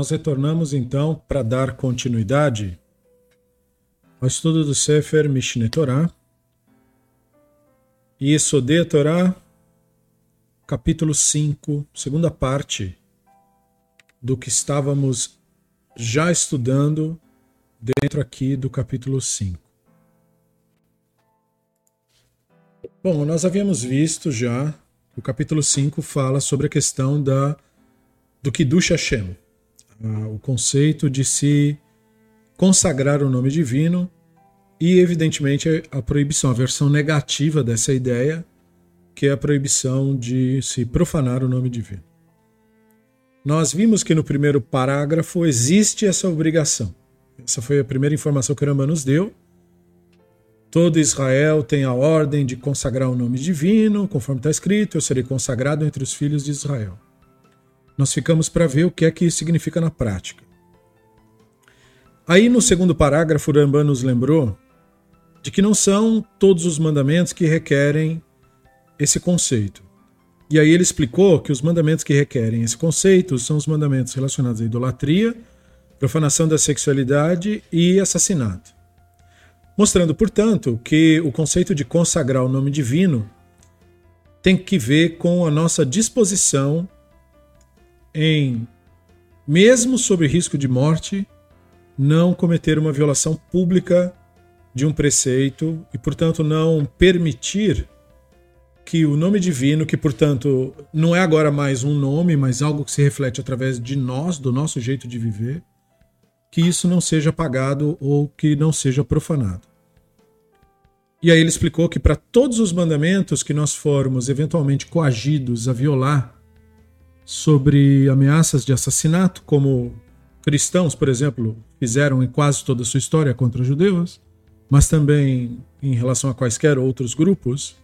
nós retornamos então para dar continuidade ao estudo do Sefer Mishneh Torah e Esodei Torah, capítulo 5, segunda parte do que estávamos já estudando dentro aqui do capítulo 5. Bom, nós havíamos visto já o capítulo 5 fala sobre a questão da do Kiddush Hashem, o conceito de se consagrar o nome divino e, evidentemente, a proibição, a versão negativa dessa ideia, que é a proibição de se profanar o nome divino. Nós vimos que no primeiro parágrafo existe essa obrigação. Essa foi a primeira informação que o Rambam nos deu. Todo Israel tem a ordem de consagrar o nome divino, conforme está escrito: eu serei consagrado entre os filhos de Israel nós ficamos para ver o que é que isso significa na prática. Aí no segundo parágrafo, Rambam nos lembrou de que não são todos os mandamentos que requerem esse conceito. E aí ele explicou que os mandamentos que requerem esse conceito são os mandamentos relacionados à idolatria, profanação da sexualidade e assassinato. Mostrando, portanto, que o conceito de consagrar o nome divino tem que ver com a nossa disposição em, mesmo sob risco de morte, não cometer uma violação pública de um preceito e, portanto, não permitir que o nome divino, que, portanto, não é agora mais um nome, mas algo que se reflete através de nós, do nosso jeito de viver, que isso não seja apagado ou que não seja profanado. E aí ele explicou que para todos os mandamentos que nós formos eventualmente coagidos a violar, sobre ameaças de assassinato, como cristãos, por exemplo, fizeram em quase toda a sua história contra judeus, mas também em relação a quaisquer outros grupos,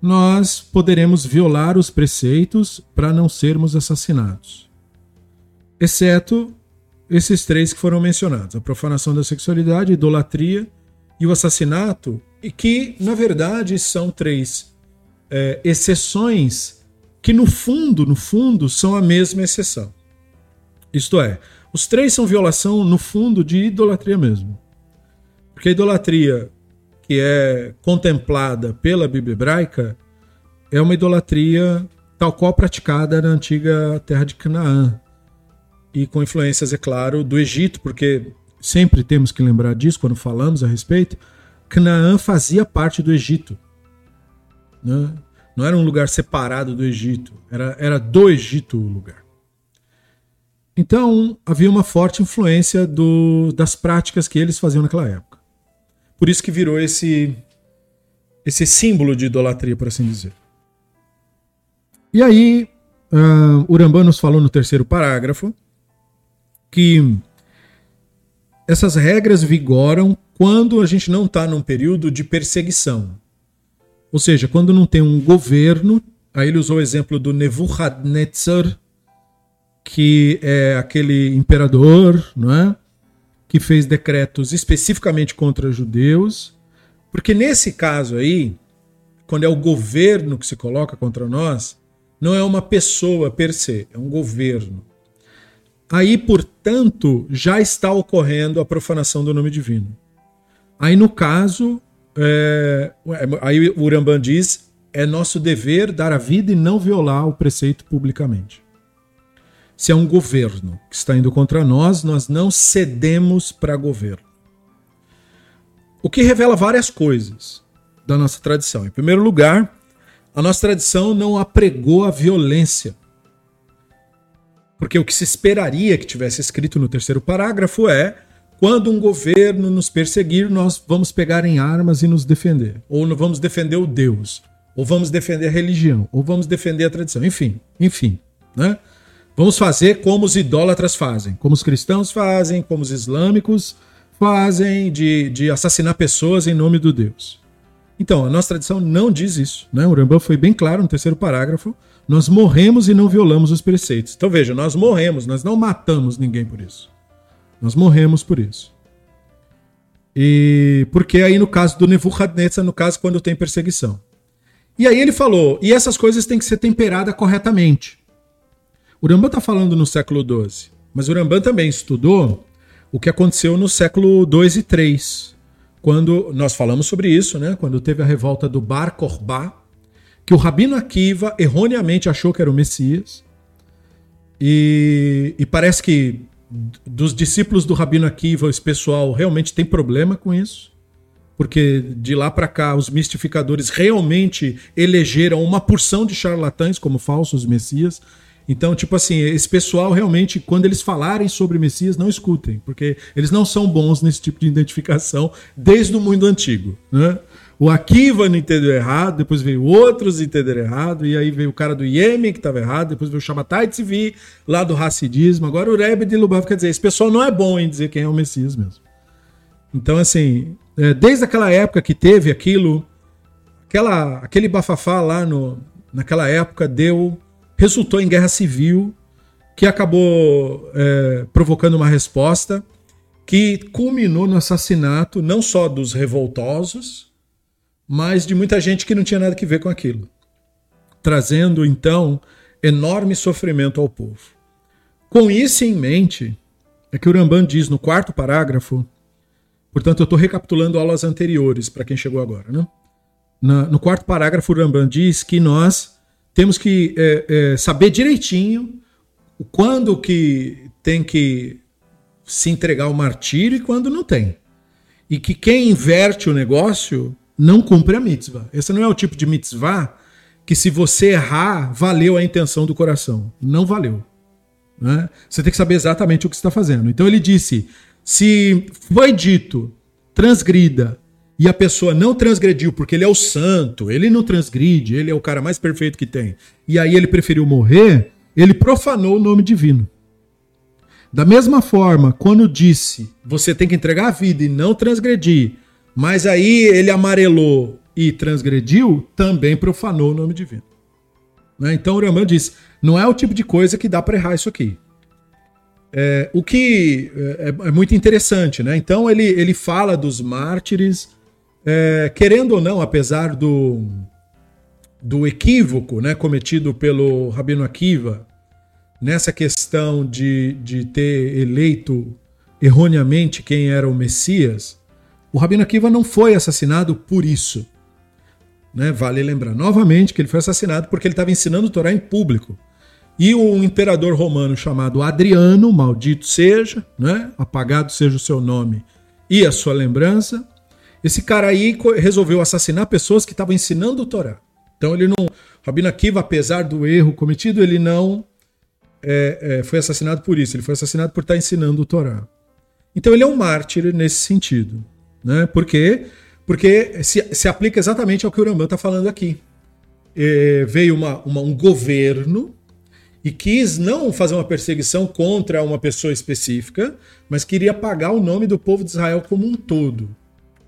nós poderemos violar os preceitos para não sermos assassinados. Exceto esses três que foram mencionados: a profanação da sexualidade, a idolatria e o assassinato, e que, na verdade, são três é, exceções que no fundo, no fundo, são a mesma exceção. Isto é, os três são violação, no fundo, de idolatria mesmo. Porque a idolatria que é contemplada pela Bíblia hebraica é uma idolatria tal qual praticada na antiga terra de Canaã. E com influências, é claro, do Egito, porque sempre temos que lembrar disso quando falamos a respeito. Canaã fazia parte do Egito. Né? Não era um lugar separado do Egito, era, era do Egito o lugar. Então havia uma forte influência do, das práticas que eles faziam naquela época. Por isso que virou esse, esse símbolo de idolatria, por assim dizer. E aí, uh, Urambá nos falou no terceiro parágrafo que essas regras vigoram quando a gente não está num período de perseguição. Ou seja, quando não tem um governo, aí ele usou o exemplo do Nebuchadnezzar, que é aquele imperador, não é? Que fez decretos especificamente contra judeus, porque nesse caso aí, quando é o governo que se coloca contra nós, não é uma pessoa per se, é um governo. Aí, portanto, já está ocorrendo a profanação do nome divino. Aí, no caso, é, aí o Uramban diz: é nosso dever dar a vida e não violar o preceito publicamente. Se é um governo que está indo contra nós, nós não cedemos para governo. O que revela várias coisas da nossa tradição. Em primeiro lugar, a nossa tradição não apregou a violência. Porque o que se esperaria que tivesse escrito no terceiro parágrafo é quando um governo nos perseguir, nós vamos pegar em armas e nos defender. Ou não vamos defender o Deus, ou vamos defender a religião, ou vamos defender a tradição. Enfim, enfim, né? Vamos fazer como os idólatras fazem, como os cristãos fazem, como os islâmicos fazem, de, de assassinar pessoas em nome do Deus. Então, a nossa tradição não diz isso. Né? O Rambam foi bem claro no terceiro parágrafo. Nós morremos e não violamos os preceitos. Então veja, nós morremos, nós não matamos ninguém por isso. Nós morremos por isso. E porque aí no caso do Nebuchadnezzar, no caso quando tem perseguição. E aí ele falou, e essas coisas têm que ser temperadas corretamente. O Rambam está falando no século XII. Mas o Ramban também estudou o que aconteceu no século 2 e 3, quando nós falamos sobre isso, né? Quando teve a revolta do Bar Korbá, que o Rabino Akiva erroneamente achou que era o Messias. E, e parece que dos discípulos do Rabino Akiva, esse pessoal realmente tem problema com isso porque de lá para cá os mistificadores realmente elegeram uma porção de charlatães como falsos messias. Então, tipo assim, esse pessoal realmente, quando eles falarem sobre Messias, não escutem, porque eles não são bons nesse tipo de identificação desde o mundo antigo. Né? O Akiva não entendeu errado, depois veio outros entenderam errado, e aí veio o cara do Iêmen que estava errado, depois veio o Shabbatai Tzvi, lá do racidismo. Agora o Rebbe de Lubav quer dizer, esse pessoal não é bom em dizer quem é o Messias mesmo. Então, assim, é, desde aquela época que teve aquilo, aquela, aquele bafafá lá no, naquela época deu, resultou em guerra civil, que acabou é, provocando uma resposta que culminou no assassinato não só dos revoltosos, mas de muita gente que não tinha nada que ver com aquilo, trazendo então enorme sofrimento ao povo. Com isso em mente, é que o Ramban diz no quarto parágrafo Portanto, eu estou recapitulando aulas anteriores para quem chegou agora. Né? Na, no quarto parágrafo, o Rambam diz que nós temos que é, é, saber direitinho quando que tem que se entregar ao martírio e quando não tem. E que quem inverte o negócio não cumpre a mitzvah. Esse não é o tipo de mitzvah que se você errar, valeu a intenção do coração. Não valeu. Né? Você tem que saber exatamente o que está fazendo. Então ele disse: se foi dito transgrida e a pessoa não transgrediu porque ele é o santo, ele não transgride, ele é o cara mais perfeito que tem, e aí ele preferiu morrer, ele profanou o nome divino. Da mesma forma, quando disse você tem que entregar a vida e não transgredir, mas aí ele amarelou e transgrediu, também profanou o nome divino. Né? Então o Ramã diz: não é o tipo de coisa que dá para errar isso aqui. É, o que é, é, muito interessante, né? Então ele, ele fala dos mártires, é, querendo ou não, apesar do, do equívoco né, cometido pelo Rabino Akiva nessa questão de, de ter eleito erroneamente quem era o Messias, o Rabino Akiva não foi assassinado por isso. Né? Vale lembrar novamente que ele foi assassinado porque ele estava ensinando o Torá em público. E um imperador romano chamado Adriano, maldito seja, né? apagado seja o seu nome e a sua lembrança, esse cara aí resolveu assassinar pessoas que estavam ensinando o Torá. Então ele não. Rabino Akiva, apesar do erro cometido, ele não é, é, foi assassinado por isso. Ele foi assassinado por estar ensinando o Torá. Então ele é um mártir nesse sentido. Né? Por quê? Porque se, se aplica exatamente ao que o Rambam está falando aqui. É, veio uma, uma, um governo e quis não fazer uma perseguição contra uma pessoa específica, mas queria apagar o nome do povo de Israel como um todo.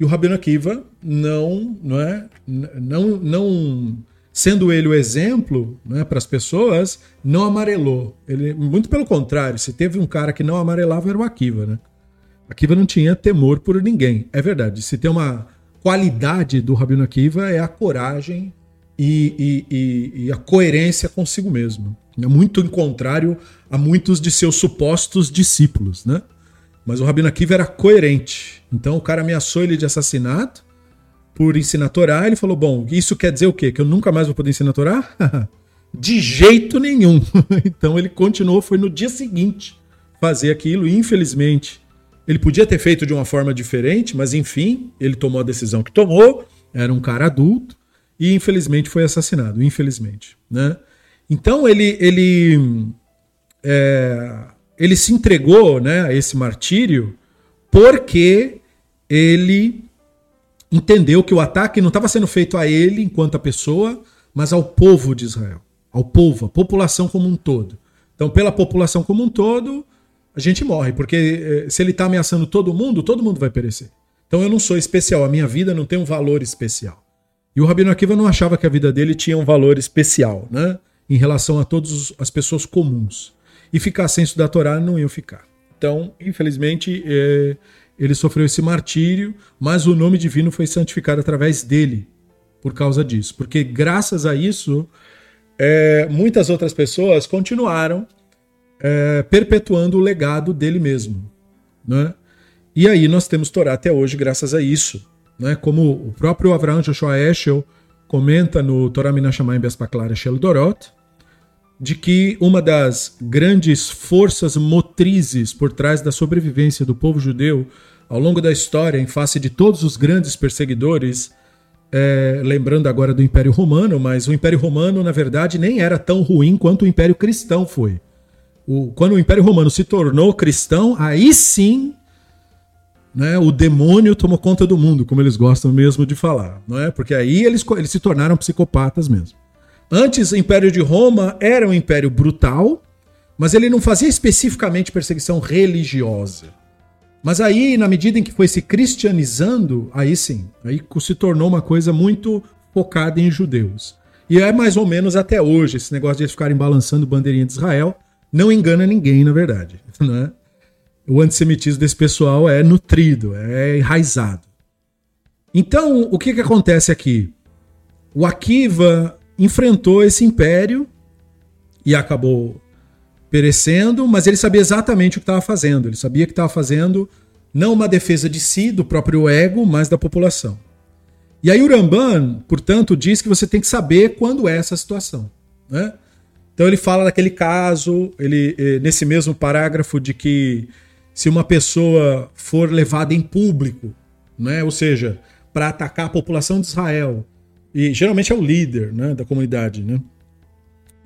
E o Rabino Akiva não, não é, não, não sendo ele o exemplo né, para as pessoas, não amarelou. Ele, muito pelo contrário, se teve um cara que não amarelava era o Akiva, né? Akiva não tinha temor por ninguém. É verdade. Se tem uma qualidade do Rabino Akiva é a coragem e, e, e, e a coerência consigo mesmo. É muito em contrário a muitos de seus supostos discípulos, né? Mas o Rabino Akiva era coerente. Então o cara ameaçou ele de assassinato por ensinar a Torá. Ele falou: Bom, isso quer dizer o quê? Que eu nunca mais vou poder ensinar a Torá? de jeito nenhum. então ele continuou, foi no dia seguinte fazer aquilo. E infelizmente, ele podia ter feito de uma forma diferente, mas enfim, ele tomou a decisão que tomou. Era um cara adulto e infelizmente foi assassinado. Infelizmente, né? Então ele ele é, ele se entregou, né, a esse martírio porque ele entendeu que o ataque não estava sendo feito a ele enquanto a pessoa, mas ao povo de Israel, ao povo, a população como um todo. Então, pela população como um todo, a gente morre, porque é, se ele está ameaçando todo mundo, todo mundo vai perecer. Então eu não sou especial, a minha vida não tem um valor especial. E o Rabino Akiva não achava que a vida dele tinha um valor especial, né? em relação a todas as pessoas comuns. E ficar sem estudar a Torá não iam ficar. Então, infelizmente, é, ele sofreu esse martírio, mas o nome divino foi santificado através dele, por causa disso. Porque graças a isso, é, muitas outras pessoas continuaram é, perpetuando o legado dele mesmo. Né? E aí nós temos Torá até hoje graças a isso. Né? Como o próprio Avraham Joshua Eshel comenta no Torah Minashamayim Bespaklar Eshel Dorot, de que uma das grandes forças motrizes por trás da sobrevivência do povo judeu ao longo da história, em face de todos os grandes perseguidores, é, lembrando agora do Império Romano, mas o Império Romano, na verdade, nem era tão ruim quanto o Império Cristão foi. O, quando o Império Romano se tornou cristão, aí sim né, o demônio tomou conta do mundo, como eles gostam mesmo de falar. Não é? Porque aí eles, eles se tornaram psicopatas mesmo. Antes, o Império de Roma era um império brutal, mas ele não fazia especificamente perseguição religiosa. Mas aí, na medida em que foi se cristianizando, aí sim, aí se tornou uma coisa muito focada em judeus. E é mais ou menos até hoje, esse negócio de eles ficarem balançando bandeirinha de Israel, não engana ninguém, na verdade. Né? O antissemitismo desse pessoal é nutrido, é enraizado. Então, o que, que acontece aqui? O Akiva enfrentou esse império e acabou perecendo, mas ele sabia exatamente o que estava fazendo. Ele sabia que estava fazendo não uma defesa de si, do próprio ego, mas da população. E aí o Ramban, portanto, diz que você tem que saber quando é essa situação. Né? Então ele fala daquele caso, ele eh, nesse mesmo parágrafo de que se uma pessoa for levada em público, né, ou seja, para atacar a população de Israel, e geralmente é o líder né, da comunidade, né?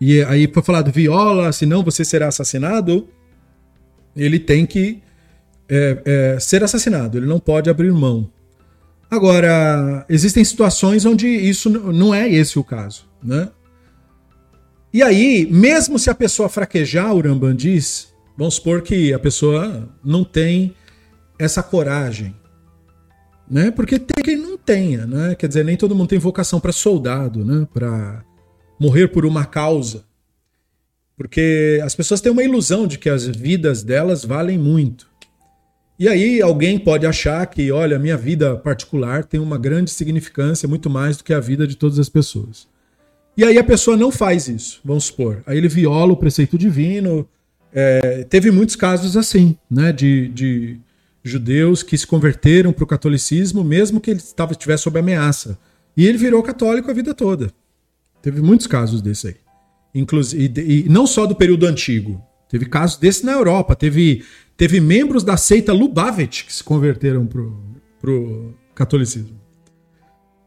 E aí foi falado, viola, senão você será assassinado. Ele tem que é, é, ser assassinado, ele não pode abrir mão. Agora, existem situações onde isso não é esse o caso, né? E aí, mesmo se a pessoa fraquejar, o Rambam diz, vamos supor que a pessoa não tem essa coragem, né? Porque tem quem não tenha, né? Quer dizer, nem todo mundo tem vocação para soldado, né? Para morrer por uma causa. Porque as pessoas têm uma ilusão de que as vidas delas valem muito. E aí alguém pode achar que, olha, minha vida particular tem uma grande significância, muito mais do que a vida de todas as pessoas. E aí a pessoa não faz isso, vamos supor. Aí ele viola o preceito divino. É, teve muitos casos assim, né? De, de judeus que se converteram para o catolicismo, mesmo que ele estava estivesse sob ameaça. E ele virou católico a vida toda. Teve muitos casos desse aí. Inclusive, e, e não só do período antigo. Teve casos desse na Europa. Teve, teve membros da seita Lubavitch que se converteram para o catolicismo.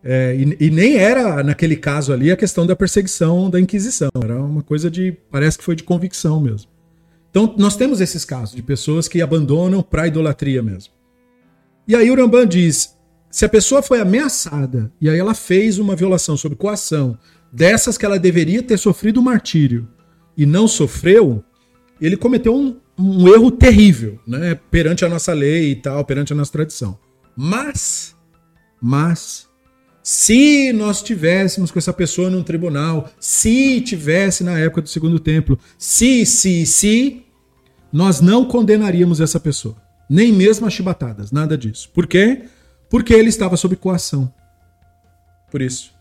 É, e, e, nem era, naquele caso ali, a questão da perseguição da Inquisição. Era uma coisa de. Parece que foi de convicção mesmo. Então, nós temos esses casos de pessoas que abandonam para a idolatria mesmo. E aí o Rambam diz: se a pessoa foi ameaçada e aí ela fez uma violação sob coação, dessas que ela deveria ter sofrido martírio e não sofreu, ele cometeu um, um erro terrível, né? Perante a nossa lei e tal, perante a nossa tradição. Mas, mas, se nós tivéssemos com essa pessoa num tribunal, se tivesse na época do segundo templo, se, se, se, nós não condenaríamos essa pessoa. Nem mesmo as chibatadas, nada disso. Por quê? Porque ele estava sob coação. Por isso.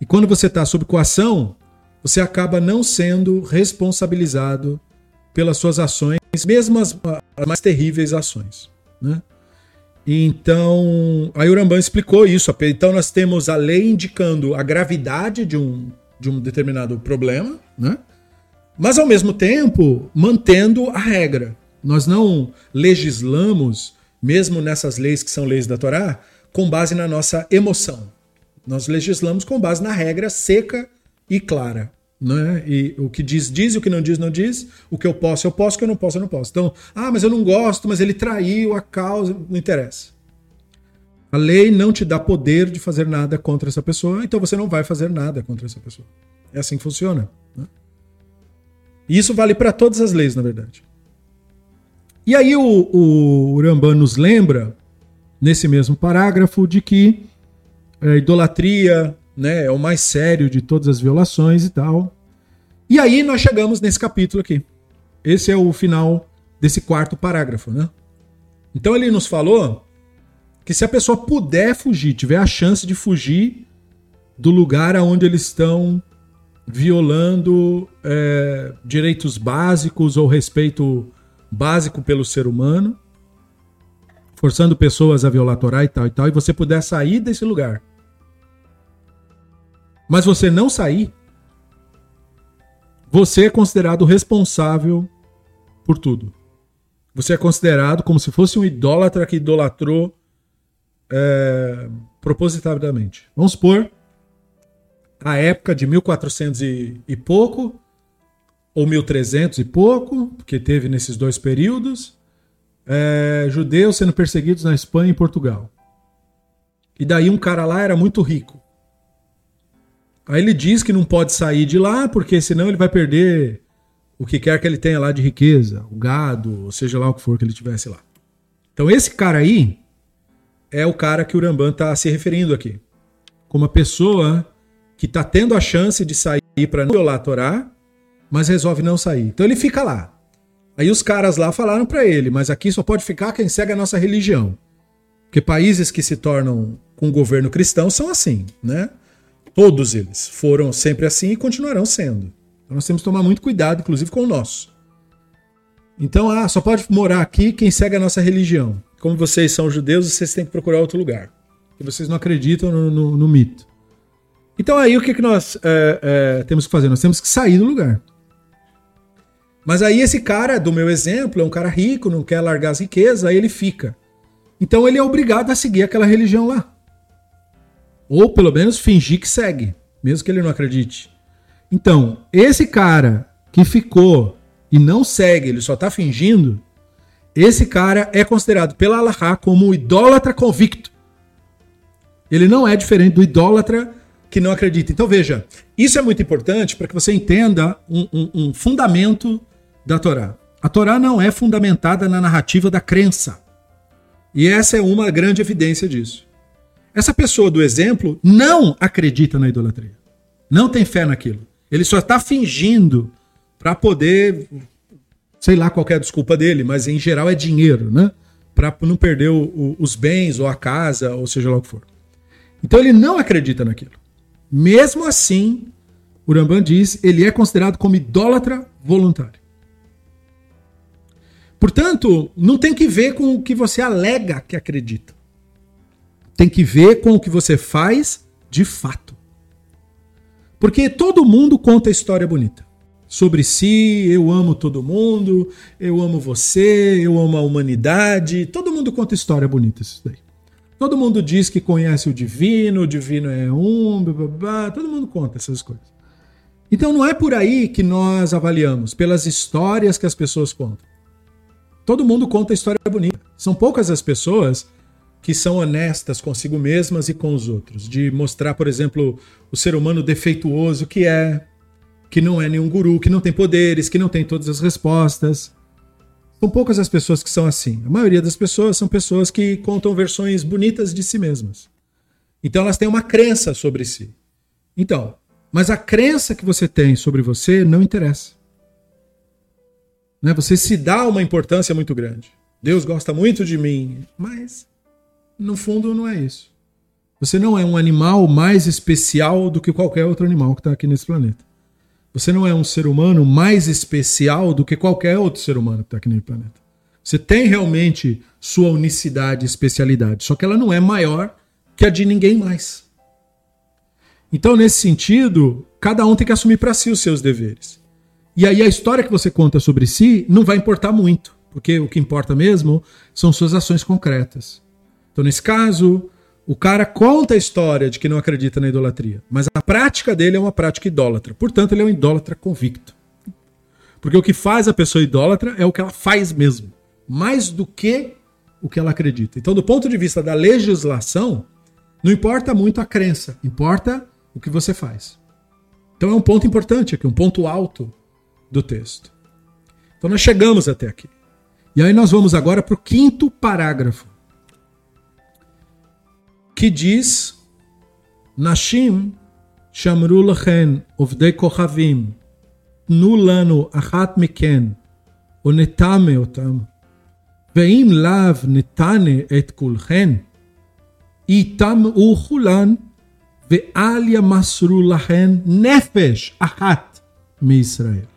E quando você está sob coação, você acaba não sendo responsabilizado pelas suas ações, mesmo as, mais terríveis ações. Né? Então, a Urambam explicou isso. Então, nós temos a lei indicando a gravidade de um, de um determinado problema, né? mas ao mesmo tempo mantendo a regra. Nós não legislamos, mesmo nessas leis que são leis da Torá, com base na nossa emoção. Nós legislamos com base na regra seca e clara. Né? E o que diz, diz, o que não diz, não diz. O que eu posso, eu posso, o que eu não posso, eu não posso. Então, ah, mas eu não gosto, mas ele traiu a causa. Não interessa. A lei não te dá poder de fazer nada contra essa pessoa, então você não vai fazer nada contra essa pessoa. É assim que funciona. Né? E isso vale para todas as leis, na verdade. E aí o, o nos lembra, nesse mesmo parágrafo, de que a idolatria né, é o mais sério de todas as violações e tal. E aí nós chegamos nesse capítulo aqui. Esse é o final desse quarto parágrafo, né? Então ele nos falou que se a pessoa puder fugir, tiver a chance de fugir do lugar aonde eles estão violando é, direitos básicos ou respeito básico pelo ser humano, forçando pessoas a violar a Torá e tal e tal, e você puder sair desse lugar. Mas você não sair, você é considerado responsável por tudo. Você é considerado como se fosse um idólatra que idolatrou é, propositadamente. Vamos supor a época de 1400 e, e pouco, ou 1300 e pouco, porque teve nesses dois períodos, é, judeus sendo perseguidos na Espanha e Portugal. E daí um cara lá era muito rico. Aí ele diz que não pode sair de lá, porque senão ele vai perder o que quer que ele tenha lá de riqueza, o gado, ou seja lá o que for que ele tivesse lá. Então esse cara aí é o cara que o Rambam está se referindo aqui. Como uma pessoa que está tendo a chance de sair para não violar a Torá, mas resolve não sair. Então ele fica lá. Aí os caras lá falaram para ele, mas aqui só pode ficar quem segue a nossa religião. Porque países que se tornam com governo cristão são assim, né? Todos eles foram sempre assim e continuarão sendo. Então nós temos que tomar muito cuidado, inclusive com o nosso. Então, ah, só pode morar aqui quem segue a nossa religião. Como vocês são judeus, vocês têm que procurar outro lugar. Porque vocês não acreditam no, no, no mito. Então aí o que, que nós é, é, temos que fazer? Nós temos que sair do lugar. Mas aí esse cara, do meu exemplo, é um cara rico, não quer largar as riquezas, aí ele fica. Então ele é obrigado a seguir aquela religião lá. Ou pelo menos fingir que segue, mesmo que ele não acredite. Então, esse cara que ficou e não segue, ele só está fingindo, esse cara é considerado pela Allahá como um idólatra convicto. Ele não é diferente do idólatra que não acredita. Então veja, isso é muito importante para que você entenda um, um, um fundamento da Torá. A Torá não é fundamentada na narrativa da crença. E essa é uma grande evidência disso. Essa pessoa do exemplo não acredita na idolatria. Não tem fé naquilo. Ele só está fingindo para poder, sei lá qual é a desculpa dele, mas em geral é dinheiro, né? Para não perder o, o, os bens ou a casa, ou seja lá o que for. Então ele não acredita naquilo. Mesmo assim, o diz, ele é considerado como idólatra voluntário. Portanto, não tem que ver com o que você alega que acredita. Tem que ver com o que você faz de fato. Porque todo mundo conta história bonita. Sobre si, eu amo todo mundo, eu amo você, eu amo a humanidade. Todo mundo conta história bonita isso daí. Todo mundo diz que conhece o divino, o divino é um, blá, blá, blá, todo mundo conta essas coisas. Então não é por aí que nós avaliamos, pelas histórias que as pessoas contam. Todo mundo conta história bonita. São poucas as pessoas que são honestas consigo mesmas e com os outros, de mostrar, por exemplo, o ser humano defeituoso que é, que não é nenhum guru, que não tem poderes, que não tem todas as respostas. São poucas as pessoas que são assim. A maioria das pessoas são pessoas que contam versões bonitas de si mesmas. Então elas têm uma crença sobre si. Então, mas a crença que você tem sobre você não interessa. Né? Você se dá uma importância muito grande. Deus gosta muito de mim, mas no fundo não é isso. Você não é um animal mais especial do que qualquer outro animal que está aqui nesse planeta. Você não é um ser humano mais especial do que qualquer outro ser humano que está aqui no planeta. Você tem realmente sua unicidade e especialidade, só que ela não é maior que a de ninguém mais. Então, nesse sentido, cada um tem que assumir para si os seus deveres. E aí a história que você conta sobre si não vai importar muito, porque o que importa mesmo são suas ações concretas. Então, nesse caso, o cara conta a história de que não acredita na idolatria, mas a prática dele é uma prática idólatra. Portanto, ele é um idólatra convicto. Porque o que faz a pessoa idólatra é o que ela faz mesmo, mais do que o que ela acredita. Então, do ponto de vista da legislação, não importa muito a crença, importa o que você faz. Então é um ponto importante aqui, um ponto alto do texto. Então nós chegamos até aqui. E aí nós vamos agora para o quinto parágrafo que diz: Nashim shamru lachen ovdei kochavim, תנו לנו אחת מכן, ונטמא אותם. ואם לאו נתנה את כולכן, יטמאו כולן, Ve'alia masrulahen nefesh ahat me Israel.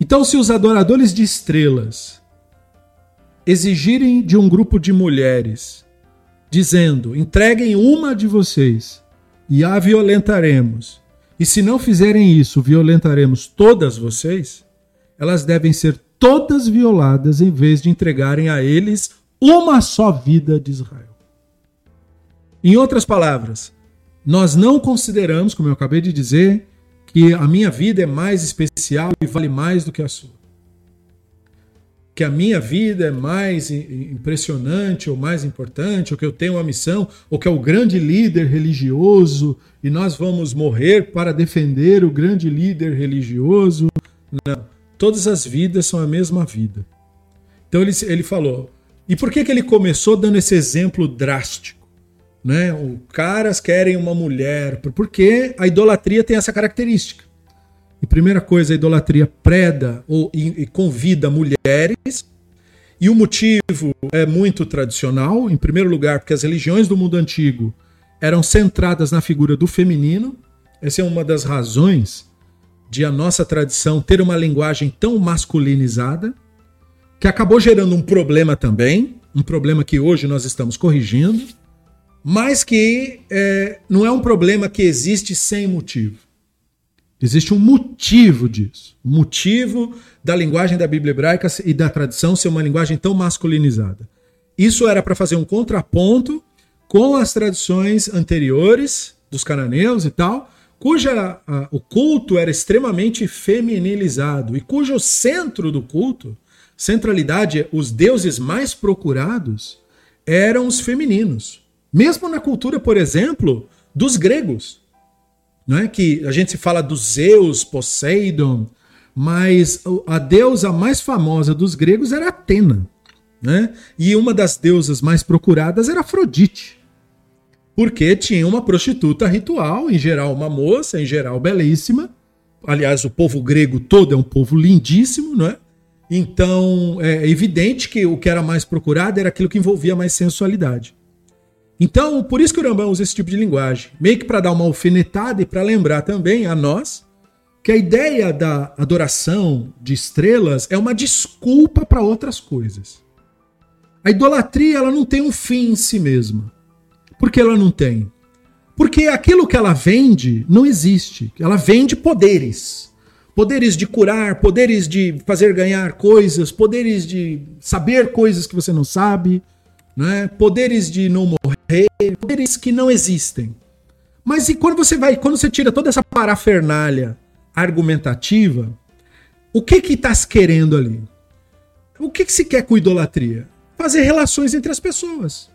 Então, se os adoradores de estrelas exigirem de um grupo de mulheres, dizendo: entreguem uma de vocês e a violentaremos, e se não fizerem isso, violentaremos todas vocês, elas devem ser todas violadas em vez de entregarem a eles uma só vida de Israel. Em outras palavras, nós não consideramos, como eu acabei de dizer, que a minha vida é mais especial e vale mais do que a sua. Que a minha vida é mais impressionante ou mais importante, ou que eu tenho uma missão, ou que é o grande líder religioso e nós vamos morrer para defender o grande líder religioso. Não. Todas as vidas são a mesma vida. Então ele, ele falou. E por que, que ele começou dando esse exemplo drástico? né? Os caras querem uma mulher, porque a idolatria tem essa característica. E primeira coisa, a idolatria preda ou e, convida mulheres. E o motivo é muito tradicional, em primeiro lugar, porque as religiões do mundo antigo eram centradas na figura do feminino. Essa é uma das razões de a nossa tradição ter uma linguagem tão masculinizada, que acabou gerando um problema também, um problema que hoje nós estamos corrigindo mas que é, não é um problema que existe sem motivo. Existe um motivo disso. O motivo da linguagem da Bíblia hebraica e da tradição ser uma linguagem tão masculinizada. Isso era para fazer um contraponto com as tradições anteriores dos cananeus e tal, cuja a, o culto era extremamente feminilizado e cujo centro do culto, centralidade, os deuses mais procurados eram os femininos. Mesmo na cultura, por exemplo, dos gregos. Não é que a gente se fala dos Zeus, Poseidon, mas a deusa mais famosa dos gregos era Atena. Né? E uma das deusas mais procuradas era Afrodite. Porque tinha uma prostituta ritual, em geral uma moça, em geral belíssima. Aliás, o povo grego todo é um povo lindíssimo, não é? Então, é evidente que o que era mais procurado era aquilo que envolvia mais sensualidade. Então, por isso que o Rambam usa esse tipo de linguagem, meio que para dar uma alfinetada e para lembrar também a nós que a ideia da adoração de estrelas é uma desculpa para outras coisas. A idolatria ela não tem um fim em si mesma. Por que ela não tem? Porque aquilo que ela vende não existe. Ela vende poderes. Poderes de curar, poderes de fazer ganhar coisas, poderes de saber coisas que você não sabe, né? poderes de não morrer, poderes que não existem. Mas e quando você vai, quando você tira toda essa parafernália argumentativa, o que que está se querendo ali? O que, que se quer com idolatria? Fazer relações entre as pessoas.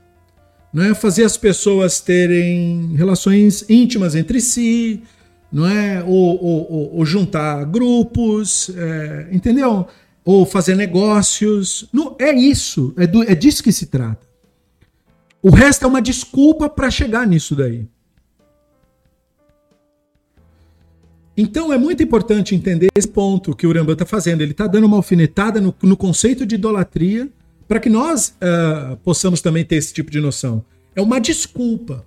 Não é fazer as pessoas terem relações íntimas entre si, não é? Ou, ou, ou, ou juntar grupos, é, entendeu? Ou fazer negócios. Não, é isso, é, do, é disso que se trata. O resto é uma desculpa para chegar nisso daí. Então é muito importante entender esse ponto que o Rambam está fazendo. Ele está dando uma alfinetada no, no conceito de idolatria para que nós uh, possamos também ter esse tipo de noção. É uma desculpa.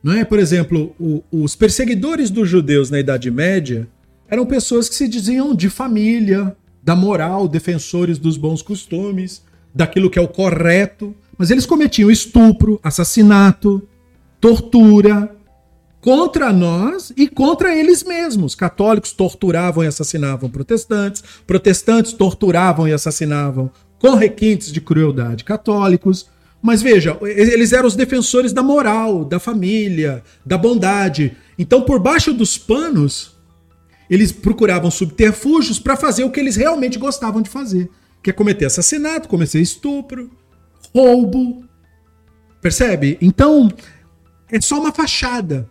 Não é? Por exemplo, o, os perseguidores dos judeus na Idade Média eram pessoas que se diziam de família, da moral, defensores dos bons costumes, daquilo que é o correto. Mas eles cometiam estupro, assassinato, tortura contra nós e contra eles mesmos. Católicos torturavam e assassinavam protestantes, protestantes torturavam e assassinavam com requintes de crueldade católicos. Mas veja, eles eram os defensores da moral, da família, da bondade. Então, por baixo dos panos, eles procuravam subterfúgios para fazer o que eles realmente gostavam de fazer, que é cometer assassinato, cometer estupro, roubo. Percebe? Então, é só uma fachada.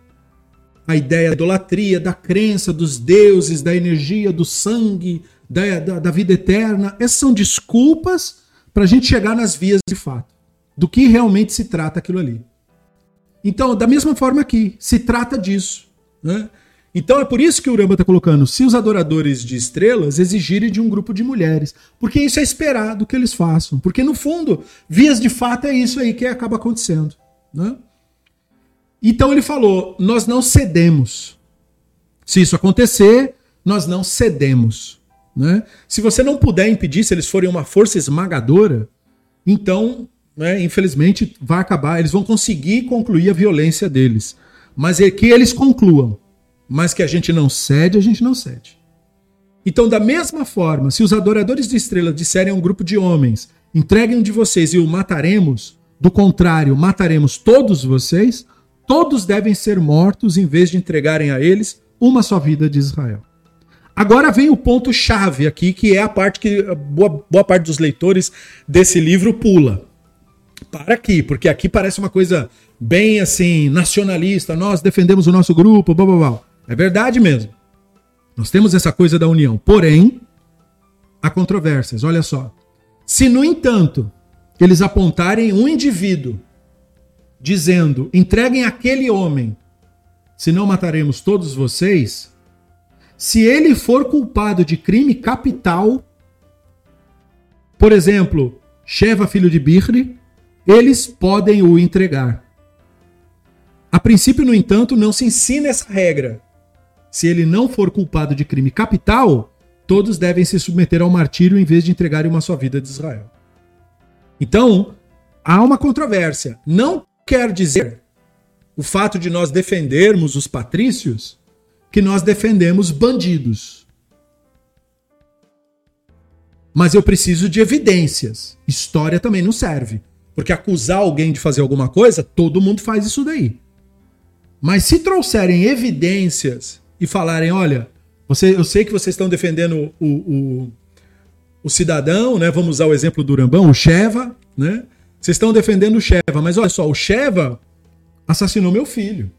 A ideia da idolatria, da crença dos deuses, da energia, do sangue, da, da, da vida eterna, essas são desculpas para a gente chegar nas vias de fato, do que realmente se trata aquilo ali. Então, da mesma forma aqui, se trata disso. Né? Então é por isso que o Uramba está colocando: se os adoradores de estrelas exigirem de um grupo de mulheres, porque isso é esperado que eles façam. Porque no fundo, vias de fato é isso aí que acaba acontecendo. Né? Então ele falou: nós não cedemos. Se isso acontecer, nós não cedemos. Né? Se você não puder impedir, se eles forem uma força esmagadora, então, né, infelizmente, vai acabar. Eles vão conseguir concluir a violência deles. Mas é que eles concluam. Mas que a gente não cede, a gente não cede. Então, da mesma forma, se os adoradores de estrelas disserem a um grupo de homens: entreguem um de vocês e o mataremos, do contrário, mataremos todos vocês, todos devem ser mortos em vez de entregarem a eles uma só vida de Israel. Agora vem o ponto chave aqui, que é a parte que boa, boa parte dos leitores desse livro pula. Para aqui, porque aqui parece uma coisa bem assim, nacionalista, nós defendemos o nosso grupo, blá blá blá. É verdade mesmo. Nós temos essa coisa da união. Porém, há controvérsias. Olha só. Se, no entanto, eles apontarem um indivíduo dizendo: entreguem aquele homem, senão mataremos todos vocês. Se ele for culpado de crime capital, por exemplo, Sheva, filho de Birri, eles podem o entregar. A princípio, no entanto, não se ensina essa regra. Se ele não for culpado de crime capital, todos devem se submeter ao martírio em vez de entregarem uma sua vida de Israel. Então, há uma controvérsia. Não quer dizer o fato de nós defendermos os patrícios que nós defendemos bandidos. Mas eu preciso de evidências. História também não serve. Porque acusar alguém de fazer alguma coisa, todo mundo faz isso daí. Mas se trouxerem evidências e falarem: olha, você, eu sei que vocês estão defendendo o, o, o cidadão, né? Vamos usar o exemplo do Urambão, o Sheva, né? Vocês estão defendendo o Sheva, mas olha só, o Sheva assassinou meu filho.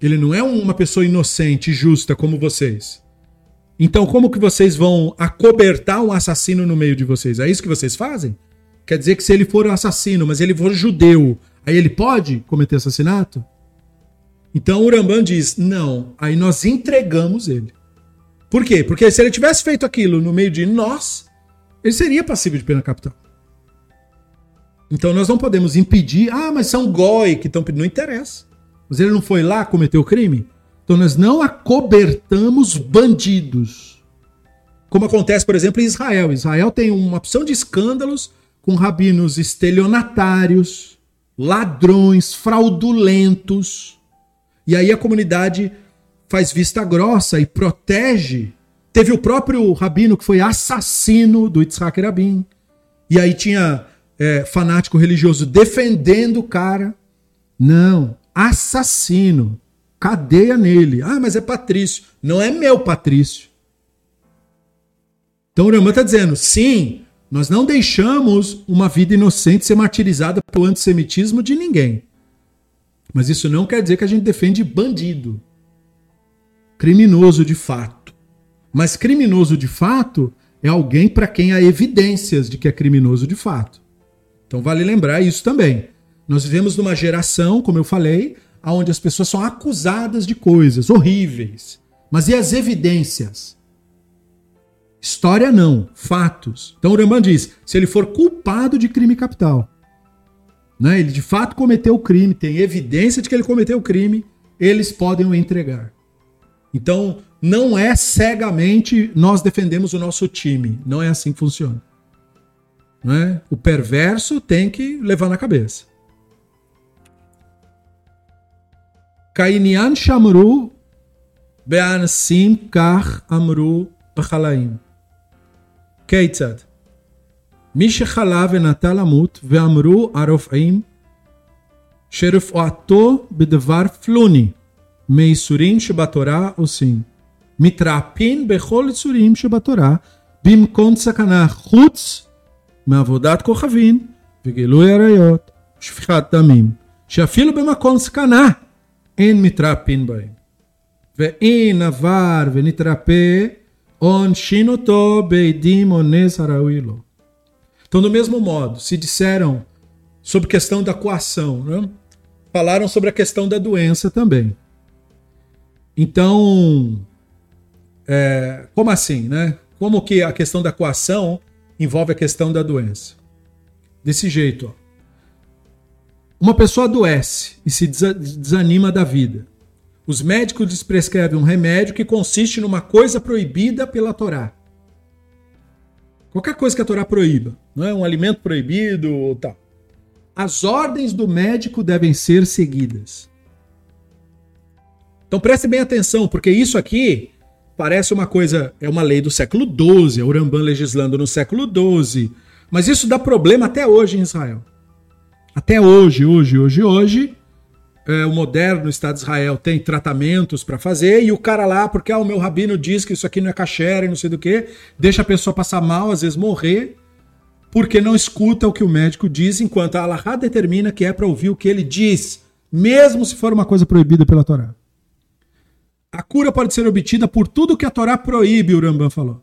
Ele não é uma pessoa inocente justa como vocês. Então, como que vocês vão acobertar um assassino no meio de vocês? É isso que vocês fazem? Quer dizer que se ele for um assassino, mas ele for judeu, aí ele pode cometer assassinato? Então o Urambam diz: não, aí nós entregamos ele. Por quê? Porque se ele tivesse feito aquilo no meio de nós, ele seria passível de pena capital. Então nós não podemos impedir, ah, mas são goi que estão pedindo, não interessa. Mas ele não foi lá cometer o crime? Então nós não acobertamos bandidos. Como acontece, por exemplo, em Israel. Israel tem uma opção de escândalos com rabinos estelionatários, ladrões, fraudulentos e aí a comunidade faz vista grossa e protege. Teve o próprio rabino que foi assassino do Yitzhak Rabin. E aí tinha é, fanático religioso defendendo o cara. Não, assassino. Cadeia nele. Ah, mas é Patrício. Não é meu Patrício. Então o Rambam está dizendo, sim, nós não deixamos uma vida inocente ser martirizada pelo antissemitismo de ninguém. Mas isso não quer dizer que a gente defende bandido. Criminoso de fato. Mas criminoso de fato é alguém para quem há evidências de que é criminoso de fato. Então vale lembrar isso também. Nós vivemos numa geração, como eu falei, onde as pessoas são acusadas de coisas horríveis. Mas e as evidências? História não, fatos. Então o Rambam diz: se ele for culpado de crime capital, né, ele de fato cometeu o crime, tem evidência de que ele cometeu o crime, eles podem o entregar. Então, não é cegamente nós defendemos o nosso time. Não é assim que funciona. Não é? O perverso tem que levar na cabeça. Kainian shamru be'ansim kach amru b'chalaim. Keitzad. מי שחלה ונטה למות, ואמרו הרופאים שרפואתו בדבר פלוני, מייסורים שבתורה עושים. מתרפין בכל יצורים שבתורה, במקום סכנה חוץ מעבודת כוכבים וגילוי עריות ושפיכת דמים, שאפילו במקום סכנה אין מתרפין בהם. ואין עבר ונתרפא, עונשין אותו בעדים או נס הראוי לו. Então, do mesmo modo, se disseram sobre questão da coação, né? falaram sobre a questão da doença também. Então, é, como assim, né? Como que a questão da coação envolve a questão da doença? Desse jeito, ó. Uma pessoa adoece e se desanima da vida. Os médicos prescrevem um remédio que consiste numa coisa proibida pela Torá. Qualquer coisa que a Torá proíba, não é um alimento proibido ou tal. As ordens do médico devem ser seguidas. Então preste bem atenção, porque isso aqui parece uma coisa, é uma lei do século XII, a Urambã legislando no século XII, mas isso dá problema até hoje em Israel. Até hoje, hoje, hoje, hoje, é, o moderno Estado de Israel tem tratamentos para fazer e o cara lá, porque ah, o meu rabino diz que isso aqui não é kasher e não sei do que, deixa a pessoa passar mal, às vezes morrer, porque não escuta o que o médico diz, enquanto a Allah determina que é para ouvir o que ele diz, mesmo se for uma coisa proibida pela Torá. A cura pode ser obtida por tudo que a Torá proíbe, o Rambam falou.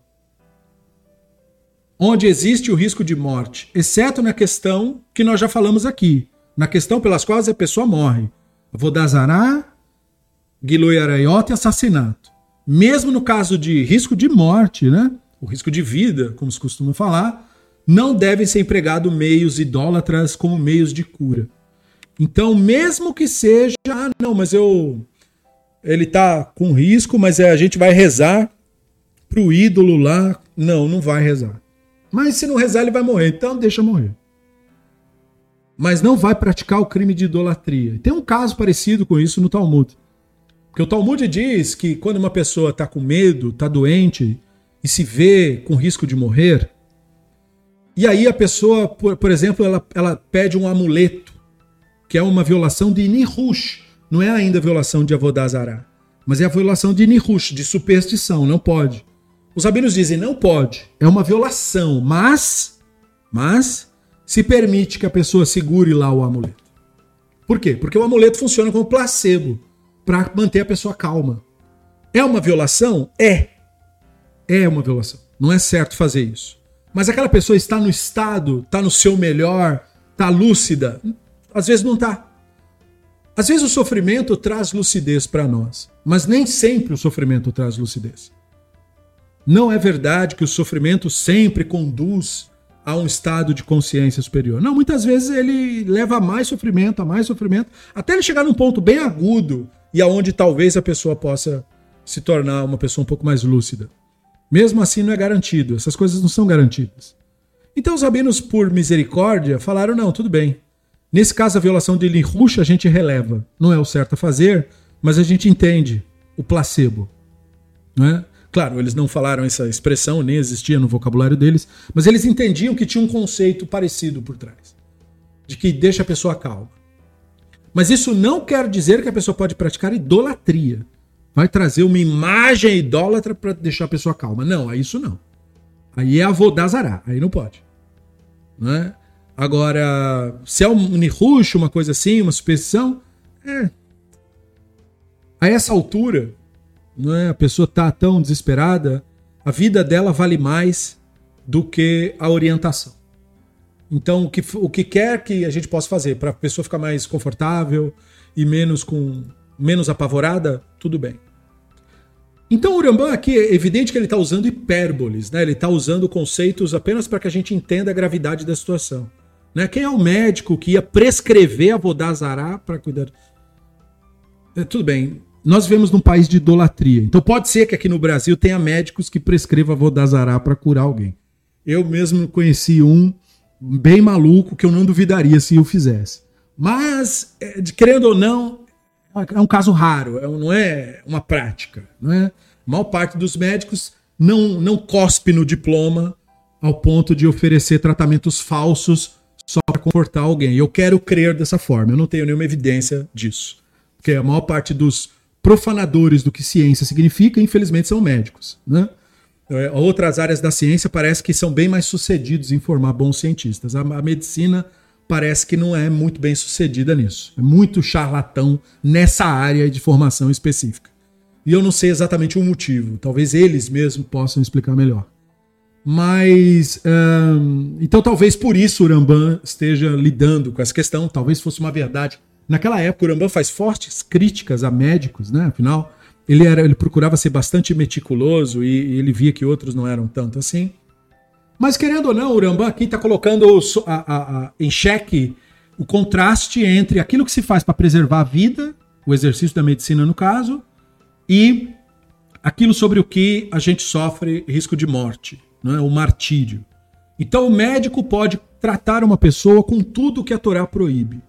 Onde existe o risco de morte, exceto na questão que nós já falamos aqui, na questão pelas quais a pessoa morre. Vodazará, Giloi Arayot e assassinato. Mesmo no caso de risco de morte, né? o risco de vida, como se costuma falar, não devem ser empregados meios idólatras como meios de cura. Então, mesmo que seja, ah, não, mas eu ele tá com risco, mas é, a gente vai rezar pro ídolo lá. Não, não vai rezar. Mas se não rezar, ele vai morrer. Então deixa morrer. Mas não vai praticar o crime de idolatria. Tem um caso parecido com isso no Talmud. Porque o Talmud diz que quando uma pessoa está com medo, está doente e se vê com risco de morrer, e aí a pessoa, por, por exemplo, ela, ela pede um amuleto, que é uma violação de Nihush. Não é ainda violação de Avodazará, mas é a violação de Nihush, de superstição, não pode. Os rabinos dizem não pode, é uma violação, mas mas se permite que a pessoa segure lá o amuleto. Por quê? Porque o amuleto funciona como placebo para manter a pessoa calma. É uma violação? É. É uma violação. Não é certo fazer isso. Mas aquela pessoa está no estado, está no seu melhor, está lúcida? Às vezes não está. Às vezes o sofrimento traz lucidez para nós, mas nem sempre o sofrimento traz lucidez. Não é verdade que o sofrimento sempre conduz a um estado de consciência superior. Não, muitas vezes ele leva a mais sofrimento, a mais sofrimento, até ele chegar num ponto bem agudo e aonde talvez a pessoa possa se tornar uma pessoa um pouco mais lúcida. Mesmo assim, não é garantido. Essas coisas não são garantidas. Então, os rabinos, por misericórdia, falaram: não, tudo bem. Nesse caso, a violação de Linrush a gente releva. Não é o certo a fazer, mas a gente entende o placebo. Não é? Claro, eles não falaram essa expressão, nem existia no vocabulário deles, mas eles entendiam que tinha um conceito parecido por trás de que deixa a pessoa calma. Mas isso não quer dizer que a pessoa pode praticar idolatria vai trazer uma imagem idólatra para deixar a pessoa calma. Não, é isso não. Aí é avodazará, aí não pode. Né? Agora, se é um nihush, uma coisa assim, uma superstição, é. A essa altura, né, a pessoa está tão desesperada, a vida dela vale mais do que a orientação. Então, o que, o que quer que a gente possa fazer para a pessoa ficar mais confortável e menos com menos apavorada, tudo bem. Então o Urambá aqui é evidente que ele está usando hipérboles, né? ele está usando conceitos apenas para que a gente entenda a gravidade da situação. Né? Quem é o médico que ia prescrever a Vodazará para cuidar? É, tudo bem, nós vivemos num país de idolatria, então pode ser que aqui no Brasil tenha médicos que prescrevam a Vodazará para curar alguém. Eu mesmo conheci um bem maluco que eu não duvidaria se o fizesse. Mas, é, querendo ou não, é um caso raro, é não é uma prática. Não é? A maior parte dos médicos não, não cospe no diploma ao ponto de oferecer tratamentos falsos só para confortar alguém. Eu quero crer dessa forma, eu não tenho nenhuma evidência disso. Porque a maior parte dos profanadores do que ciência significa, infelizmente, são médicos. Né? É, outras áreas da ciência parece que são bem mais sucedidos em formar bons cientistas. A, a medicina parece que não é muito bem sucedida nisso. É muito charlatão nessa área de formação específica. E eu não sei exatamente o motivo. Talvez eles mesmos possam explicar melhor. Mas. então, talvez por isso o Rambam esteja lidando com essa questão. Talvez fosse uma verdade. Naquela época, o Rambam faz fortes críticas a médicos, né? Afinal, ele, era, ele procurava ser bastante meticuloso e, e ele via que outros não eram tanto assim. Mas querendo ou não, o Urambá aqui está colocando a, a, a, em xeque o contraste entre aquilo que se faz para preservar a vida, o exercício da medicina no caso, e aquilo sobre o que a gente sofre risco de morte, não é? o martírio. Então o médico pode tratar uma pessoa com tudo que a Torá proíbe.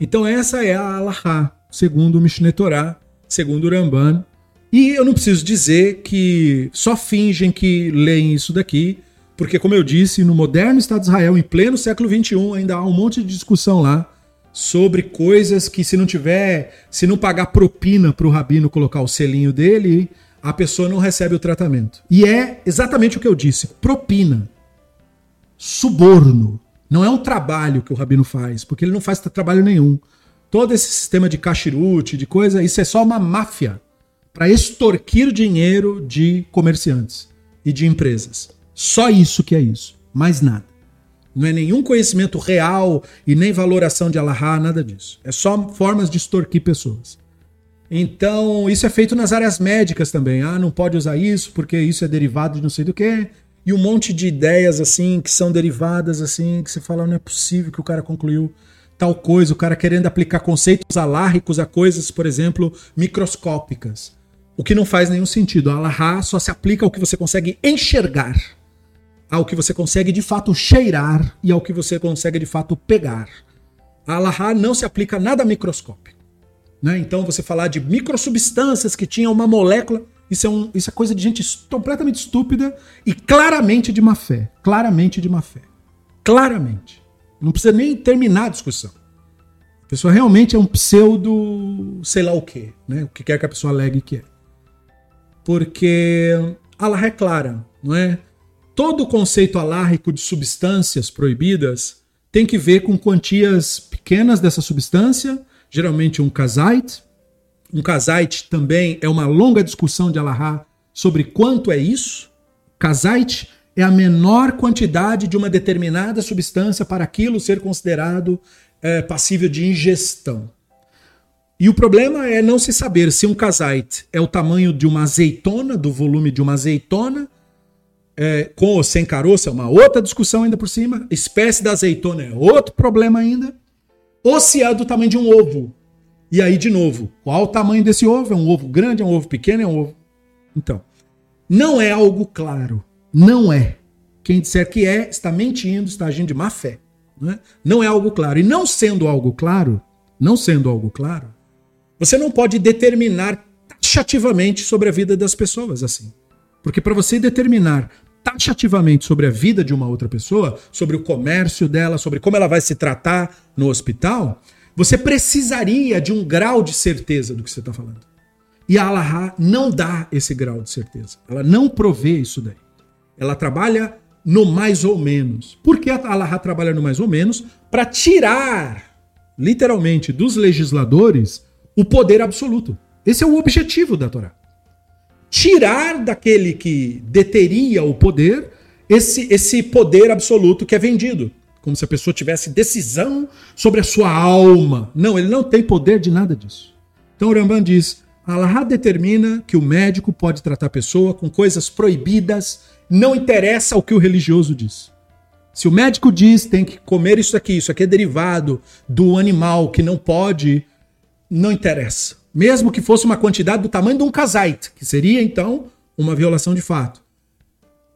Então essa é a Allahá, segundo o Mishneh Torah, segundo o Ramban. E eu não preciso dizer que só fingem que leem isso daqui, porque como eu disse, no moderno Estado de Israel, em pleno século XXI, ainda há um monte de discussão lá sobre coisas que se não tiver, se não pagar propina para o rabino colocar o selinho dele, a pessoa não recebe o tratamento. E é exatamente o que eu disse, propina suborno. Não é um trabalho que o rabino faz, porque ele não faz trabalho nenhum. Todo esse sistema de cachirute, de coisa, isso é só uma máfia para extorquir dinheiro de comerciantes e de empresas. Só isso que é isso, mais nada. Não é nenhum conhecimento real e nem valoração de Allahá, nada disso. É só formas de extorquir pessoas. Então, isso é feito nas áreas médicas também. Ah, não pode usar isso porque isso é derivado de não sei do que e um monte de ideias assim que são derivadas assim, que você fala, não é possível que o cara concluiu tal coisa, o cara querendo aplicar conceitos alárricos a coisas, por exemplo, microscópicas. O que não faz nenhum sentido. Alahá só se aplica ao que você consegue enxergar, ao que você consegue de fato cheirar e ao que você consegue de fato pegar. A alahá não se aplica nada microscópico. Né? Então você falar de microsubstâncias que tinham uma molécula isso é, um, isso é coisa de gente completamente estúpida e claramente de má fé. Claramente de má fé. Claramente. Não precisa nem terminar a discussão. A pessoa realmente é um pseudo, sei lá o quê, né? O que quer que a pessoa alegue que é. Porque Allah é clara, não é? Todo o conceito alárrico de substâncias proibidas tem que ver com quantias pequenas dessa substância, geralmente um kazait, um kazait também é uma longa discussão de Alahá sobre quanto é isso. Kazait é a menor quantidade de uma determinada substância para aquilo ser considerado é, passível de ingestão. E o problema é não se saber se um kazait é o tamanho de uma azeitona, do volume de uma azeitona, é, com ou sem caroço, é uma outra discussão ainda por cima. Espécie da azeitona é outro problema ainda. Ou se é do tamanho de um ovo, e aí, de novo, qual o tamanho desse ovo? É um ovo grande, é um ovo pequeno, é um ovo. Então, não é algo claro. Não é. Quem disser que é, está mentindo, está agindo de má fé. Não é, não é algo claro. E não sendo algo claro, não sendo algo claro, você não pode determinar taxativamente sobre a vida das pessoas assim. Porque para você determinar taxativamente sobre a vida de uma outra pessoa, sobre o comércio dela, sobre como ela vai se tratar no hospital, você precisaria de um grau de certeza do que você está falando. E a Allahá não dá esse grau de certeza. Ela não provê isso daí. Ela trabalha no mais ou menos. Por que a Allahá trabalha no mais ou menos? Para tirar, literalmente, dos legisladores o poder absoluto. Esse é o objetivo da Torá. Tirar daquele que deteria o poder esse, esse poder absoluto que é vendido como se a pessoa tivesse decisão sobre a sua alma. Não, ele não tem poder de nada disso. Então o Rambam diz: Allah determina que o médico pode tratar a pessoa com coisas proibidas, não interessa o que o religioso diz. Se o médico diz tem que comer isso aqui, isso aqui é derivado do animal que não pode, não interessa. Mesmo que fosse uma quantidade do tamanho de um casait, que seria então uma violação de fato.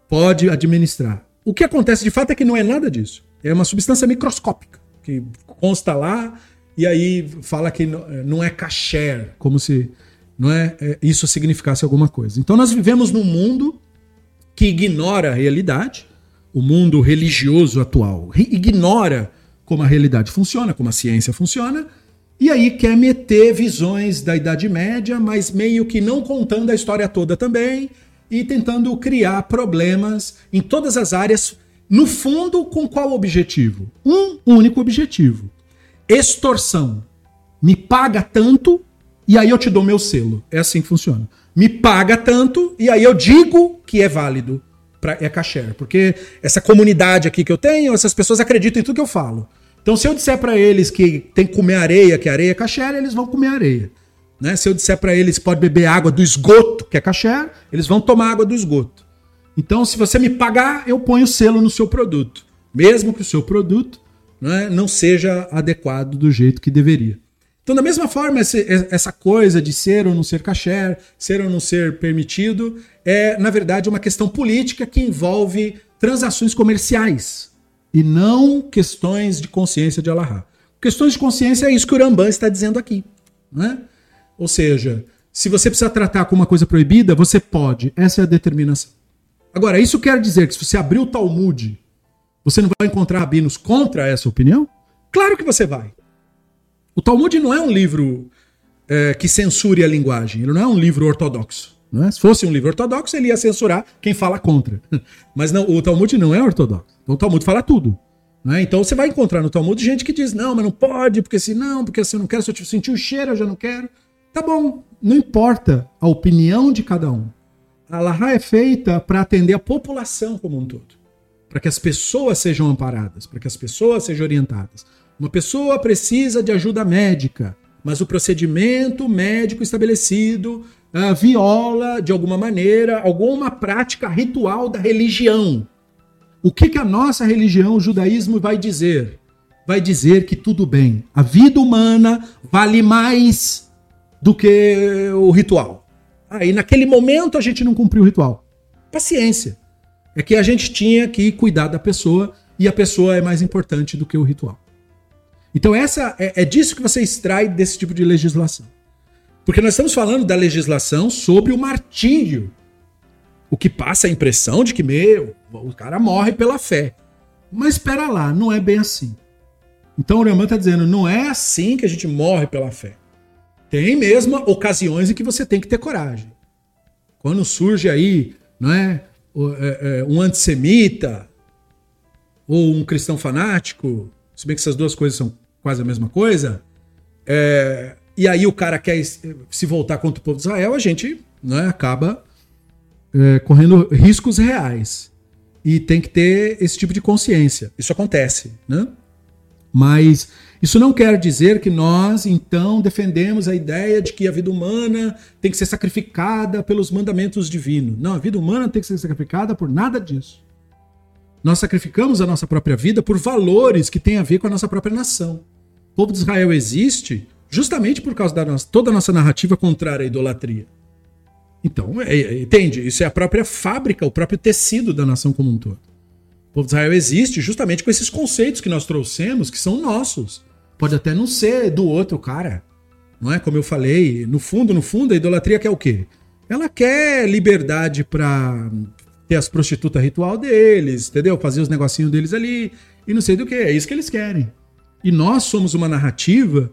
Pode administrar. O que acontece de fato é que não é nada disso. É uma substância microscópica que consta lá e aí fala que não é kasher, como se não é, é, isso significasse alguma coisa. Então nós vivemos num mundo que ignora a realidade, o mundo religioso atual ignora como a realidade funciona, como a ciência funciona, e aí quer meter visões da Idade Média, mas meio que não contando a história toda também e tentando criar problemas em todas as áreas no fundo, com qual objetivo? Um único objetivo: extorsão. Me paga tanto e aí eu te dou meu selo. É assim que funciona. Me paga tanto e aí eu digo que é válido. Pra, é kasher. Porque essa comunidade aqui que eu tenho, essas pessoas acreditam em tudo que eu falo. Então, se eu disser para eles que tem que comer areia, que areia é kasher, eles vão comer areia. Né? Se eu disser para eles que pode beber água do esgoto, que é kasher, eles vão tomar água do esgoto. Então, se você me pagar, eu ponho selo no seu produto. Mesmo que o seu produto é, não seja adequado do jeito que deveria. Então, da mesma forma, essa coisa de ser ou não ser caché, ser ou não ser permitido, é, na verdade, uma questão política que envolve transações comerciais e não questões de consciência de Allahá. Questões de consciência é isso que o Rambam está dizendo aqui. Né? Ou seja, se você precisa tratar com uma coisa proibida, você pode. Essa é a determinação. Agora, isso quer dizer que se você abrir o Talmud, você não vai encontrar rabinos contra essa opinião? Claro que você vai. O Talmud não é um livro é, que censure a linguagem, ele não é um livro ortodoxo. É? Se fosse um livro ortodoxo, ele ia censurar quem fala contra. Mas não, o Talmud não é ortodoxo. O Talmud fala tudo. Né? Então você vai encontrar no Talmud gente que diz: não, mas não pode, porque se não, porque se eu não quero, se eu sentir o cheiro, eu já não quero. Tá bom, não importa a opinião de cada um. A Laha é feita para atender a população como um todo, para que as pessoas sejam amparadas, para que as pessoas sejam orientadas. Uma pessoa precisa de ajuda médica, mas o procedimento médico estabelecido uh, viola, de alguma maneira, alguma prática ritual da religião. O que, que a nossa religião, o judaísmo, vai dizer? Vai dizer que tudo bem, a vida humana vale mais do que o ritual. Aí, ah, naquele momento, a gente não cumpriu o ritual. Paciência. É que a gente tinha que cuidar da pessoa e a pessoa é mais importante do que o ritual. Então essa é, é disso que você extrai desse tipo de legislação. Porque nós estamos falando da legislação sobre o martírio. O que passa a impressão de que, meu, o cara morre pela fé. Mas espera lá, não é bem assim. Então o Rambam está dizendo, não é assim que a gente morre pela fé. Tem mesmo ocasiões em que você tem que ter coragem. Quando surge aí, não é, é, é um antissemita ou um cristão fanático, se bem que essas duas coisas são quase a mesma coisa, é, e aí o cara quer se voltar contra o povo de Israel, a gente né, acaba é, correndo riscos reais. E tem que ter esse tipo de consciência. Isso acontece, né? Mas isso não quer dizer que nós, então, defendemos a ideia de que a vida humana tem que ser sacrificada pelos mandamentos divinos. Não, a vida humana tem que ser sacrificada por nada disso. Nós sacrificamos a nossa própria vida por valores que têm a ver com a nossa própria nação. O povo de Israel existe justamente por causa da nossa, toda a nossa narrativa contrária à idolatria. Então, é, é, entende? Isso é a própria fábrica, o próprio tecido da nação como um todo. O povo de Israel existe justamente com esses conceitos que nós trouxemos, que são nossos. Pode até não ser do outro cara. Não é? Como eu falei, no fundo, no fundo, a idolatria quer o quê? Ela quer liberdade para ter as prostitutas ritual deles, entendeu? Fazer os negocinhos deles ali e não sei do que. É isso que eles querem. E nós somos uma narrativa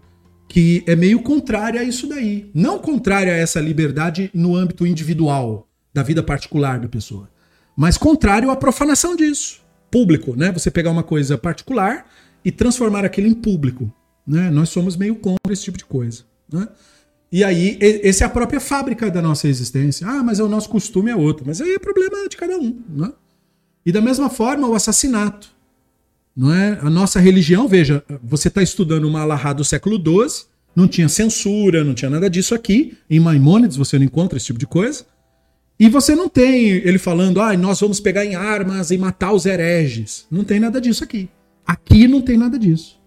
que é meio contrária a isso daí. Não contrária a essa liberdade no âmbito individual, da vida particular da pessoa, mas contrário à profanação disso. Público, né? Você pegar uma coisa particular e transformar aquilo em público. Né? Nós somos meio contra esse tipo de coisa. Né? E aí, essa é a própria fábrica da nossa existência. Ah, mas é o nosso costume é outro. Mas aí é problema de cada um. Né? E da mesma forma, o assassinato. Não é? A nossa religião, veja, você está estudando uma Alahá do século XII, não tinha censura, não tinha nada disso aqui. Em Maimônides você não encontra esse tipo de coisa. E você não tem ele falando, ah, nós vamos pegar em armas e matar os hereges. Não tem nada disso aqui. Aqui não tem nada disso.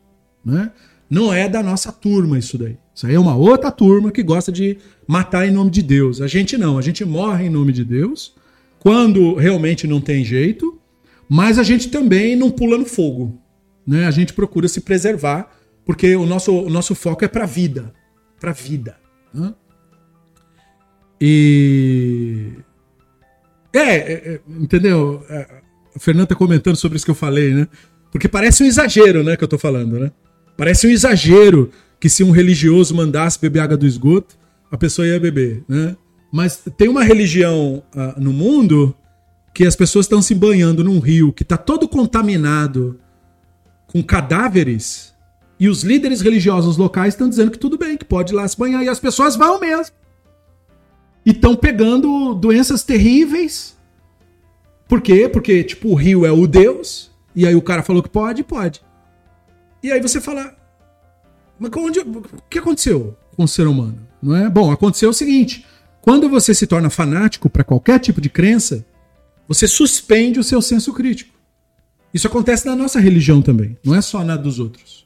Né? Não é da nossa turma isso daí. Isso aí é uma outra turma que gosta de matar em nome de Deus. A gente não, a gente morre em nome de Deus quando realmente não tem jeito mas a gente também não pula no fogo. Né? A gente procura se preservar, porque o nosso, o nosso foco é para a vida. Para a vida. Né? E. É, é, é entendeu? É, a Fernanda tá comentando sobre isso que eu falei, né? Porque parece um exagero, né, que eu tô falando, né? Parece um exagero que se um religioso mandasse beber água do esgoto, a pessoa ia beber, né? Mas tem uma religião uh, no mundo que as pessoas estão se banhando num rio que está todo contaminado com cadáveres e os líderes religiosos locais estão dizendo que tudo bem, que pode ir lá se banhar e as pessoas vão mesmo. E estão pegando doenças terríveis. Por quê? Porque, tipo, o rio é o Deus, e aí o cara falou que pode, pode. E aí você fala, mas onde, o que aconteceu com o ser humano? Não é? Bom, aconteceu o seguinte: quando você se torna fanático para qualquer tipo de crença, você suspende o seu senso crítico. Isso acontece na nossa religião também, não é só na dos outros.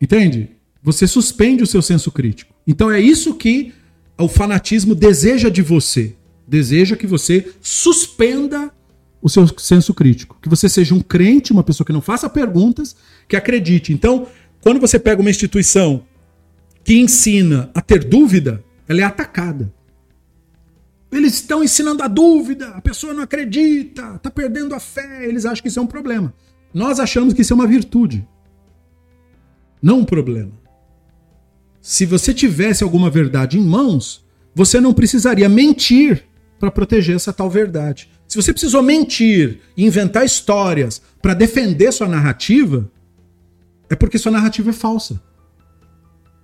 Entende? Você suspende o seu senso crítico. Então é isso que o fanatismo deseja de você. Deseja que você suspenda o seu senso crítico. Que você seja um crente, uma pessoa que não faça perguntas, que acredite. Então, quando você pega uma instituição que ensina a ter dúvida, ela é atacada. Eles estão ensinando a dúvida, a pessoa não acredita, está perdendo a fé, eles acham que isso é um problema. Nós achamos que isso é uma virtude, não um problema. Se você tivesse alguma verdade em mãos, você não precisaria mentir para proteger essa tal verdade. Se você precisou mentir e inventar histórias para defender sua narrativa, é porque sua narrativa é falsa.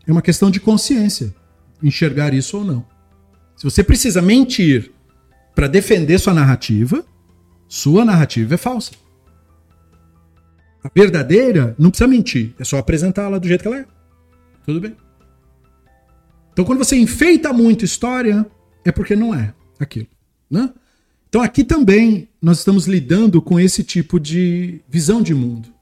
É uma questão de consciência, enxergar isso ou não. Se você precisa mentir para defender sua narrativa, sua narrativa é falsa. A verdadeira não precisa mentir, é só apresentá-la do jeito que ela é. Tudo bem. Então, quando você enfeita muito história, é porque não é aquilo. Né? Então, aqui também nós estamos lidando com esse tipo de visão de mundo.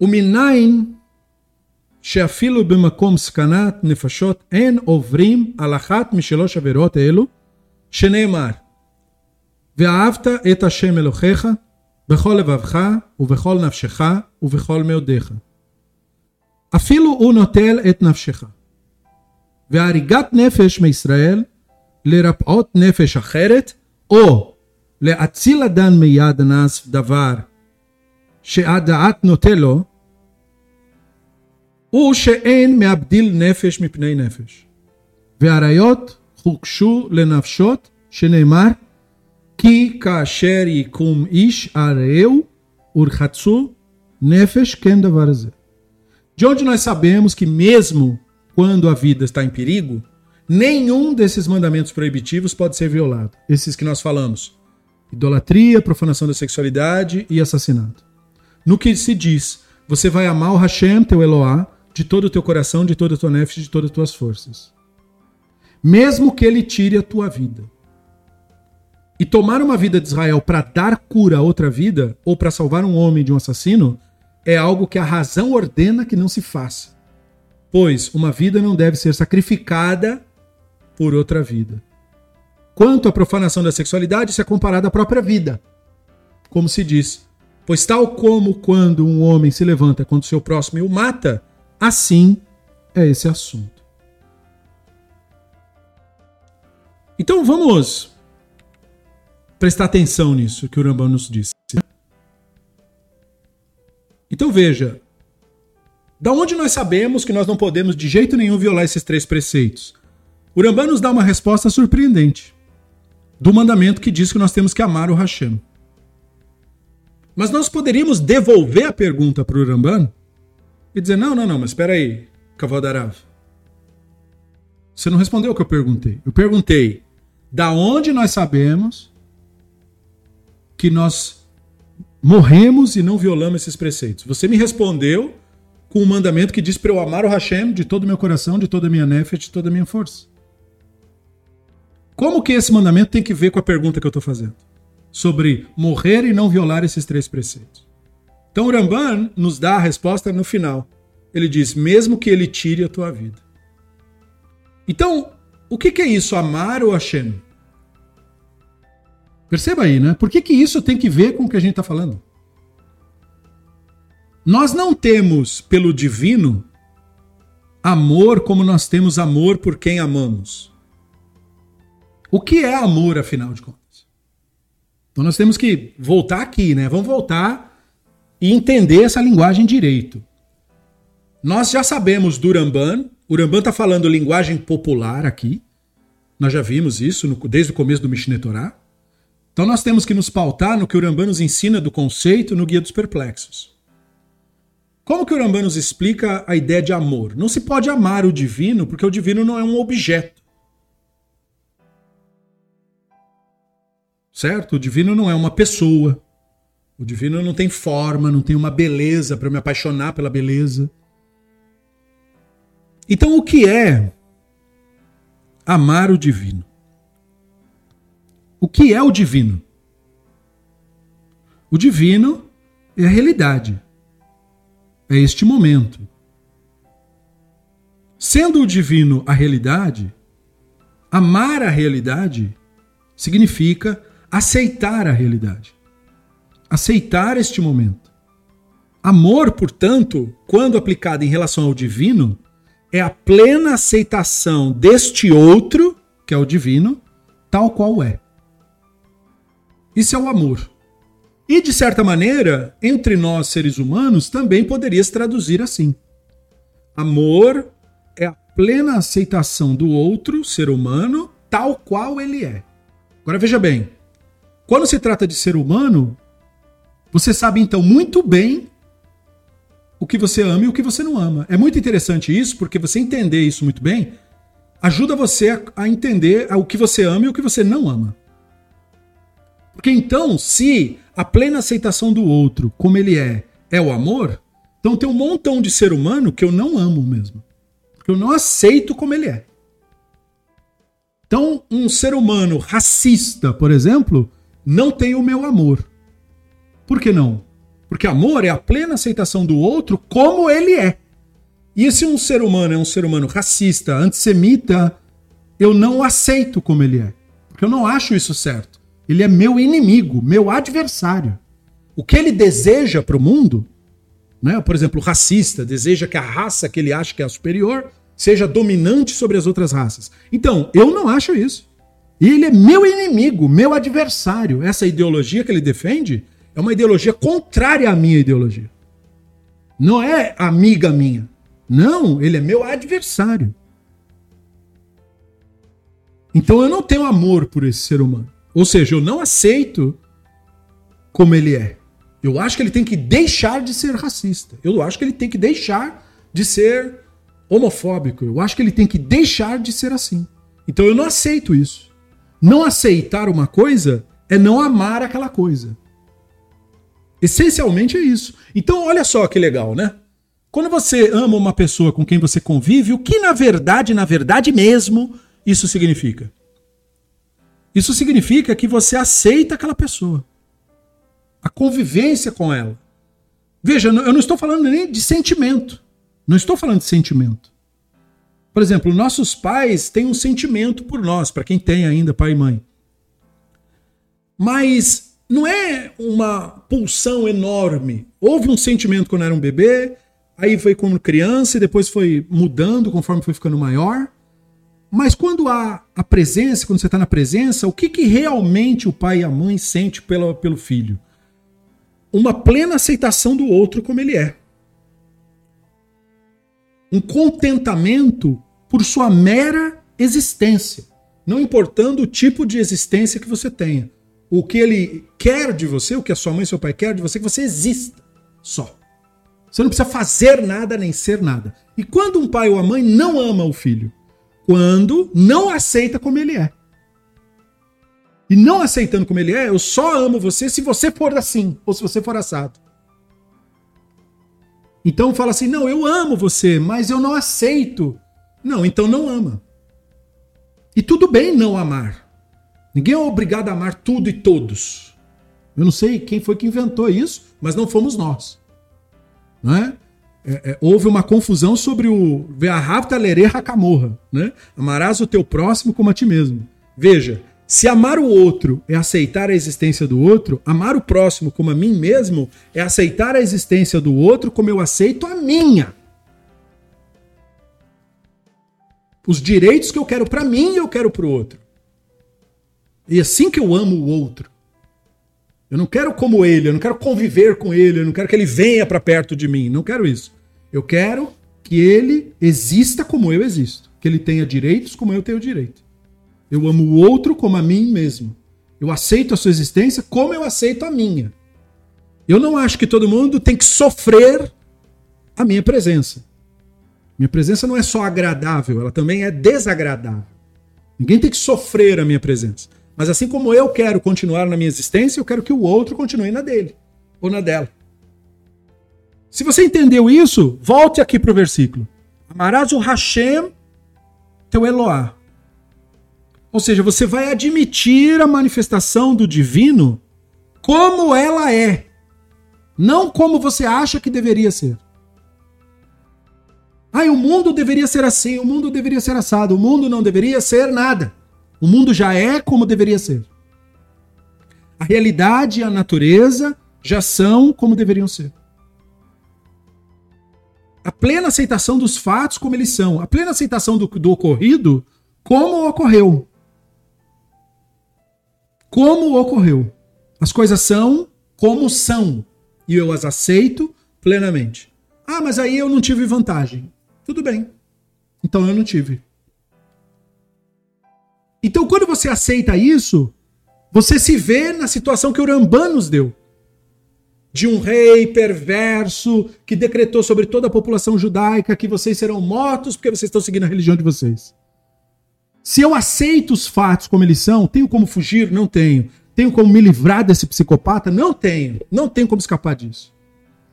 O Minain שאפילו במקום סכנת נפשות אין עוברים על אחת משלוש עבירות אלו, שנאמר, ואהבת את השם אלוהיך בכל לבבך ובכל נפשך ובכל מאודיך. אפילו הוא נוטל את נפשך. והריגת נפש מישראל לרפאות נפש אחרת, או להציל אדם מיד נס דבר שהדעת נוטה לו, הוא שאין מאבדיל נפש מפני נפש. והראיות הוגשו לנפשות, שנאמר, כי כאשר יקום איש על רעהו ורחצו nefesh ken davar De onde nós sabemos que mesmo quando a vida está em perigo, nenhum desses mandamentos proibitivos pode ser violado. Esses que nós falamos: idolatria, profanação da sexualidade e assassinato. No que se diz, você vai amar o Hashem, teu Eloá, de todo o teu coração, de toda a tua nefesh, de todas as tuas forças. Mesmo que ele tire a tua vida. E tomar uma vida de Israel para dar cura a outra vida, ou para salvar um homem de um assassino, é algo que a razão ordena que não se faça. Pois uma vida não deve ser sacrificada por outra vida. Quanto à profanação da sexualidade, isso é comparado à própria vida. Como se diz, pois tal como quando um homem se levanta contra o seu próximo e o mata, Assim é esse assunto. Então vamos prestar atenção nisso que o Rambam nos disse. Então veja, da onde nós sabemos que nós não podemos de jeito nenhum violar esses três preceitos? O Rambam nos dá uma resposta surpreendente do mandamento que diz que nós temos que amar o Hashem. Mas nós poderíamos devolver a pergunta para o Rambam e dizer: não, não, não, mas espera aí, Kavodarav. Você não respondeu o que eu perguntei. Eu perguntei: da onde nós sabemos que nós morremos e não violamos esses preceitos? Você me respondeu com um mandamento que diz para eu amar o Hashem de todo o meu coração, de toda a minha nefet, de toda a minha força. Como que esse mandamento tem que ver com a pergunta que eu estou fazendo? Sobre morrer e não violar esses três preceitos. Então o Ramban nos dá a resposta no final. Ele diz: mesmo que ele tire a tua vida. Então, o que, que é isso, amar o Hashem? Perceba aí, né? Por que, que isso tem que ver com o que a gente está falando? Nós não temos pelo divino amor como nós temos amor por quem amamos. O que é amor, afinal de contas? Então nós temos que voltar aqui, né? Vamos voltar e entender essa linguagem direito. Nós já sabemos do Ramban, o Ramban está falando linguagem popular aqui, nós já vimos isso no, desde o começo do Mishneh Torah. Então nós temos que nos pautar no que o Ramban nos ensina do conceito no Guia dos Perplexos. Como que o Ramban nos explica a ideia de amor? Não se pode amar o divino porque o divino não é um objeto. Certo? O divino não é uma pessoa. O divino não tem forma, não tem uma beleza para me apaixonar pela beleza. Então, o que é amar o divino? O que é o divino? O divino é a realidade. É este momento. Sendo o divino a realidade, amar a realidade significa aceitar a realidade. Aceitar este momento. Amor, portanto, quando aplicado em relação ao divino, é a plena aceitação deste outro, que é o divino, tal qual é. Isso é o amor. E, de certa maneira, entre nós seres humanos também poderia se traduzir assim. Amor é a plena aceitação do outro, ser humano, tal qual ele é. Agora veja bem: quando se trata de ser humano, você sabe então muito bem o que você ama e o que você não ama. É muito interessante isso, porque você entender isso muito bem ajuda você a entender o que você ama e o que você não ama. Porque então, se a plena aceitação do outro, como ele é, é o amor, então tem um montão de ser humano que eu não amo mesmo. Porque eu não aceito como ele é. Então, um ser humano racista, por exemplo, não tem o meu amor. Por que não? Porque amor é a plena aceitação do outro como ele é. E se um ser humano é um ser humano racista, antissemita, eu não aceito como ele é. Porque eu não acho isso certo. Ele é meu inimigo, meu adversário. O que ele deseja para o mundo, né? por exemplo, o racista deseja que a raça que ele acha que é a superior seja dominante sobre as outras raças. Então, eu não acho isso. E ele é meu inimigo, meu adversário. Essa ideologia que ele defende é uma ideologia contrária à minha ideologia. Não é amiga minha. Não, ele é meu adversário. Então eu não tenho amor por esse ser humano. Ou seja, eu não aceito como ele é. Eu acho que ele tem que deixar de ser racista. Eu acho que ele tem que deixar de ser homofóbico. Eu acho que ele tem que deixar de ser assim. Então eu não aceito isso. Não aceitar uma coisa é não amar aquela coisa. Essencialmente é isso. Então olha só que legal, né? Quando você ama uma pessoa com quem você convive, o que na verdade, na verdade mesmo, isso significa? Isso significa que você aceita aquela pessoa. A convivência com ela. Veja, eu não estou falando nem de sentimento. Não estou falando de sentimento. Por exemplo, nossos pais têm um sentimento por nós, para quem tem ainda pai e mãe. Mas não é uma pulsão enorme. Houve um sentimento quando era um bebê, aí foi como criança e depois foi mudando conforme foi ficando maior. Mas quando há a presença, quando você está na presença, o que, que realmente o pai e a mãe sente pelo, pelo filho? Uma plena aceitação do outro como ele é. Um contentamento por sua mera existência, não importando o tipo de existência que você tenha. O que ele quer de você, o que a sua mãe e seu pai querem de você, que você exista só. Você não precisa fazer nada nem ser nada. E quando um pai ou a mãe não ama o filho, quando não aceita como ele é. E não aceitando como ele é, eu só amo você se você for assim, ou se você for assado. Então fala assim: não, eu amo você, mas eu não aceito. Não, então não ama. E tudo bem não amar. Ninguém é obrigado a amar tudo e todos. Eu não sei quem foi que inventou isso, mas não fomos nós. Não é? é, houve uma confusão sobre o Ve'ahavta lerê hakamorra, né? Amarás o teu próximo como a ti mesmo. Veja, se amar o outro é aceitar a existência do outro, amar o próximo como a mim mesmo é aceitar a existência do outro como eu aceito a minha. Os direitos que eu quero para mim, eu quero para o outro. E assim que eu amo o outro. Eu não quero como ele, eu não quero conviver com ele, eu não quero que ele venha para perto de mim. Não quero isso. Eu quero que ele exista como eu existo, que ele tenha direitos como eu tenho direito. Eu amo o outro como a mim mesmo. Eu aceito a sua existência como eu aceito a minha. Eu não acho que todo mundo tem que sofrer a minha presença. Minha presença não é só agradável, ela também é desagradável. Ninguém tem que sofrer a minha presença. Mas assim como eu quero continuar na minha existência, eu quero que o outro continue na dele ou na dela. Se você entendeu isso, volte aqui para o versículo. Amarás o Hashem, teu Eloá. Ou seja, você vai admitir a manifestação do divino como ela é, não como você acha que deveria ser. Ah, o mundo deveria ser assim, o mundo deveria ser assado, o mundo não deveria ser nada. O mundo já é como deveria ser. A realidade e a natureza já são como deveriam ser. A plena aceitação dos fatos como eles são, a plena aceitação do, do ocorrido como ocorreu. Como ocorreu. As coisas são como são e eu as aceito plenamente. Ah, mas aí eu não tive vantagem. Tudo bem. Então eu não tive. Então quando você aceita isso, você se vê na situação que o Rambam nos deu. De um rei perverso que decretou sobre toda a população judaica que vocês serão mortos porque vocês estão seguindo a religião de vocês. Se eu aceito os fatos como eles são, tenho como fugir? Não tenho. Tenho como me livrar desse psicopata? Não tenho. Não tenho como escapar disso.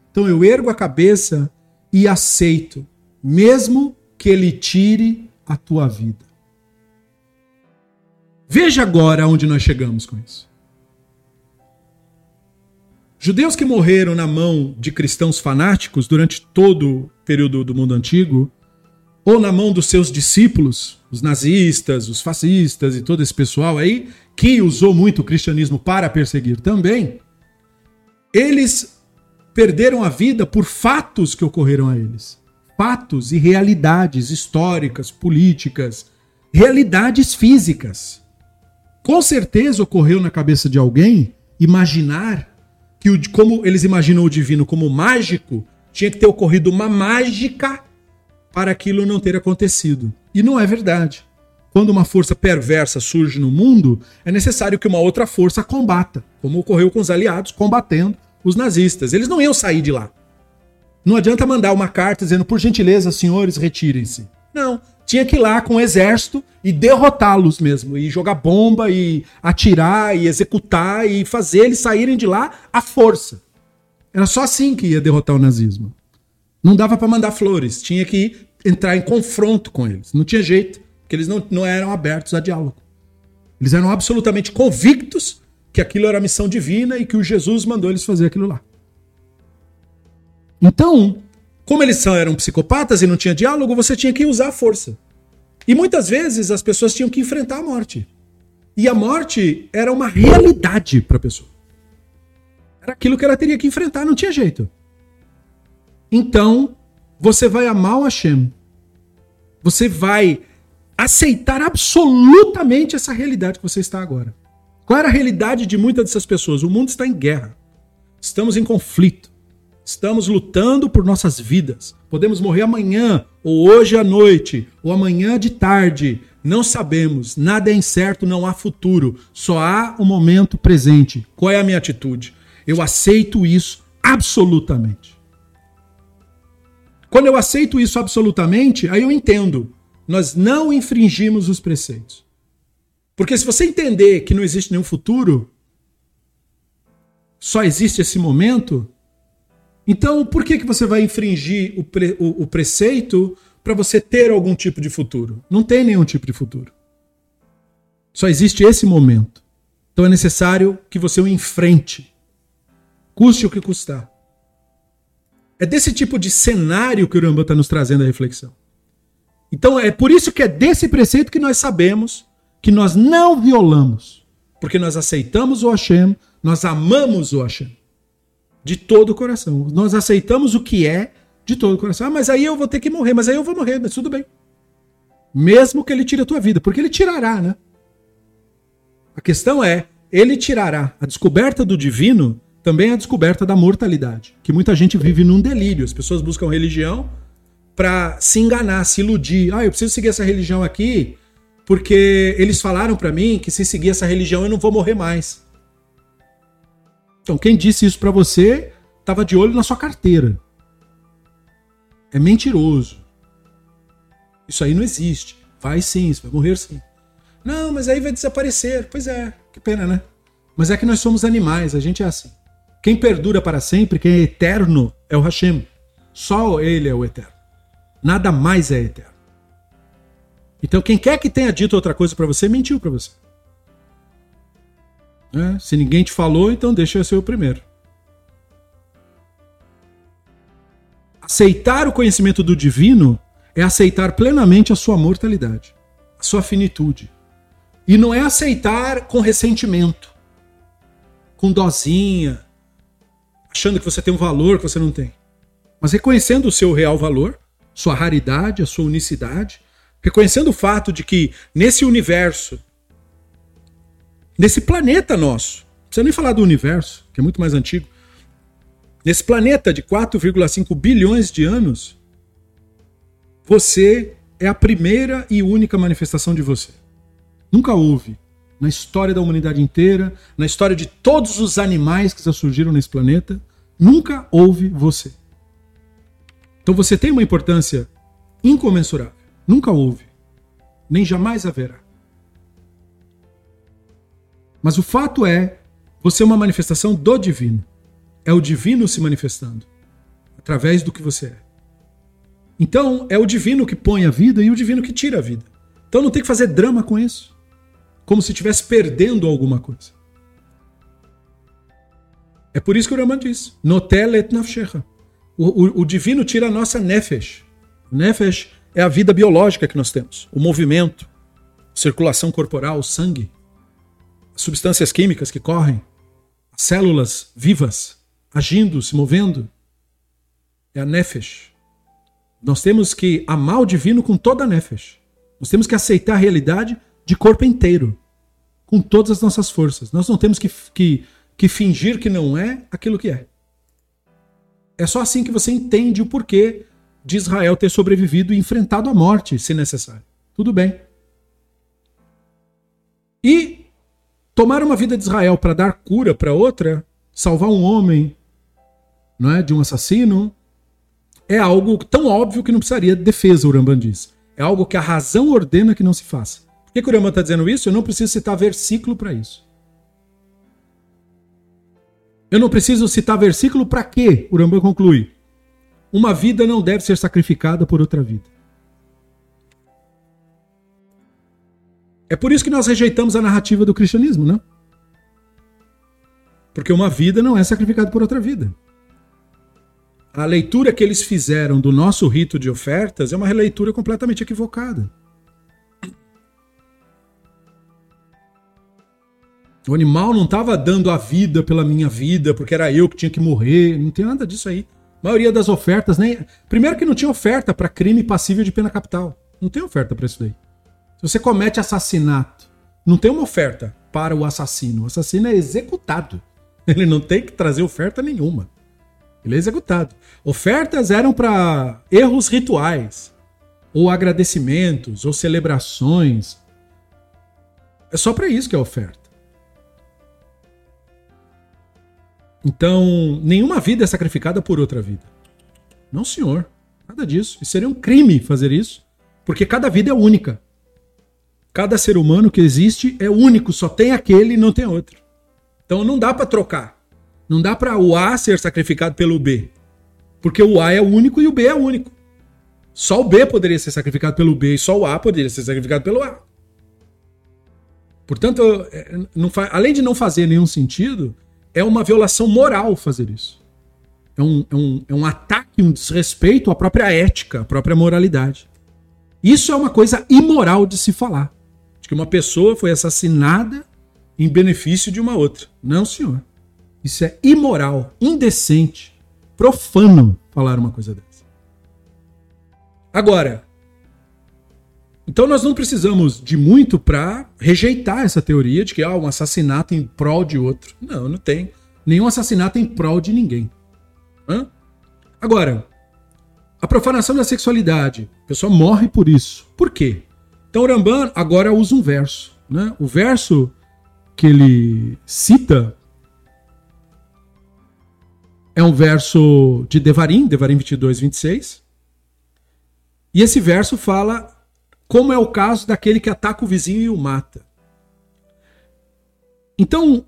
Então eu ergo a cabeça e aceito mesmo que ele tire a tua vida. Veja agora onde nós chegamos com isso. Judeus que morreram na mão de cristãos fanáticos durante todo o período do mundo antigo, ou na mão dos seus discípulos, os nazistas, os fascistas e todo esse pessoal aí, que usou muito o cristianismo para perseguir também, eles perderam a vida por fatos que ocorreram a eles fatos e realidades históricas, políticas, realidades físicas. Com certeza ocorreu na cabeça de alguém imaginar que, o, como eles imaginam o divino como mágico, tinha que ter ocorrido uma mágica para aquilo não ter acontecido. E não é verdade. Quando uma força perversa surge no mundo, é necessário que uma outra força combata, como ocorreu com os aliados combatendo os nazistas. Eles não iam sair de lá. Não adianta mandar uma carta dizendo, por gentileza, senhores, retirem-se. Não. Tinha que ir lá com o exército e derrotá-los mesmo. E jogar bomba, e atirar, e executar, e fazer eles saírem de lá à força. Era só assim que ia derrotar o nazismo. Não dava para mandar flores. Tinha que entrar em confronto com eles. Não tinha jeito. Porque eles não, não eram abertos a diálogo. Eles eram absolutamente convictos que aquilo era missão divina e que o Jesus mandou eles fazer aquilo lá. Então, como eles eram psicopatas e não tinha diálogo, você tinha que usar a força. E muitas vezes as pessoas tinham que enfrentar a morte. E a morte era uma realidade para a pessoa. Era aquilo que ela teria que enfrentar, não tinha jeito. Então, você vai amar o Hashem. Você vai aceitar absolutamente essa realidade que você está agora. Qual era a realidade de muitas dessas pessoas? O mundo está em guerra. Estamos em conflito. Estamos lutando por nossas vidas. Podemos morrer amanhã, ou hoje à noite, ou amanhã de tarde. Não sabemos. Nada é incerto, não há futuro. Só há o momento presente. Qual é a minha atitude? Eu aceito isso absolutamente. Quando eu aceito isso absolutamente, aí eu entendo. Nós não infringimos os preceitos. Porque se você entender que não existe nenhum futuro, só existe esse momento, então, por que, que você vai infringir o, pre, o, o preceito para você ter algum tipo de futuro? Não tem nenhum tipo de futuro. Só existe esse momento. Então é necessário que você o enfrente, custe o que custar. É desse tipo de cenário que o Rambam está nos trazendo a reflexão. Então é por isso que é desse preceito que nós sabemos que nós não violamos, porque nós aceitamos o Hashem, nós amamos o Hashem de todo o coração. Nós aceitamos o que é de todo o coração. Ah, mas aí eu vou ter que morrer, mas aí eu vou morrer, mas tudo bem. Mesmo que ele tire a tua vida, porque ele tirará, né? A questão é, ele tirará. A descoberta do divino também é a descoberta da mortalidade, que muita gente vive num delírio. As pessoas buscam religião para se enganar, se iludir. Ah, eu preciso seguir essa religião aqui porque eles falaram para mim que se seguir essa religião eu não vou morrer mais. Então, quem disse isso para você estava de olho na sua carteira. É mentiroso. Isso aí não existe. Vai sim, você vai morrer sim. Não, mas aí vai desaparecer. Pois é, que pena, né? Mas é que nós somos animais, a gente é assim. Quem perdura para sempre, quem é eterno, é o Hashem. Só ele é o eterno. Nada mais é eterno. Então, quem quer que tenha dito outra coisa para você, mentiu para você. É, se ninguém te falou, então deixa eu ser o primeiro. Aceitar o conhecimento do divino é aceitar plenamente a sua mortalidade, a sua finitude. E não é aceitar com ressentimento, com dozinha, achando que você tem um valor que você não tem. Mas reconhecendo o seu real valor, sua raridade, a sua unicidade, reconhecendo o fato de que nesse universo, nesse planeta nosso, não precisa nem falar do universo, que é muito mais antigo, nesse planeta de 4,5 bilhões de anos, você é a primeira e única manifestação de você. Nunca houve na história da humanidade inteira, na história de todos os animais que já surgiram nesse planeta, nunca houve você. Então você tem uma importância incomensurável. Nunca houve, nem jamais haverá. Mas o fato é, você é uma manifestação do divino. É o divino se manifestando através do que você é. Então, é o divino que põe a vida e o divino que tira a vida. Então não tem que fazer drama com isso. Como se estivesse perdendo alguma coisa. É por isso que o Raman diz: Notel et nafshecha. O, o, o divino tira a nossa nefesh. Nefesh é a vida biológica que nós temos, o movimento, circulação corporal, o sangue, substâncias químicas que correm, as células vivas agindo, se movendo. É a nefesh. Nós temos que amar o divino com toda a nefesh. Nós temos que aceitar a realidade de corpo inteiro, com todas as nossas forças. Nós não temos que, que, que fingir que não é aquilo que é. É só assim que você entende o porquê de Israel ter sobrevivido e enfrentado a morte, se necessário. Tudo bem. E tomar uma vida de Israel para dar cura para outra, salvar um homem não é, de um assassino, é algo tão óbvio que não precisaria de defesa, o Rambam diz. É algo que a razão ordena que não se faça. Por que, que o Rambam está dizendo isso? Eu não preciso citar versículo para isso. Eu não preciso citar versículo para quê? O Rambam conclui. Uma vida não deve ser sacrificada por outra vida. É por isso que nós rejeitamos a narrativa do cristianismo, não? Porque uma vida não é sacrificada por outra vida. A leitura que eles fizeram do nosso rito de ofertas é uma releitura completamente equivocada. O animal não estava dando a vida pela minha vida, porque era eu que tinha que morrer. Não tem nada disso aí. A maioria das ofertas nem. Primeiro que não tinha oferta para crime passível de pena capital. Não tem oferta para isso daí. Se você comete assassinato, não tem uma oferta para o assassino. O assassino é executado. Ele não tem que trazer oferta nenhuma. Ele é executado. Ofertas eram para erros rituais, ou agradecimentos, ou celebrações. É só para isso que é oferta. Então, nenhuma vida é sacrificada por outra vida. Não, senhor. Nada disso. Isso seria um crime fazer isso, porque cada vida é única. Cada ser humano que existe é único, só tem aquele e não tem outro. Então não dá para trocar. Não dá para o A ser sacrificado pelo B. Porque o A é único e o B é único. Só o B poderia ser sacrificado pelo B e só o A poderia ser sacrificado pelo A. Portanto, é, além de não fazer nenhum sentido, é uma violação moral fazer isso. É um, é um, é um ataque, um desrespeito à própria ética, à própria moralidade. Isso é uma coisa imoral de se falar. Que uma pessoa foi assassinada em benefício de uma outra. Não, senhor. Isso é imoral, indecente, profano falar uma coisa dessa. Agora, então nós não precisamos de muito para rejeitar essa teoria de que há ah, um assassinato em prol de outro. Não, não tem. Nenhum assassinato em prol de ninguém. Hã? Agora, a profanação da sexualidade. A pessoa morre por isso. Por quê? Então Ramban agora usa um verso. Né? O verso que ele cita é um verso de Devarim, Devarim 22, 26. E esse verso fala como é o caso daquele que ataca o vizinho e o mata. Então,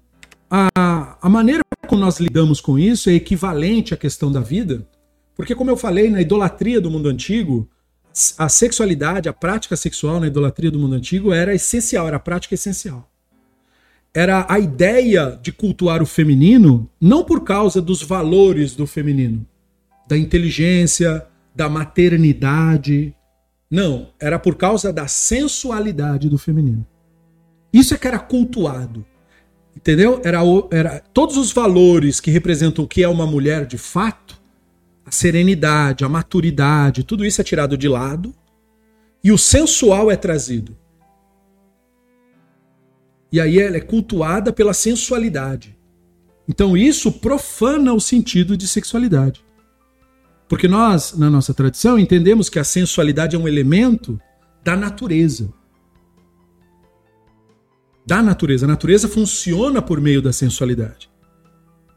a, a maneira como nós lidamos com isso é equivalente à questão da vida, porque, como eu falei, na idolatria do mundo antigo, a sexualidade, a prática sexual na idolatria do mundo antigo era essencial, era a prática essencial. Era a ideia de cultuar o feminino não por causa dos valores do feminino, da inteligência, da maternidade. Não, era por causa da sensualidade do feminino. Isso é que era cultuado. Entendeu? Era, era todos os valores que representam o que é uma mulher de fato, a serenidade, a maturidade, tudo isso é tirado de lado e o sensual é trazido. E aí ela é cultuada pela sensualidade. Então isso profana o sentido de sexualidade. Porque nós, na nossa tradição, entendemos que a sensualidade é um elemento da natureza da natureza. A natureza funciona por meio da sensualidade.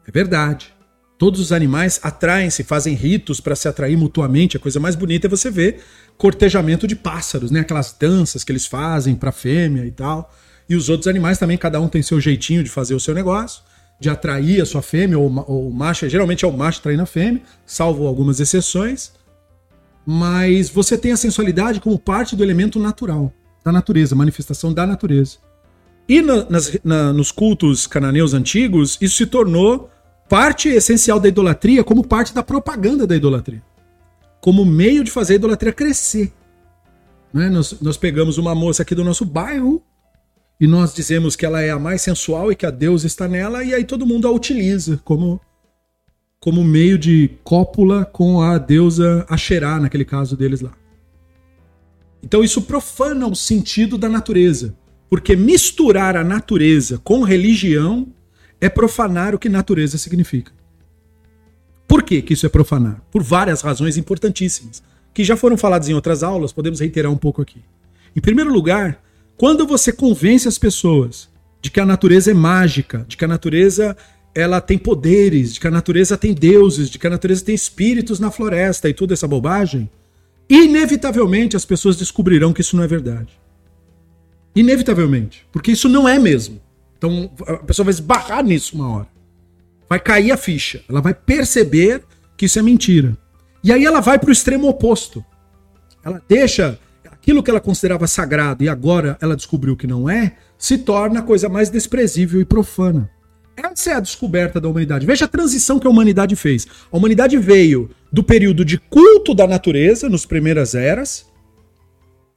É verdade. Todos os animais atraem-se, fazem ritos para se atrair mutuamente. A coisa mais bonita é você ver cortejamento de pássaros, né? Aquelas danças que eles fazem para fêmea e tal. E os outros animais também, cada um tem seu jeitinho de fazer o seu negócio, de atrair a sua fêmea ou, o macho. Geralmente é o macho traindo a fêmea, salvo algumas exceções. Mas você tem a sensualidade como parte do elemento natural, da natureza, manifestação da natureza. E na, nas, na, nos cultos cananeus antigos, isso se tornou parte essencial da idolatria, como parte da propaganda da idolatria. Como meio de fazer a idolatria crescer. Né? Nós, nós pegamos uma moça aqui do nosso bairro e nós dizemos que ela é a mais sensual e que a Deus está nela, e aí todo mundo a utiliza como, como meio de cópula com a deusa Asherá, naquele caso deles lá. Então isso profana o sentido da natureza. Porque misturar a natureza com religião é profanar o que natureza significa. Por que, que isso é profanar? Por várias razões importantíssimas, que já foram faladas em outras aulas, podemos reiterar um pouco aqui. Em primeiro lugar, quando você convence as pessoas de que a natureza é mágica, de que a natureza ela tem poderes, de que a natureza tem deuses, de que a natureza tem espíritos na floresta e toda essa bobagem, inevitavelmente as pessoas descobrirão que isso não é verdade. Inevitavelmente. Porque isso não é mesmo. Então a pessoa vai esbarrar nisso uma hora. Vai cair a ficha. Ela vai perceber que isso é mentira. E aí ela vai para o extremo oposto. Ela deixa aquilo que ela considerava sagrado e agora ela descobriu que não é, se torna a coisa mais desprezível e profana. Essa é a descoberta da humanidade. Veja a transição que a humanidade fez. A humanidade veio do período de culto da natureza, nas primeiras eras,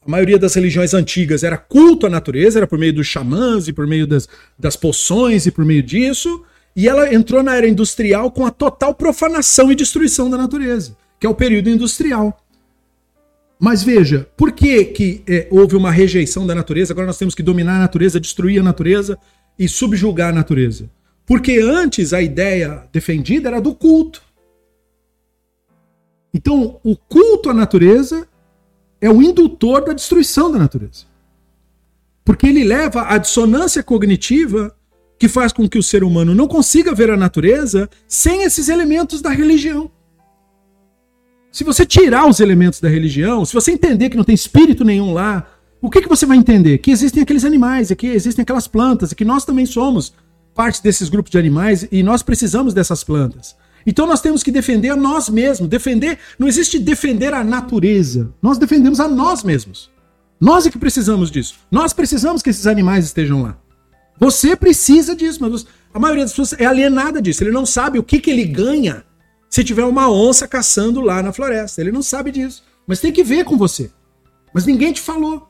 a maioria das religiões antigas era culto à natureza, era por meio dos xamãs e por meio das, das poções e por meio disso. E ela entrou na era industrial com a total profanação e destruição da natureza, que é o período industrial. Mas veja, por que, que é, houve uma rejeição da natureza? Agora nós temos que dominar a natureza, destruir a natureza e subjugar a natureza. Porque antes a ideia defendida era do culto. Então, o culto à natureza é o indutor da destruição da natureza. Porque ele leva à dissonância cognitiva que faz com que o ser humano não consiga ver a natureza sem esses elementos da religião. Se você tirar os elementos da religião, se você entender que não tem espírito nenhum lá, o que, que você vai entender? Que existem aqueles animais, que existem aquelas plantas, e que nós também somos parte desses grupos de animais e nós precisamos dessas plantas. Então nós temos que defender a nós mesmos. Defender, não existe defender a natureza. Nós defendemos a nós mesmos. Nós é que precisamos disso. Nós precisamos que esses animais estejam lá. Você precisa disso, mas a maioria das pessoas é alienada disso. Ele não sabe o que, que ele ganha se tiver uma onça caçando lá na floresta. Ele não sabe disso. Mas tem que ver com você. Mas ninguém te falou.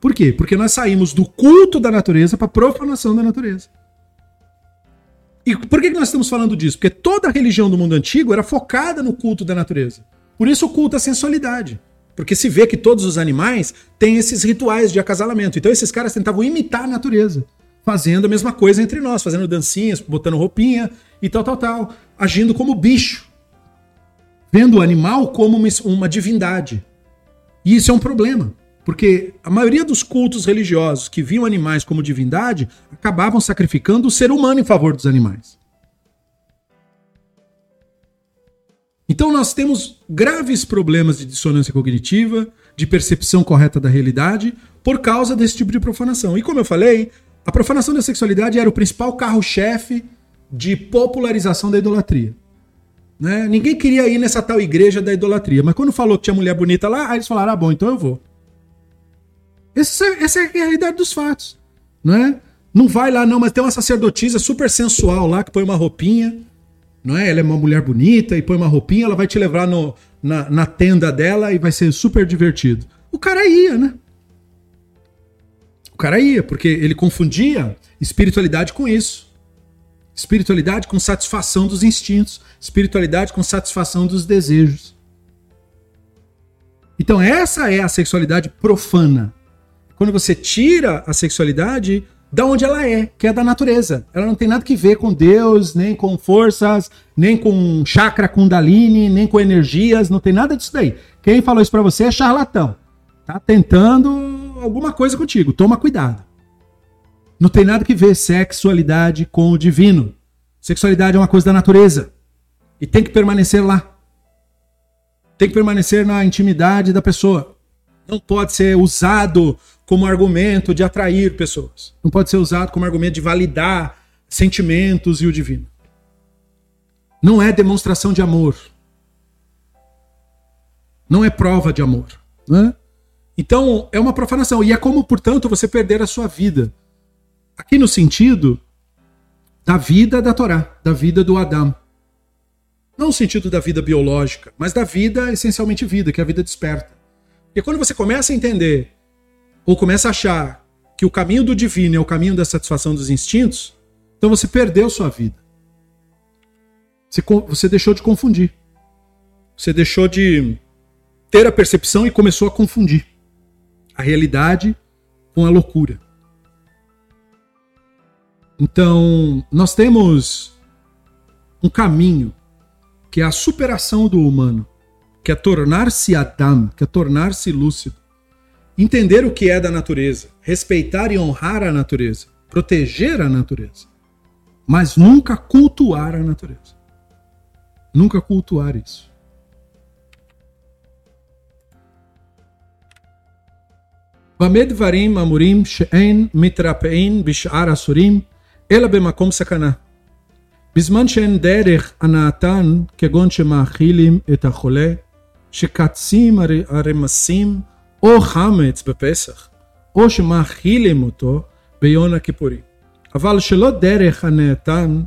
Por quê? Porque nós saímos do culto da natureza para a profanação da natureza. E por que nós estamos falando disso? Porque toda a religião do mundo antigo era focada no culto da natureza. Por isso o culto à sensualidade. Porque se vê que todos os animais têm esses rituais de acasalamento. Então esses caras tentavam imitar a natureza, fazendo a mesma coisa entre nós, fazendo dancinhas, botando roupinha e tal, tal, tal, agindo como bicho. Vendo o animal como uma, uma divindade. E isso é um problema. Porque a maioria dos cultos religiosos que viam animais como divindade acabavam sacrificando o ser humano em favor dos animais. Então nós temos graves problemas de dissonância cognitiva, de percepção correta da realidade, por causa desse tipo de profanação. E como eu falei, a profanação da sexualidade era o principal carro-chefe de popularização da idolatria. Né? Ninguém queria ir nessa tal igreja da idolatria, mas quando falou que tinha mulher bonita lá, aí eles falaram: ah, bom, então eu vou. Essa, essa é a realidade dos fatos. Não é? Não vai lá, não, mas tem uma sacerdotisa super sensual lá que põe uma roupinha, não é? Ela é uma mulher bonita e põe uma roupinha, ela vai te levar no, na, na tenda dela e vai ser super divertido. O cara ia, né? O cara ia, porque ele confundia espiritualidade com isso. Espiritualidade com satisfação dos instintos, espiritualidade com satisfação dos desejos. Então, essa é a sexualidade profana. Quando você tira a sexualidade da onde ela é, que é da natureza. Ela não tem nada que ver com Deus, nem com forças, nem com chakra kundalini, nem com energias, não tem nada disso daí. Quem falou isso para você é charlatão. Tá tentando alguma coisa contigo. Toma cuidado. Não tem nada que ver sexualidade com o divino. Sexualidade é uma coisa da natureza. E tem que permanecer lá. Tem que permanecer na intimidade da pessoa. Não pode ser usado como argumento de atrair pessoas. Não pode ser usado como argumento de validar sentimentos e o divino. Não é demonstração de amor. Não é prova de amor. Né? Então, é uma profanação. E é como, portanto, você perder a sua vida. Aqui no sentido da vida da Torá, da vida do Adão. Não no sentido da vida biológica, mas da vida, essencialmente vida, que é a vida desperta. Porque quando você começa a entender, ou começa a achar que o caminho do divino é o caminho da satisfação dos instintos, então você perdeu sua vida. Você, você deixou de confundir. Você deixou de ter a percepção e começou a confundir a realidade com a loucura. Então, nós temos um caminho que é a superação do humano, que é tornar-se Adam, que é tornar-se lúcido, entender o que é da natureza, respeitar e honrar a natureza, proteger a natureza, mas nunca cultuar a natureza. Nunca cultuar isso. במה דברים אמורים שאין מתרפאין בשאר אסורים אלא במקום סכנה. בזמן שאין דרך הנאתן, כגון שמאכילים את החולה, שקצים הרמסים או חמץ בפסח, או שמאכילים אותו ביום הכיפורים. אבל שלא דרך הנאתן,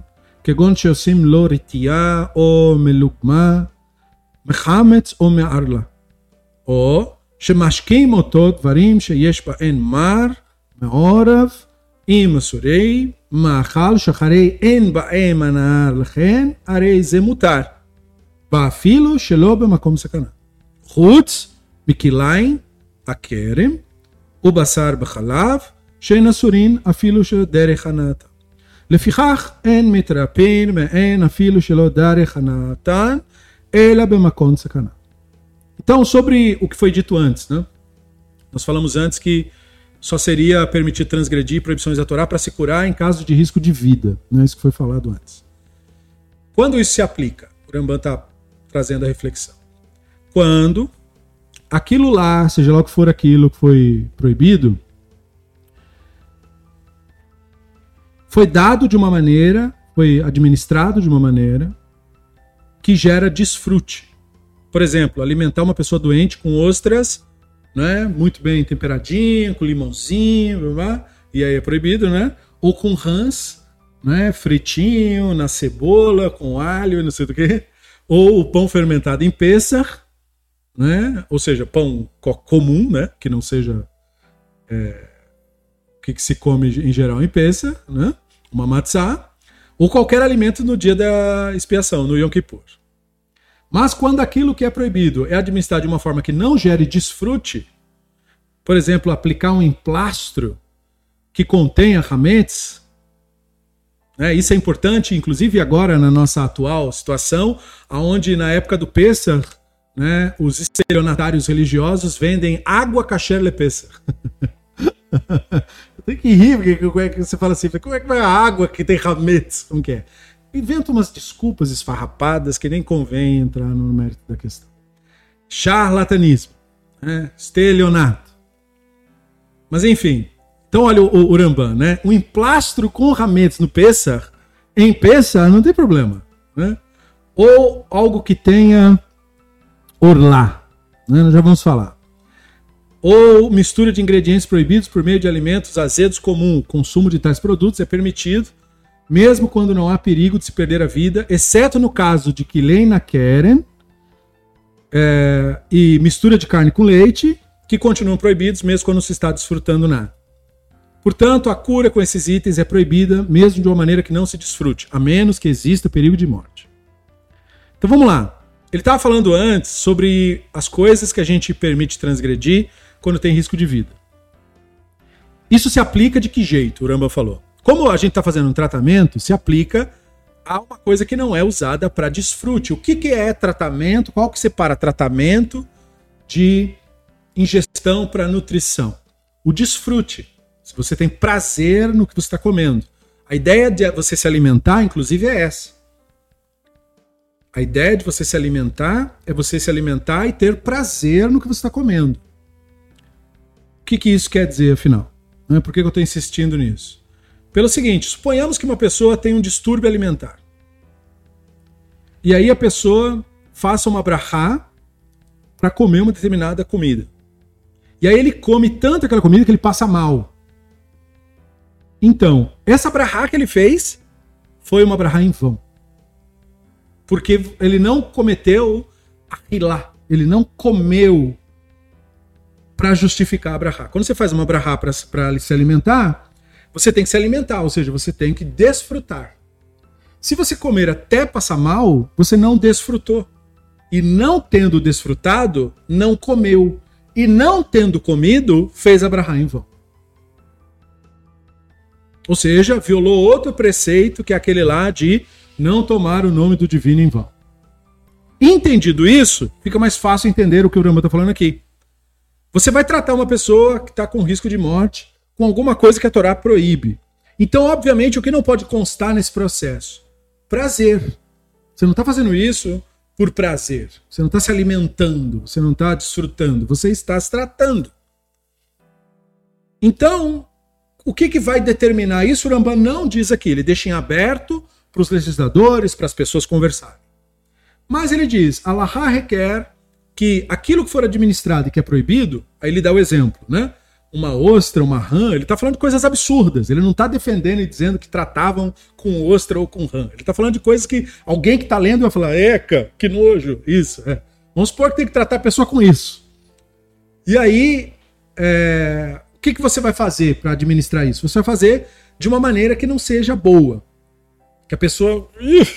כגון שעושים לו רתיעה או מלוקמה, מחמץ או מערלה. או שמשקים אותו דברים שיש בהן מר, מעורב, עם אסורי, מאכל שאחרי אין בהם הנאה לכן, הרי זה מותר. ואפילו שלא במקום סכנה. חוץ מכליים, הכרם, ובשר בחלב, שאין אסורין אפילו שדרך הנאתם. לפיכך אין מתרפין ואין אפילו שלא דרך הנאתן, אלא במקום סכנה. Então, sobre o que foi dito antes, né? Nós falamos antes que só seria permitido transgredir proibições da Torá para se curar em caso de risco de vida. Né? Isso que foi falado antes. Quando isso se aplica? O Rambam está trazendo a reflexão. Quando aquilo lá, seja lá o que for aquilo que foi proibido, foi dado de uma maneira, foi administrado de uma maneira que gera desfrute. Por exemplo, alimentar uma pessoa doente com ostras né? Muito bem temperadinho, com limãozinho, blá, blá, e aí é proibido, né? Ou com rãs, né? Fritinho, na cebola, com alho não sei do que. Ou o pão fermentado em Pessah, né? Ou seja, pão comum, né? Que não seja é, que, que se come em geral em Pessah, né? Uma matzá. Ou qualquer alimento no dia da expiação, no Yom Kippur. Mas quando aquilo que é proibido é administrado de uma forma que não gere desfrute, por exemplo, aplicar um emplastro que contenha rametes, né, isso é importante, inclusive agora na nossa atual situação, onde na época do Pesach, né, os estelionatários religiosos vendem água kasher le Pesach. Tem que rir, porque como é que você fala assim, como é que vai a água que tem rametes? Como que é? inventa umas desculpas esfarrapadas que nem convém entrar no mérito da questão. Charlatanismo, né? estelionato. Mas enfim, então olha o, o Uramban, né? Um emplastro com rametes no Pessar, em Pessar não tem problema, né? ou algo que tenha orlá, né? Nós já vamos falar. Ou mistura de ingredientes proibidos por meio de alimentos azedos comum. O consumo de tais produtos é permitido, mesmo quando não há perigo de se perder a vida, exceto no caso de que Leina querem é, e mistura de carne com leite, que continuam proibidos mesmo quando se está desfrutando nada. Portanto, a cura com esses itens é proibida, mesmo de uma maneira que não se desfrute, a menos que exista perigo de morte. Então vamos lá. Ele estava falando antes sobre as coisas que a gente permite transgredir quando tem risco de vida. Isso se aplica de que jeito? O Ramba falou. Como a gente está fazendo um tratamento, se aplica a uma coisa que não é usada para desfrute. O que, que é tratamento? Qual que separa tratamento de ingestão para nutrição? O desfrute. Se você tem prazer no que você está comendo. A ideia de você se alimentar, inclusive, é essa. A ideia de você se alimentar é você se alimentar e ter prazer no que você está comendo. O que, que isso quer dizer, afinal? Por que eu estou insistindo nisso? Pelo seguinte, suponhamos que uma pessoa tem um distúrbio alimentar. E aí a pessoa faça uma brahá para comer uma determinada comida. E aí ele come tanto aquela comida que ele passa mal. Então, essa brahá que ele fez foi uma brahá em vão. Porque ele não cometeu aquilá, ele não comeu para justificar a brahá. Quando você faz uma brahá para se alimentar, você tem que se alimentar, ou seja, você tem que desfrutar. Se você comer até passar mal, você não desfrutou. E não tendo desfrutado, não comeu. E não tendo comido, fez a brahá em vão. Ou seja, violou outro preceito que é aquele lá de não tomar o nome do divino em vão. Entendido isso, fica mais fácil entender o que o Rama está falando aqui. Você vai tratar uma pessoa que está com risco de morte com alguma coisa que a Torá proíbe. Então, obviamente, o que não pode constar nesse processo? Prazer. Você não está fazendo isso por prazer. Você não está se alimentando, você não está desfrutando, você está se tratando. Então, o que, que vai determinar isso? O Rambam não diz aqui, ele deixa em aberto para os legisladores, para as pessoas conversarem. Mas ele diz: Allah requer que aquilo que for administrado e que é proibido, aí ele dá o exemplo, né? Uma ostra, uma rã, ele está falando de coisas absurdas. Ele não está defendendo e dizendo que tratavam com ostra ou com rã. Ele está falando de coisas que alguém que está lendo vai falar: Eca, que nojo, isso. É. Vamos supor que tem que tratar a pessoa com isso. E aí, é, que, que você vai fazer para administrar isso? Você vai fazer de uma maneira que não seja boa. Que a pessoa uh,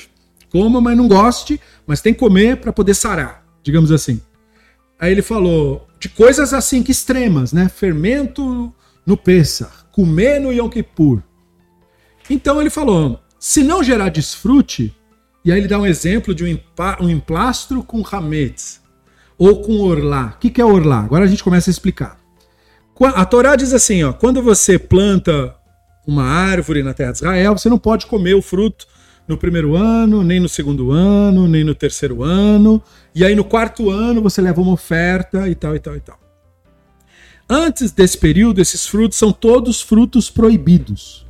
coma, mas não goste, mas tem que comer para poder sarar, digamos assim. Aí ele falou de coisas assim que extremas, né? Fermento no Pessah, comer no Yom Kippur. Então ele falou, se não gerar desfrute, e aí ele dá um exemplo de um, um emplastro com hametz, ou com orlá. O que, que é orlá? Agora a gente começa a explicar. A Torá diz assim, ó, quando você planta uma árvore na terra de Israel, você não pode comer o fruto no primeiro ano, nem no segundo ano, nem no terceiro ano, e aí no quarto ano você leva uma oferta e tal e tal e tal. Antes desse período, esses frutos são todos frutos proibidos.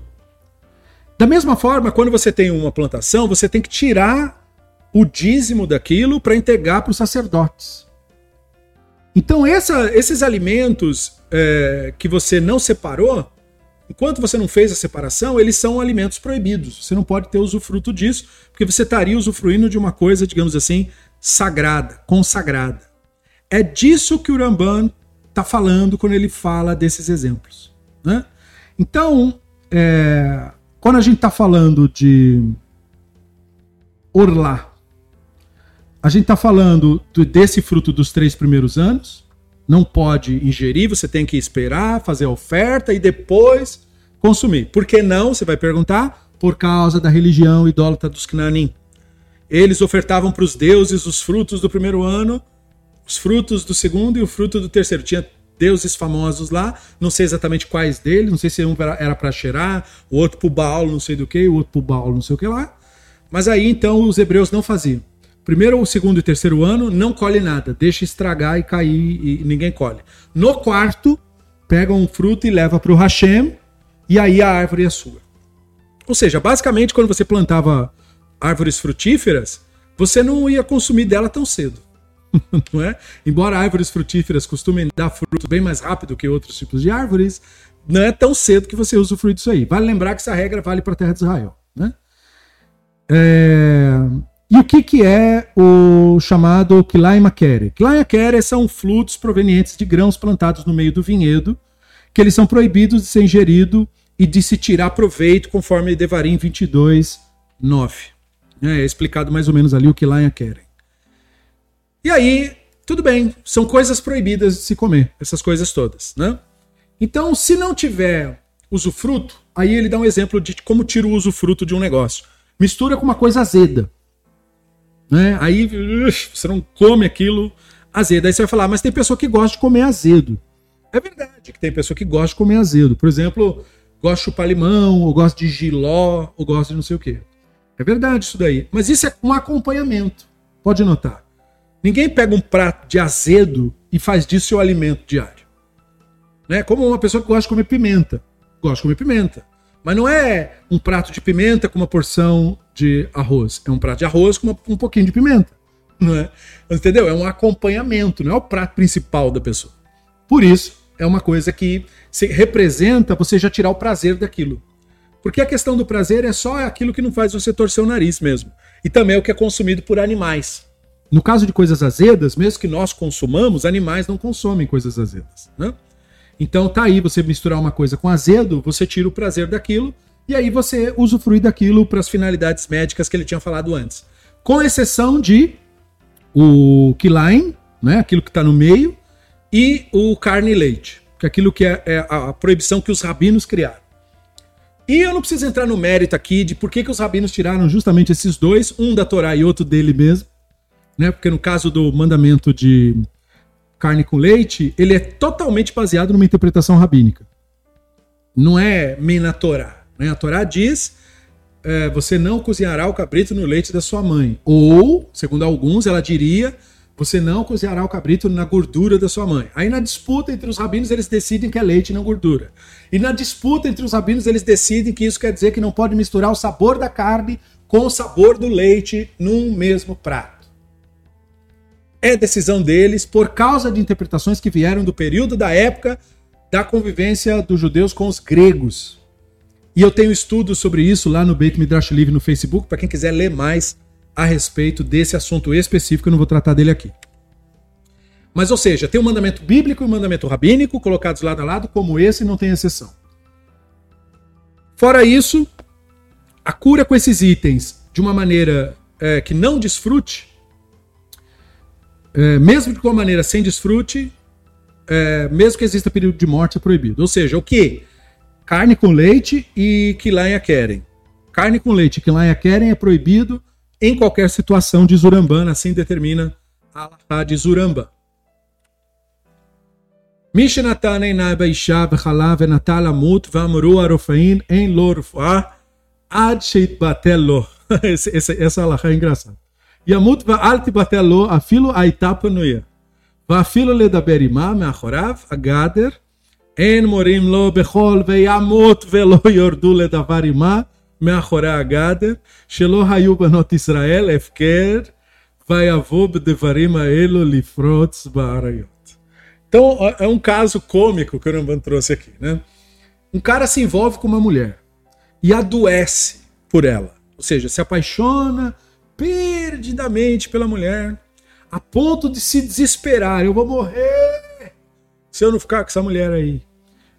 Da mesma forma, quando você tem uma plantação, você tem que tirar o dízimo daquilo para entregar para os sacerdotes. Então, essa, esses alimentos é, que você não separou, enquanto você não fez a separação, eles são alimentos proibidos. Você não pode ter usufruto disso, porque você estaria usufruindo de uma coisa, digamos assim, sagrada, consagrada. É disso que o Ramban está falando quando ele fala desses exemplos. Né? Então, é, quando a gente está falando de orlar, a gente está falando desse fruto dos três primeiros anos, não pode ingerir, você tem que esperar, fazer a oferta e depois consumir. Por que não? Você vai perguntar. Por causa da religião idólatra dos Knanim. Eles ofertavam para os deuses os frutos do primeiro ano, os frutos do segundo e o fruto do terceiro. Tinha deuses famosos lá, não sei exatamente quais deles, não sei se um era para cheirar, o outro para o Baal, não sei do que, o outro para o Baal, não sei o que lá. Mas aí então os hebreus não faziam primeiro, segundo e terceiro ano, não colhe nada, deixa estragar e cair e ninguém colhe. No quarto, pega um fruto e leva para o Hashem, e aí a árvore é sua. Ou seja, basicamente, quando você plantava árvores frutíferas, você não ia consumir dela tão cedo. não é? Embora árvores frutíferas costumem dar frutos bem mais rápido que outros tipos de árvores, não é tão cedo que você usa o fruto disso aí. Vale lembrar que essa regra vale para a terra de Israel. Né? É... E o que, que é o chamado Kilai Makere? Kilai Makere são frutos provenientes de grãos plantados no meio do vinhedo, que eles são proibidos de ser ingerido e de se tirar proveito, conforme Devarim 22, 9. É, explicado mais ou menos ali o Kilai Makere. E aí, tudo bem, são coisas proibidas de se comer, essas coisas todas, né? Então, se não tiver usufruto, aí ele dá um exemplo de como tira o usufruto de um negócio. Mistura com uma coisa azeda. Né? Aí você não come aquilo azedo. Aí você vai falar, mas tem pessoa que gosta de comer azedo. É verdade que tem pessoa que gosta de comer azedo. Por exemplo, gosta de chupar limão, ou gosta de giló, ou gosta de não sei o quê. É verdade isso daí. Mas isso é um acompanhamento. Pode notar. Ninguém pega um prato de azedo e faz disso seu alimento diário. Né? Como uma pessoa que gosta de comer pimenta. Gosta de comer pimenta. Mas não é um prato de pimenta com uma porção de arroz. É um prato de arroz com uma, um pouquinho de pimenta. Não é? Entendeu? É um acompanhamento, não é o prato principal da pessoa. Por isso, é uma coisa que se representa você já tirar o prazer daquilo. Porque a questão do prazer é só aquilo que não faz você torcer o nariz mesmo. E também é o que é consumido por animais. No caso de coisas azedas, mesmo que nós consumamos, animais não consomem coisas azedas. Né? Então tá aí, você misturar uma coisa com azedo, você tira o prazer daquilo e aí você usufrui daquilo para as finalidades médicas que ele tinha falado antes. Com exceção de o kilain, né, aquilo que está no meio, e o carne e leite, que é aquilo que é, é a proibição que os rabinos criaram. E eu não preciso entrar no mérito aqui de por que, que os rabinos tiraram justamente esses dois, um da Torá e outro dele mesmo né? Porque no caso do mandamento de carne com leite, ele é totalmente baseado numa interpretação rabínica. Não é na Torá. Né? A Torá diz: é, você não cozinhará o cabrito no leite da sua mãe. Ou, segundo alguns, ela diria: você não cozinhará o cabrito na gordura da sua mãe. Aí na disputa entre os rabinos eles decidem que é leite e não gordura. E na disputa entre os rabinos eles decidem que isso quer dizer que não pode misturar o sabor da carne com o sabor do leite num mesmo prato é decisão deles por causa de interpretações que vieram do período da época da convivência dos judeus com os gregos. E eu tenho estudos sobre isso lá no Beit Midrash Livre no Facebook, para quem quiser ler mais a respeito desse assunto específico, eu não vou tratar dele aqui. Mas, ou seja, tem o um mandamento bíblico e o um mandamento rabínico colocados lado a lado, como esse não tem exceção. Fora isso, a cura com esses itens de uma maneira é, que não desfrute é, mesmo de uma maneira sem desfrute, é, mesmo que exista período de morte, é proibido. Ou seja, o que? carne com leite e que lá quilaia querem. Carne com leite e quilaia querem é proibido em qualquer situação de Zurambana, assim determina a Alahá de Zuramba. Mishnatane Nabaishav Halav Natalamut Vamru Arofain em Lorfa Adshit Batelo. Essa Alahá é engraçada. Yamut Va'alt Batelo Afilo Aitapa Noia. Vafilo Ledaberimá Meachorav Agader אין מורים לו בחול וימות ולא יורדו לדבר עמה מאחורי הגדר, שלא היו בנות ישראל הפקר, ויבוא בדברים האלו לפרוץ באריות. Então, é um caso cômico que o Rambam trouxe aqui, né? Um cara se envolve com uma mulher e adoece por ela. Ou seja, se apaixona, perdidamente pela mulher, a ponto de se desesperar: eu vou morrer se eu não ficar com essa mulher aí.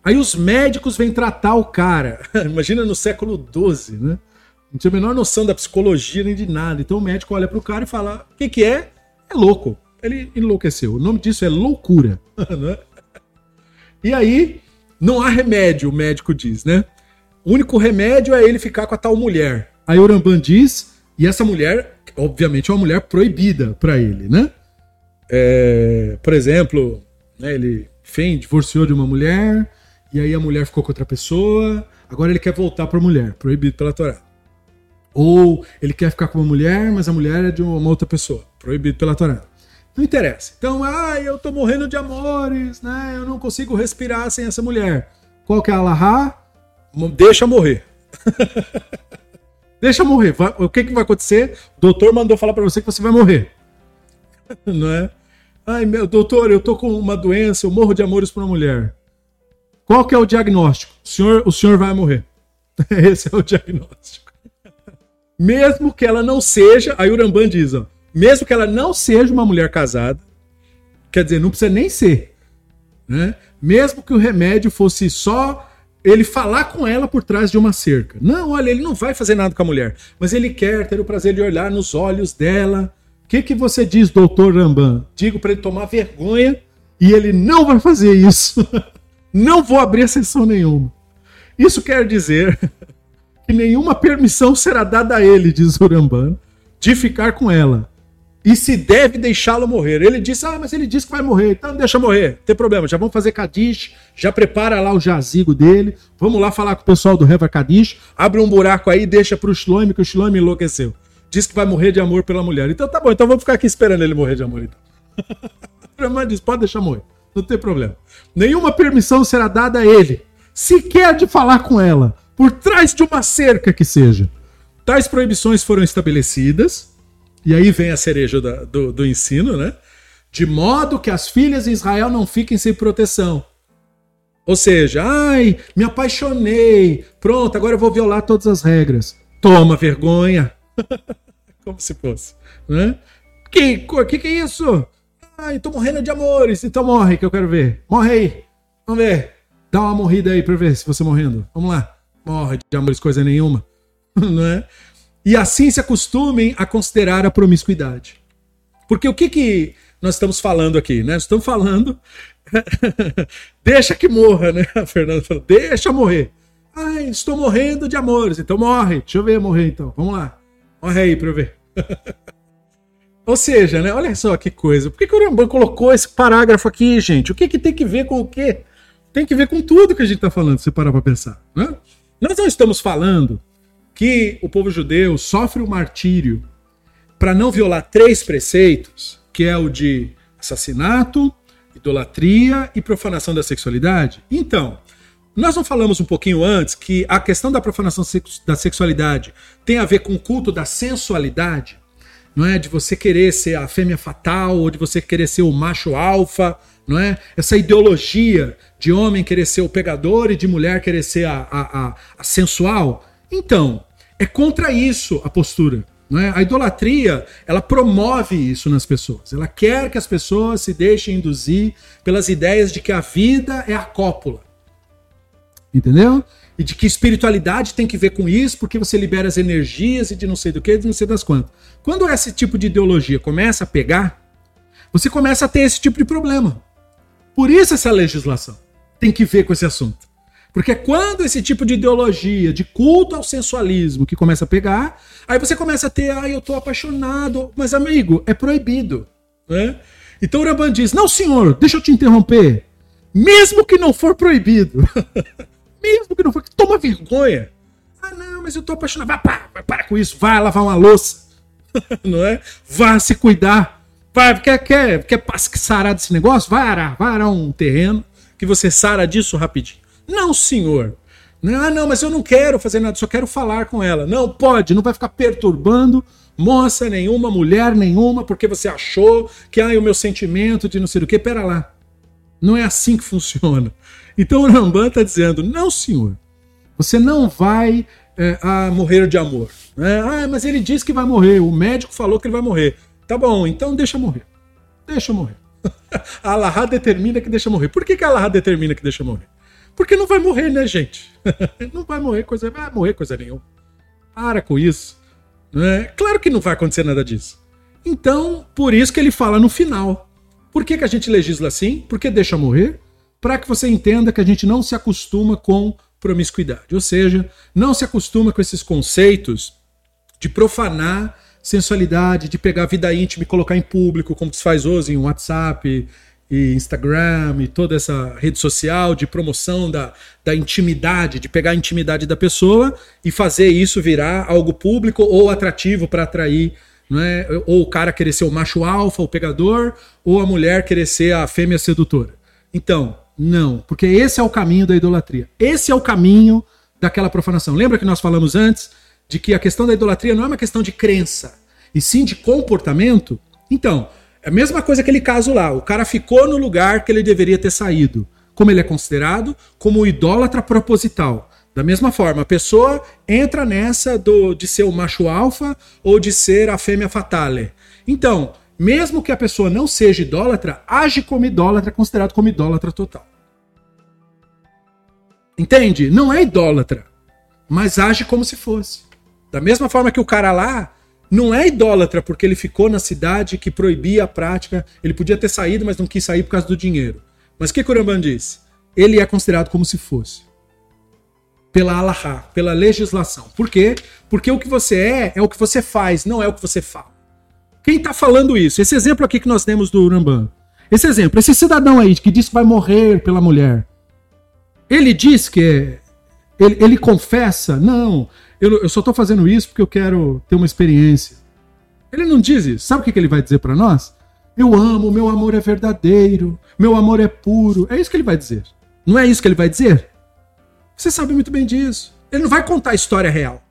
Aí os médicos vêm tratar o cara. Imagina no século XII, né? Não tinha a menor noção da psicologia nem de nada. Então o médico olha pro cara e fala: o que, que é? É louco. Ele enlouqueceu. O nome disso é loucura. Né? e aí, não há remédio, o médico diz, né? O único remédio é ele ficar com a tal mulher. Aí o Rambam diz e essa mulher, obviamente, é uma mulher proibida para ele, né? É, por exemplo, né, ele enfim, divorciou de uma mulher, e aí a mulher ficou com outra pessoa, agora ele quer voltar para a mulher, proibido pela Torá. Ou ele quer ficar com uma mulher, mas a mulher é de uma outra pessoa, proibido pela Torá. Não interessa. Então, ah, eu tô morrendo de amores, né? Eu não consigo respirar sem essa mulher. Qual que é a Allahá? Deixa morrer. Deixa morrer. Vai, o que, que vai acontecer? O doutor mandou falar para você que você vai morrer. Não é? Ai, meu doutor, eu tô com uma doença, eu morro de amores por uma mulher. Qual que é o diagnóstico? O senhor, o senhor vai morrer. Esse é o diagnóstico. Mesmo que ela não seja, aí o Rambam diz, ó, mesmo que ela não seja uma mulher casada, quer dizer, não precisa nem ser, né? Mesmo que o remédio fosse só ele falar com ela por trás de uma cerca. Não, olha, ele não vai fazer nada com a mulher, mas ele quer ter o prazer de olhar nos olhos dela. O que, que você diz, doutor Rambam? Digo para ele tomar vergonha e ele não vai fazer isso. não vou abrir sessão nenhuma. Isso quer dizer que nenhuma permissão será dada a ele, diz o Rambam, de ficar com ela e se deve deixá-lo morrer. Ele disse: Ah, mas ele disse que vai morrer, então deixa morrer, não tem problema. Já vamos fazer Kadish, já prepara lá o jazigo dele, vamos lá falar com o pessoal do Reva Kadish, abre um buraco aí, deixa para o Shloime, que o Shloime enlouqueceu. Diz que vai morrer de amor pela mulher. Então tá bom, então vamos ficar aqui esperando ele morrer de amor. Então. Mas diz: pode deixar morrer, não tem problema. Nenhuma permissão será dada a ele, sequer de falar com ela, por trás de uma cerca que seja. Tais proibições foram estabelecidas e aí vem a cereja da, do, do ensino, né? De modo que as filhas de Israel não fiquem sem proteção. Ou seja, ai, me apaixonei, pronto, agora eu vou violar todas as regras. Toma vergonha. Como se fosse, né? Que, que que é isso? Ai, tô morrendo de amores. Então morre, que eu quero ver. Morre aí. Vamos ver. Dá uma morrida aí pra ver se você morrendo. Vamos lá. Morre de amores, coisa nenhuma. Não é? e assim se acostumem a considerar a promiscuidade. Porque o que, que nós estamos falando aqui? Né? Estamos falando. deixa que morra, né? A Fernanda falou: deixa morrer. Ai, estou morrendo de amores. Então morre. Deixa eu ver morrer então. Vamos lá. Morre aí para eu ver. Ou seja, né? Olha só que coisa. Por que, que o Rambam colocou esse parágrafo aqui, gente? O que, que tem que ver com o quê? Tem que ver com tudo que a gente está falando, se parar para pensar. Né? Nós não estamos falando que o povo judeu sofre o martírio para não violar três preceitos, que é o de assassinato, idolatria e profanação da sexualidade? Então, nós não falamos um pouquinho antes que a questão da profanação da sexualidade tem a ver com o culto da sensualidade, não é? De você querer ser a fêmea fatal ou de você querer ser o macho alfa, não é? Essa ideologia de homem querer ser o pegador e de mulher querer ser a, a, a, a sensual. Então, é contra isso a postura. É? A idolatria, ela promove isso nas pessoas. Ela quer que as pessoas se deixem induzir pelas ideias de que a vida é a cópula. Entendeu? E de que espiritualidade tem que ver com isso, porque você libera as energias e de não sei do que, de não sei das quantas. Quando esse tipo de ideologia começa a pegar, você começa a ter esse tipo de problema. Por isso essa legislação tem que ver com esse assunto. Porque quando esse tipo de ideologia, de culto ao sensualismo que começa a pegar, aí você começa a ter, ah, eu tô apaixonado. Mas, amigo, é proibido. Né? Então o Raban diz: Não, senhor, deixa eu te interromper. Mesmo que não for proibido, mesmo que não for, toma vergonha. Ah, não, mas eu tô apaixonado. Vai, para, para com isso, vai lavar uma louça. não é? Vá se cuidar. Vai, quer, quer, quer sarar desse negócio? Vai arar, vai arar um terreno que você sara disso rapidinho. Não, senhor. Ah, não, mas eu não quero fazer nada, só quero falar com ela. Não, pode, não vai ficar perturbando moça nenhuma, mulher nenhuma, porque você achou que ah, o meu sentimento de não sei o que. Pera lá. Não é assim que funciona. Então o Rambam está dizendo: não, senhor, você não vai é, a morrer de amor. É, ah, mas ele disse que vai morrer, o médico falou que ele vai morrer. Tá bom, então deixa morrer. Deixa morrer. a Allahá determina que deixa morrer. Por que, que a Allahá determina que deixa morrer? Porque não vai morrer, né, gente? não vai morrer coisa, vai morrer coisa nenhuma. Para com isso. Né? Claro que não vai acontecer nada disso. Então, por isso que ele fala no final. Por que, que a gente legisla assim? Porque deixa morrer? Para que você entenda que a gente não se acostuma com promiscuidade. Ou seja, não se acostuma com esses conceitos de profanar sensualidade, de pegar a vida íntima e colocar em público, como se faz hoje em WhatsApp, e Instagram e toda essa rede social de promoção da, da intimidade, de pegar a intimidade da pessoa e fazer isso virar algo público ou atrativo para atrair, é? ou o cara querer ser o macho alfa, o pegador, ou a mulher querer ser a fêmea sedutora. Então, não, porque esse é o caminho da idolatria. Esse é o caminho daquela profanação. Lembra que nós falamos antes de que a questão da idolatria não é uma questão de crença, e sim de comportamento, então, é a mesma coisa aquele caso lá. O cara ficou no lugar que ele deveria ter saído. Como ele é considerado? Como idólatra proposital. Da mesma forma, a pessoa entra nessa do, de ser o macho alfa ou de ser a fêmea fatale. Então, mesmo que a pessoa não seja idólatra, age como idólatra, considerado como idólatra total. Entende? Não é idólatra, mas age como se fosse. Da mesma forma que o cara lá não é idólatra porque ele ficou na cidade que proibia a prática, ele podia ter saído, mas não quis sair por causa do dinheiro. Mas o que o Rambam diz? Ele é considerado como se fosse. Pela Allahá, pela legislação. Por quê? Porque o que você é, é o que você faz, não é o que você fala. Quem está falando isso? Esse exemplo aqui que nós temos do Rambam. Esse exemplo, esse cidadão aí que diz que vai morrer pela mulher. Ele diz que é, ele, ele confessa, não, eu, eu só estou fazendo isso porque eu quero ter uma experiência. Ele não diz isso. Sabe o que, que ele vai dizer para nós? Eu amo, meu amor é verdadeiro, meu amor é puro. É isso que ele vai dizer. Não é isso que ele vai dizer? Você sabe muito bem disso. Ele não vai contar a história real.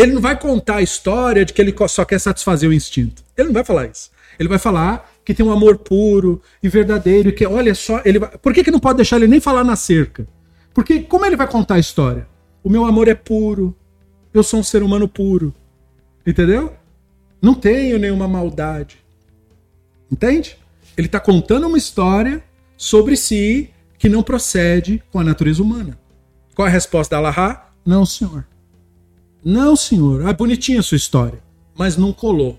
Ele não vai contar a história de que ele só quer satisfazer o instinto. Ele não vai falar isso. Ele vai falar que tem um amor puro e verdadeiro que, olha só, ele vai... Por que, que não pode deixar ele nem falar na cerca? Porque como ele vai contar a história? O meu amor é puro. Eu sou um ser humano puro. Entendeu? Não tenho nenhuma maldade. Entende? Ele está contando uma história sobre si que não procede com a natureza humana. Qual é a resposta da Allahá? Não, senhor. Não, senhor. Ah, bonitinha a sua história. Mas não colou.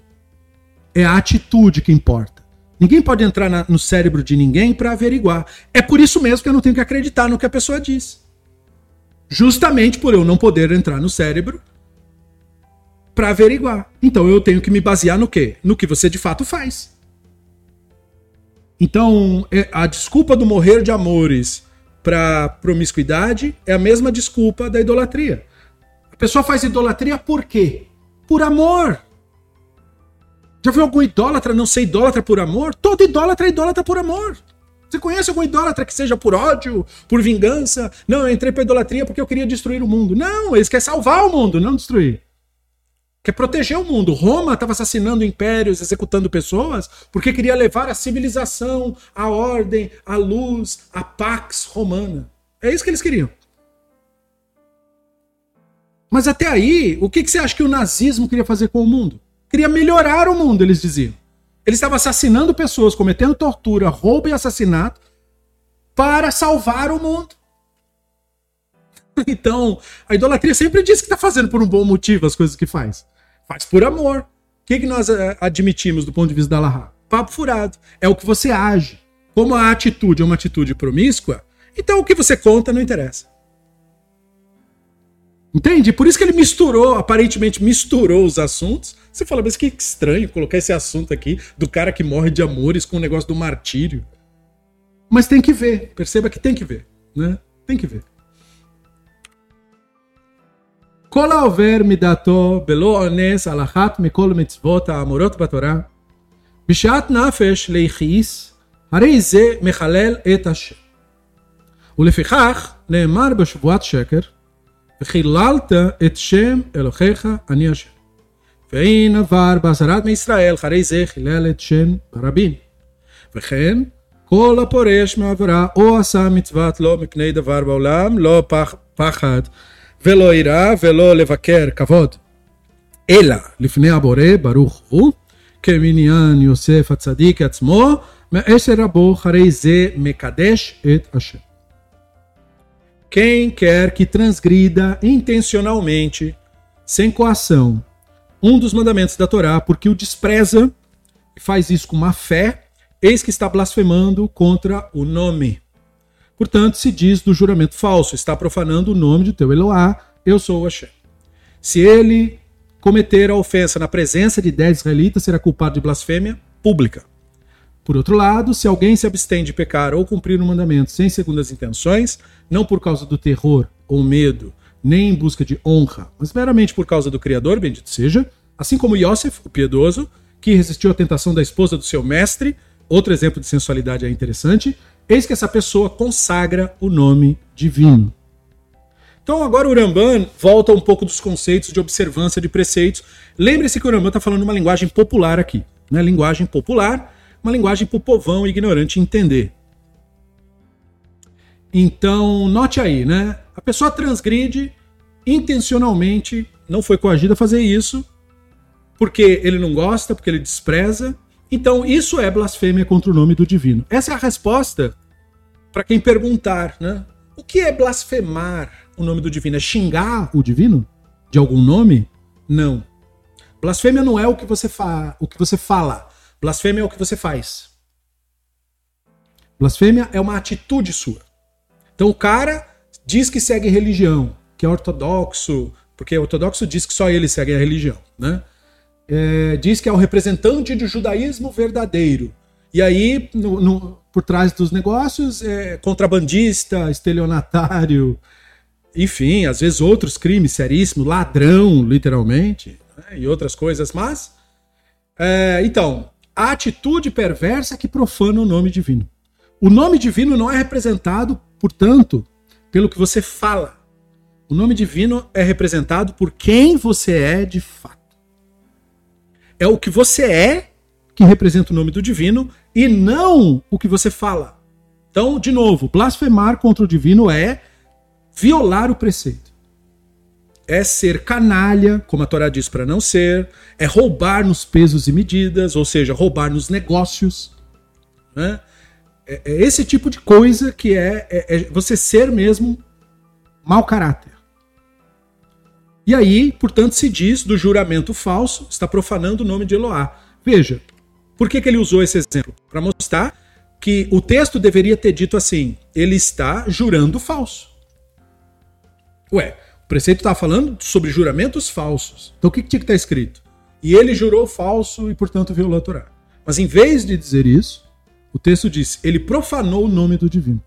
É a atitude que importa. Ninguém pode entrar na, no cérebro de ninguém para averiguar. É por isso mesmo que eu não tenho que acreditar no que a pessoa diz. Justamente por eu não poder entrar no cérebro para averiguar. Então eu tenho que me basear no quê? No que você de fato faz. Então, é, a desculpa do morrer de amores para promiscuidade é a mesma desculpa da idolatria. Pessoa faz idolatria por quê? Por amor. Já viu algum idólatra não ser idólatra por amor? Todo idólatra é idólatra por amor. Você conhece algum idólatra que seja por ódio, por vingança? Não, eu entrei para idolatria porque eu queria destruir o mundo. Não, eles querem salvar o mundo, não destruir. Quer proteger o mundo. Roma estava assassinando impérios, executando pessoas, porque queria levar a civilização, a ordem, a luz, a pax romana. É isso que eles queriam. Mas até aí, o que, que você acha que o nazismo queria fazer com o mundo? queria melhorar o mundo, eles diziam. Ele estava assassinando pessoas, cometendo tortura, roubo e assassinato para salvar o mundo. Então, a idolatria sempre diz que está fazendo por um bom motivo as coisas que faz. Faz por amor. O que, que nós eh, admitimos do ponto de vista da Laha? Papo furado. É o que você age. Como a atitude é uma atitude promíscua, então o que você conta não interessa. Entende? Por isso que ele misturou, aparentemente misturou os assuntos. Você fala, mas que estranho colocar esse assunto aqui do cara que morre de amores com o negócio do martírio. Mas tem que ver, perceba que tem que ver, né? Tem que ver. כל העובר מדעתו בלא אונס על אחת מכל מצוות האמורות בתורה, בשעת נפש ליחיס, הרי זה מחלל את השם. ולפיכך נאמר בשבועת שקר, וחיללת את שם אלוהיך אני השם. ואין עבר בעשרת מישראל, אחרי זה חילל את שם ברבים. וכן, כל הפורש מעברה או עשה מצוות לא מפני דבר בעולם, לא פח, פחד ולא יראה ולא לבקר כבוד, אלא לפני הבורא ברוך הוא, כמניין יוסף הצדיק עצמו, מעשר רבו, אחרי זה מקדש את השם. Quem quer que transgrida intencionalmente, sem coação, um dos mandamentos da Torá, porque o despreza e faz isso com má fé, eis que está blasfemando contra o nome. Portanto, se diz do juramento falso, está profanando o nome de teu Eloá, eu sou o Hashem. Se ele cometer a ofensa na presença de dez israelitas, será culpado de blasfêmia pública. Por outro lado, se alguém se abstém de pecar ou cumprir um mandamento sem segundas intenções, não por causa do terror ou medo, nem em busca de honra, mas meramente por causa do Criador, bendito seja, assim como Yosef, o piedoso, que resistiu à tentação da esposa do seu mestre, outro exemplo de sensualidade é interessante, eis que essa pessoa consagra o nome divino. Então agora o Ramban volta um pouco dos conceitos de observância de preceitos. Lembre-se que o Ramban está falando uma linguagem popular aqui, né? Linguagem popular, uma linguagem para o povão ignorante entender. Então, note aí, né? A pessoa transgride intencionalmente, não foi coagida a fazer isso, porque ele não gosta, porque ele despreza. Então, isso é blasfêmia contra o nome do divino. Essa é a resposta para quem perguntar, né? O que é blasfemar o nome do divino? É xingar o divino? De algum nome? Não. Blasfêmia não é o que você, fa o que você fala. Blasfêmia é o que você faz. Blasfêmia é uma atitude sua. Então o cara diz que segue religião, que é ortodoxo, porque ortodoxo diz que só ele segue a religião, né? É, diz que é o representante do judaísmo verdadeiro. E aí, no, no, por trás dos negócios, é contrabandista, estelionatário, enfim, às vezes outros crimes seríssimos, ladrão, literalmente, né, e outras coisas, mas. É, então, a atitude perversa que profana o nome divino. O nome divino não é representado, portanto, pelo que você fala. O nome divino é representado por quem você é de fato. É o que você é que representa o nome do divino e não o que você fala. Então, de novo, blasfemar contra o divino é violar o preceito. É ser canalha, como a Torá diz para não ser, é roubar nos pesos e medidas, ou seja, roubar nos negócios. Né? É, é esse tipo de coisa que é, é, é você ser mesmo mau caráter. E aí, portanto, se diz do juramento falso, está profanando o nome de Eloá. Veja, por que, que ele usou esse exemplo? Para mostrar que o texto deveria ter dito assim: ele está jurando falso. Ué, preceito está falando sobre juramentos falsos. Então o que, que tinha que estar tá escrito? E ele jurou falso e, portanto, violou a Torá. Mas em vez de dizer isso, o texto diz: ele profanou o nome do divino.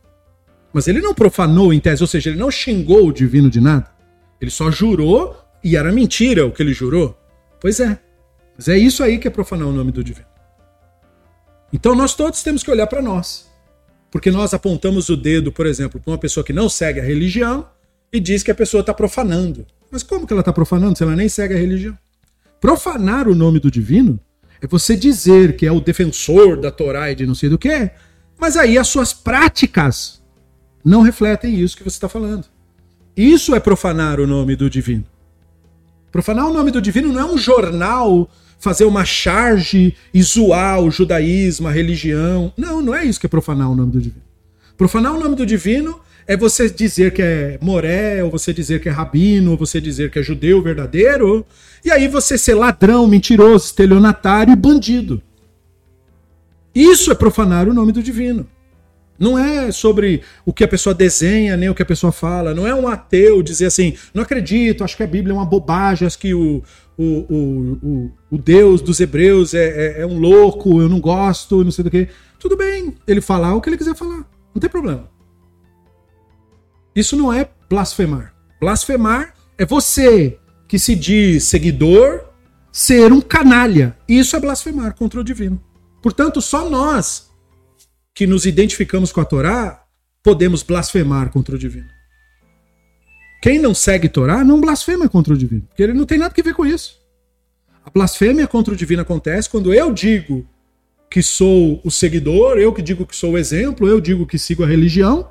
Mas ele não profanou em tese, ou seja, ele não xingou o divino de nada. Ele só jurou e era mentira o que ele jurou. Pois é. Mas é isso aí que é profanar o nome do divino. Então nós todos temos que olhar para nós. Porque nós apontamos o dedo, por exemplo, para uma pessoa que não segue a religião e diz que a pessoa está profanando. Mas como que ela está profanando se ela nem segue a religião? Profanar o nome do divino é você dizer que é o defensor da Torá e de não sei do que, mas aí as suas práticas não refletem isso que você está falando. Isso é profanar o nome do divino. Profanar o nome do divino não é um jornal fazer uma charge e zoar o judaísmo, a religião. Não, não é isso que é profanar o nome do divino. Profanar o nome do divino é você dizer que é moré, ou você dizer que é rabino, ou você dizer que é judeu verdadeiro, e aí você ser ladrão, mentiroso, estelionatário e bandido. Isso é profanar o nome do divino. Não é sobre o que a pessoa desenha, nem o que a pessoa fala. Não é um ateu dizer assim, não acredito, acho que a Bíblia é uma bobagem, acho que o, o, o, o, o Deus dos hebreus é, é, é, um louco, eu não gosto, não sei do que. Tudo bem, ele falar o que ele quiser falar, não tem problema. Isso não é blasfemar. Blasfemar é você que se diz seguidor ser um canalha. Isso é blasfemar contra o divino. Portanto, só nós que nos identificamos com a Torá, podemos blasfemar contra o divino. Quem não segue Torá não blasfema contra o divino, porque ele não tem nada a ver com isso. A blasfêmia contra o divino acontece quando eu digo que sou o seguidor, eu que digo que sou o exemplo, eu digo que sigo a religião,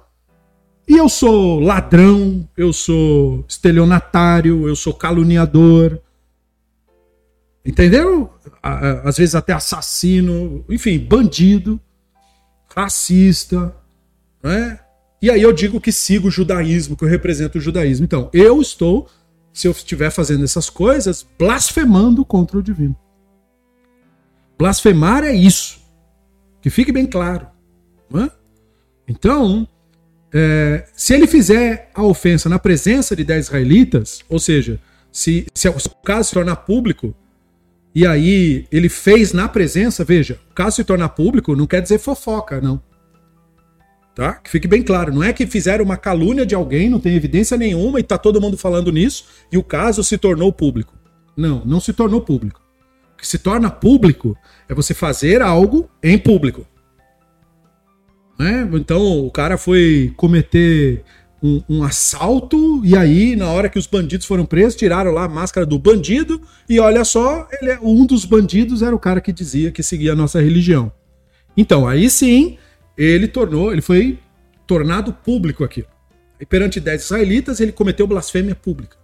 e eu sou ladrão, eu sou estelionatário, eu sou caluniador. Entendeu? Às vezes até assassino, enfim, bandido racista, né? E aí eu digo que sigo o judaísmo, que eu represento o judaísmo. Então, eu estou, se eu estiver fazendo essas coisas, blasfemando contra o divino. Blasfemar é isso. Que fique bem claro. É? Então, é, se ele fizer a ofensa na presença de 10 israelitas, ou seja, se, se o caso se tornar público, e aí ele fez na presença, veja, o caso se tornar público não quer dizer fofoca, não. Tá? Que fique bem claro, não é que fizeram uma calúnia de alguém, não tem evidência nenhuma e tá todo mundo falando nisso e o caso se tornou público. Não, não se tornou público. O que se torna público é você fazer algo em público. Né? Então o cara foi cometer um, um, assalto, e aí, na hora que os bandidos foram presos, tiraram lá a máscara do bandido, e olha só, ele, é, um dos bandidos era o cara que dizia que seguia a nossa religião. Então, aí sim, ele tornou, ele foi tornado público aqui. E perante dez israelitas, ele cometeu blasfêmia pública.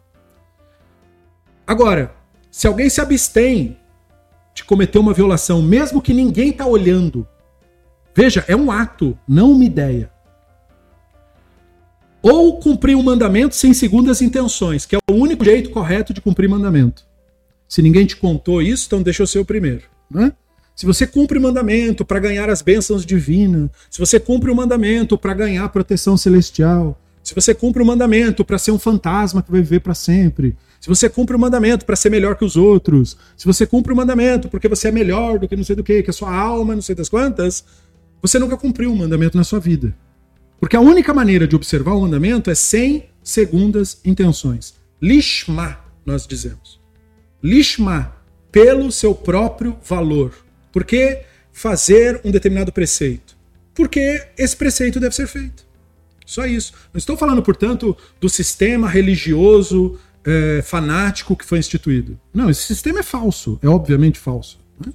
Agora, se alguém se abstém de cometer uma violação, mesmo que ninguém está olhando, veja, é um ato, não uma ideia ou cumprir um mandamento sem segundas intenções, que é o único jeito correto de cumprir mandamento. Se ninguém te contou isso, então deixa eu ser o primeiro. Né? Se você cumpre o mandamento para ganhar as bênçãos divinas, se você cumpre o mandamento para ganhar proteção celestial, se você cumpre o mandamento para ser um fantasma que vai viver para sempre, se você cumpre o mandamento para ser melhor que os outros, se você cumpre o mandamento porque você é melhor do que não sei do que, que a sua alma, não sei das quantas, você nunca cumpriu o mandamento na sua vida. Porque a única maneira de observar o mandamento é sem segundas intenções. Lishma, nós dizemos. Lishma, pelo seu próprio valor. Por que fazer um determinado preceito? Porque esse preceito deve ser feito. Só isso. Não estou falando, portanto, do sistema religioso é, fanático que foi instituído. Não, esse sistema é falso, é obviamente falso. Né?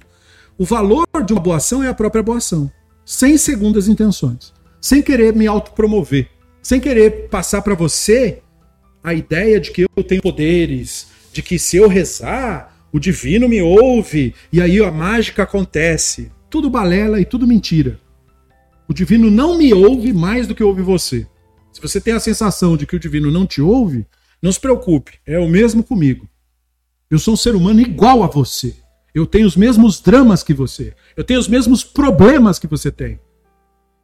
O valor de uma boa ação é a própria boa ação, sem segundas intenções sem querer me autopromover, sem querer passar para você a ideia de que eu tenho poderes, de que se eu rezar, o divino me ouve e aí a mágica acontece. Tudo balela e tudo mentira. O divino não me ouve mais do que ouve você. Se você tem a sensação de que o divino não te ouve, não se preocupe, é o mesmo comigo. Eu sou um ser humano igual a você. Eu tenho os mesmos dramas que você. Eu tenho os mesmos problemas que você tem.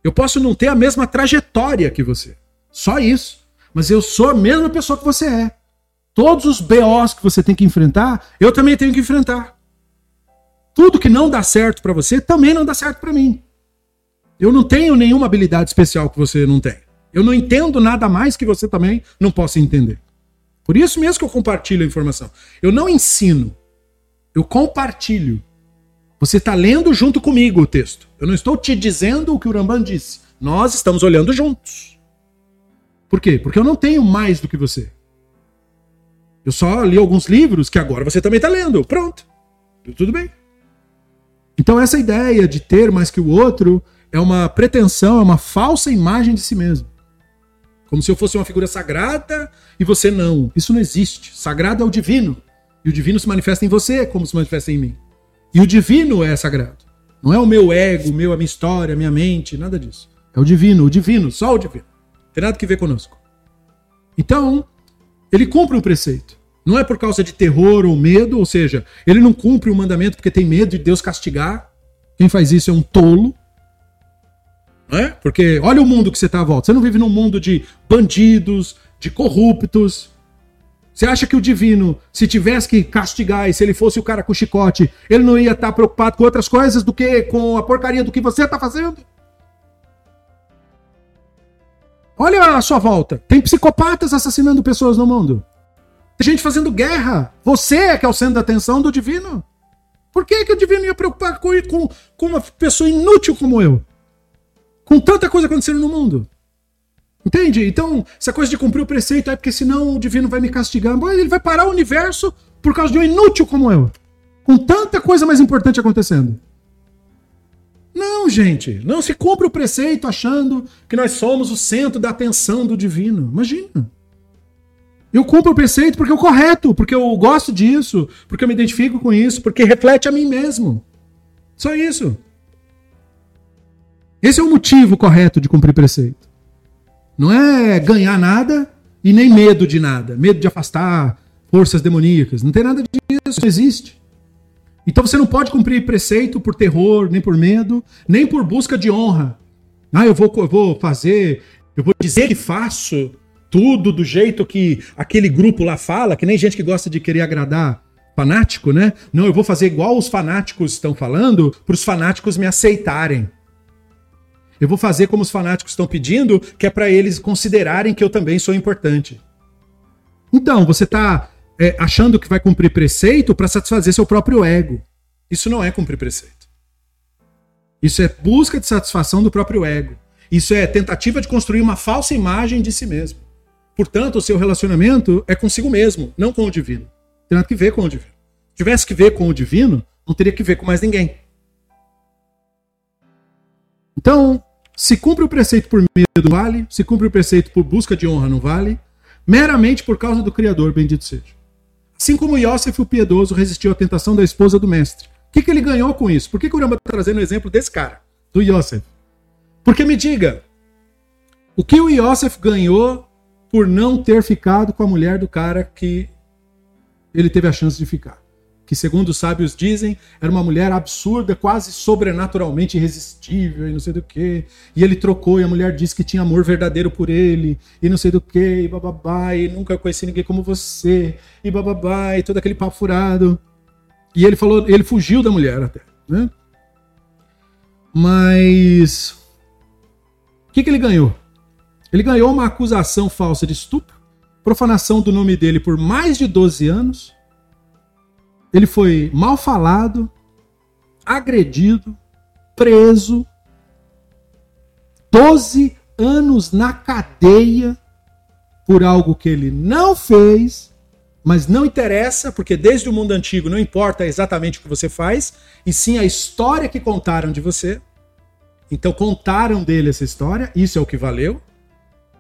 Eu posso não ter a mesma trajetória que você. Só isso. Mas eu sou a mesma pessoa que você é. Todos os BOs que você tem que enfrentar, eu também tenho que enfrentar. Tudo que não dá certo para você também não dá certo para mim. Eu não tenho nenhuma habilidade especial que você não tem. Eu não entendo nada mais que você também não possa entender. Por isso mesmo que eu compartilho a informação. Eu não ensino, eu compartilho. Você está lendo junto comigo o texto. Eu não estou te dizendo o que o Ramban disse. Nós estamos olhando juntos. Por quê? Porque eu não tenho mais do que você. Eu só li alguns livros que agora você também está lendo. Pronto. Tudo bem. Então, essa ideia de ter mais que o outro é uma pretensão, é uma falsa imagem de si mesmo. Como se eu fosse uma figura sagrada e você não. Isso não existe. Sagrado é o divino. E o divino se manifesta em você, como se manifesta em mim. E o divino é sagrado. Não é o meu ego, o meu, a minha história, a minha mente, nada disso. É o divino, o divino, só o divino. Não tem nada que ver conosco. Então, ele cumpre um preceito. Não é por causa de terror ou medo, ou seja, ele não cumpre o um mandamento porque tem medo de Deus castigar. Quem faz isso é um tolo. Não é? Porque olha o mundo que você está à volta. Você não vive num mundo de bandidos, de corruptos, você acha que o divino, se tivesse que castigar e se ele fosse o cara com chicote, ele não ia estar preocupado com outras coisas do que com a porcaria do que você está fazendo? Olha a sua volta. Tem psicopatas assassinando pessoas no mundo. Tem gente fazendo guerra. Você é que é o centro da atenção do divino. Por que, que o divino ia preocupar com, com, com uma pessoa inútil como eu? Com tanta coisa acontecendo no mundo. Entende? Então, essa coisa de cumprir o preceito é porque senão o divino vai me castigar. Ele vai parar o universo por causa de um inútil como eu. Com tanta coisa mais importante acontecendo. Não, gente. Não se cumpre o preceito achando que nós somos o centro da atenção do divino. Imagina. Eu cumpro o preceito porque é o correto, porque eu gosto disso, porque eu me identifico com isso, porque reflete a mim mesmo. Só isso. Esse é o motivo correto de cumprir preceito. Não é ganhar nada e nem medo de nada. Medo de afastar forças demoníacas. Não tem nada disso, não existe. Então você não pode cumprir preceito por terror, nem por medo, nem por busca de honra. Ah, eu vou, eu vou fazer, eu vou dizer que faço tudo do jeito que aquele grupo lá fala, que nem gente que gosta de querer agradar fanático, né? Não, eu vou fazer igual os fanáticos estão falando, para os fanáticos me aceitarem. Eu vou fazer como os fanáticos estão pedindo, que é para eles considerarem que eu também sou importante. Então, você está é, achando que vai cumprir preceito para satisfazer seu próprio ego. Isso não é cumprir preceito. Isso é busca de satisfação do próprio ego. Isso é tentativa de construir uma falsa imagem de si mesmo. Portanto, o seu relacionamento é consigo mesmo, não com o divino. Tem nada que ver com o divino. Se tivesse que ver com o divino, não teria que ver com mais ninguém. Então, se cumpre o preceito por medo, vale. Se cumpre o preceito por busca de honra, não vale. Meramente por causa do Criador, bendito seja. Assim como Yosef, o piedoso, resistiu à tentação da esposa do mestre. O que, que ele ganhou com isso? Por que, que o Ramba está trazendo o exemplo desse cara, do Yosef? Porque me diga, o que o Yosef ganhou por não ter ficado com a mulher do cara que ele teve a chance de ficar? Que, segundo os sábios dizem, era uma mulher absurda, quase sobrenaturalmente irresistível e não sei do que. E ele trocou e a mulher disse que tinha amor verdadeiro por ele e não sei do que, e bababá, e nunca conheci ninguém como você, e bababá, e todo aquele papo furado. E ele falou, ele fugiu da mulher até, né? Mas o que, que ele ganhou? Ele ganhou uma acusação falsa de estupro, profanação do nome dele por mais de 12 anos. Ele foi mal falado, agredido, preso, 12 anos na cadeia por algo que ele não fez, mas não interessa, porque desde o mundo antigo não importa exatamente o que você faz, e sim a história que contaram de você. Então contaram dele essa história, isso é o que valeu.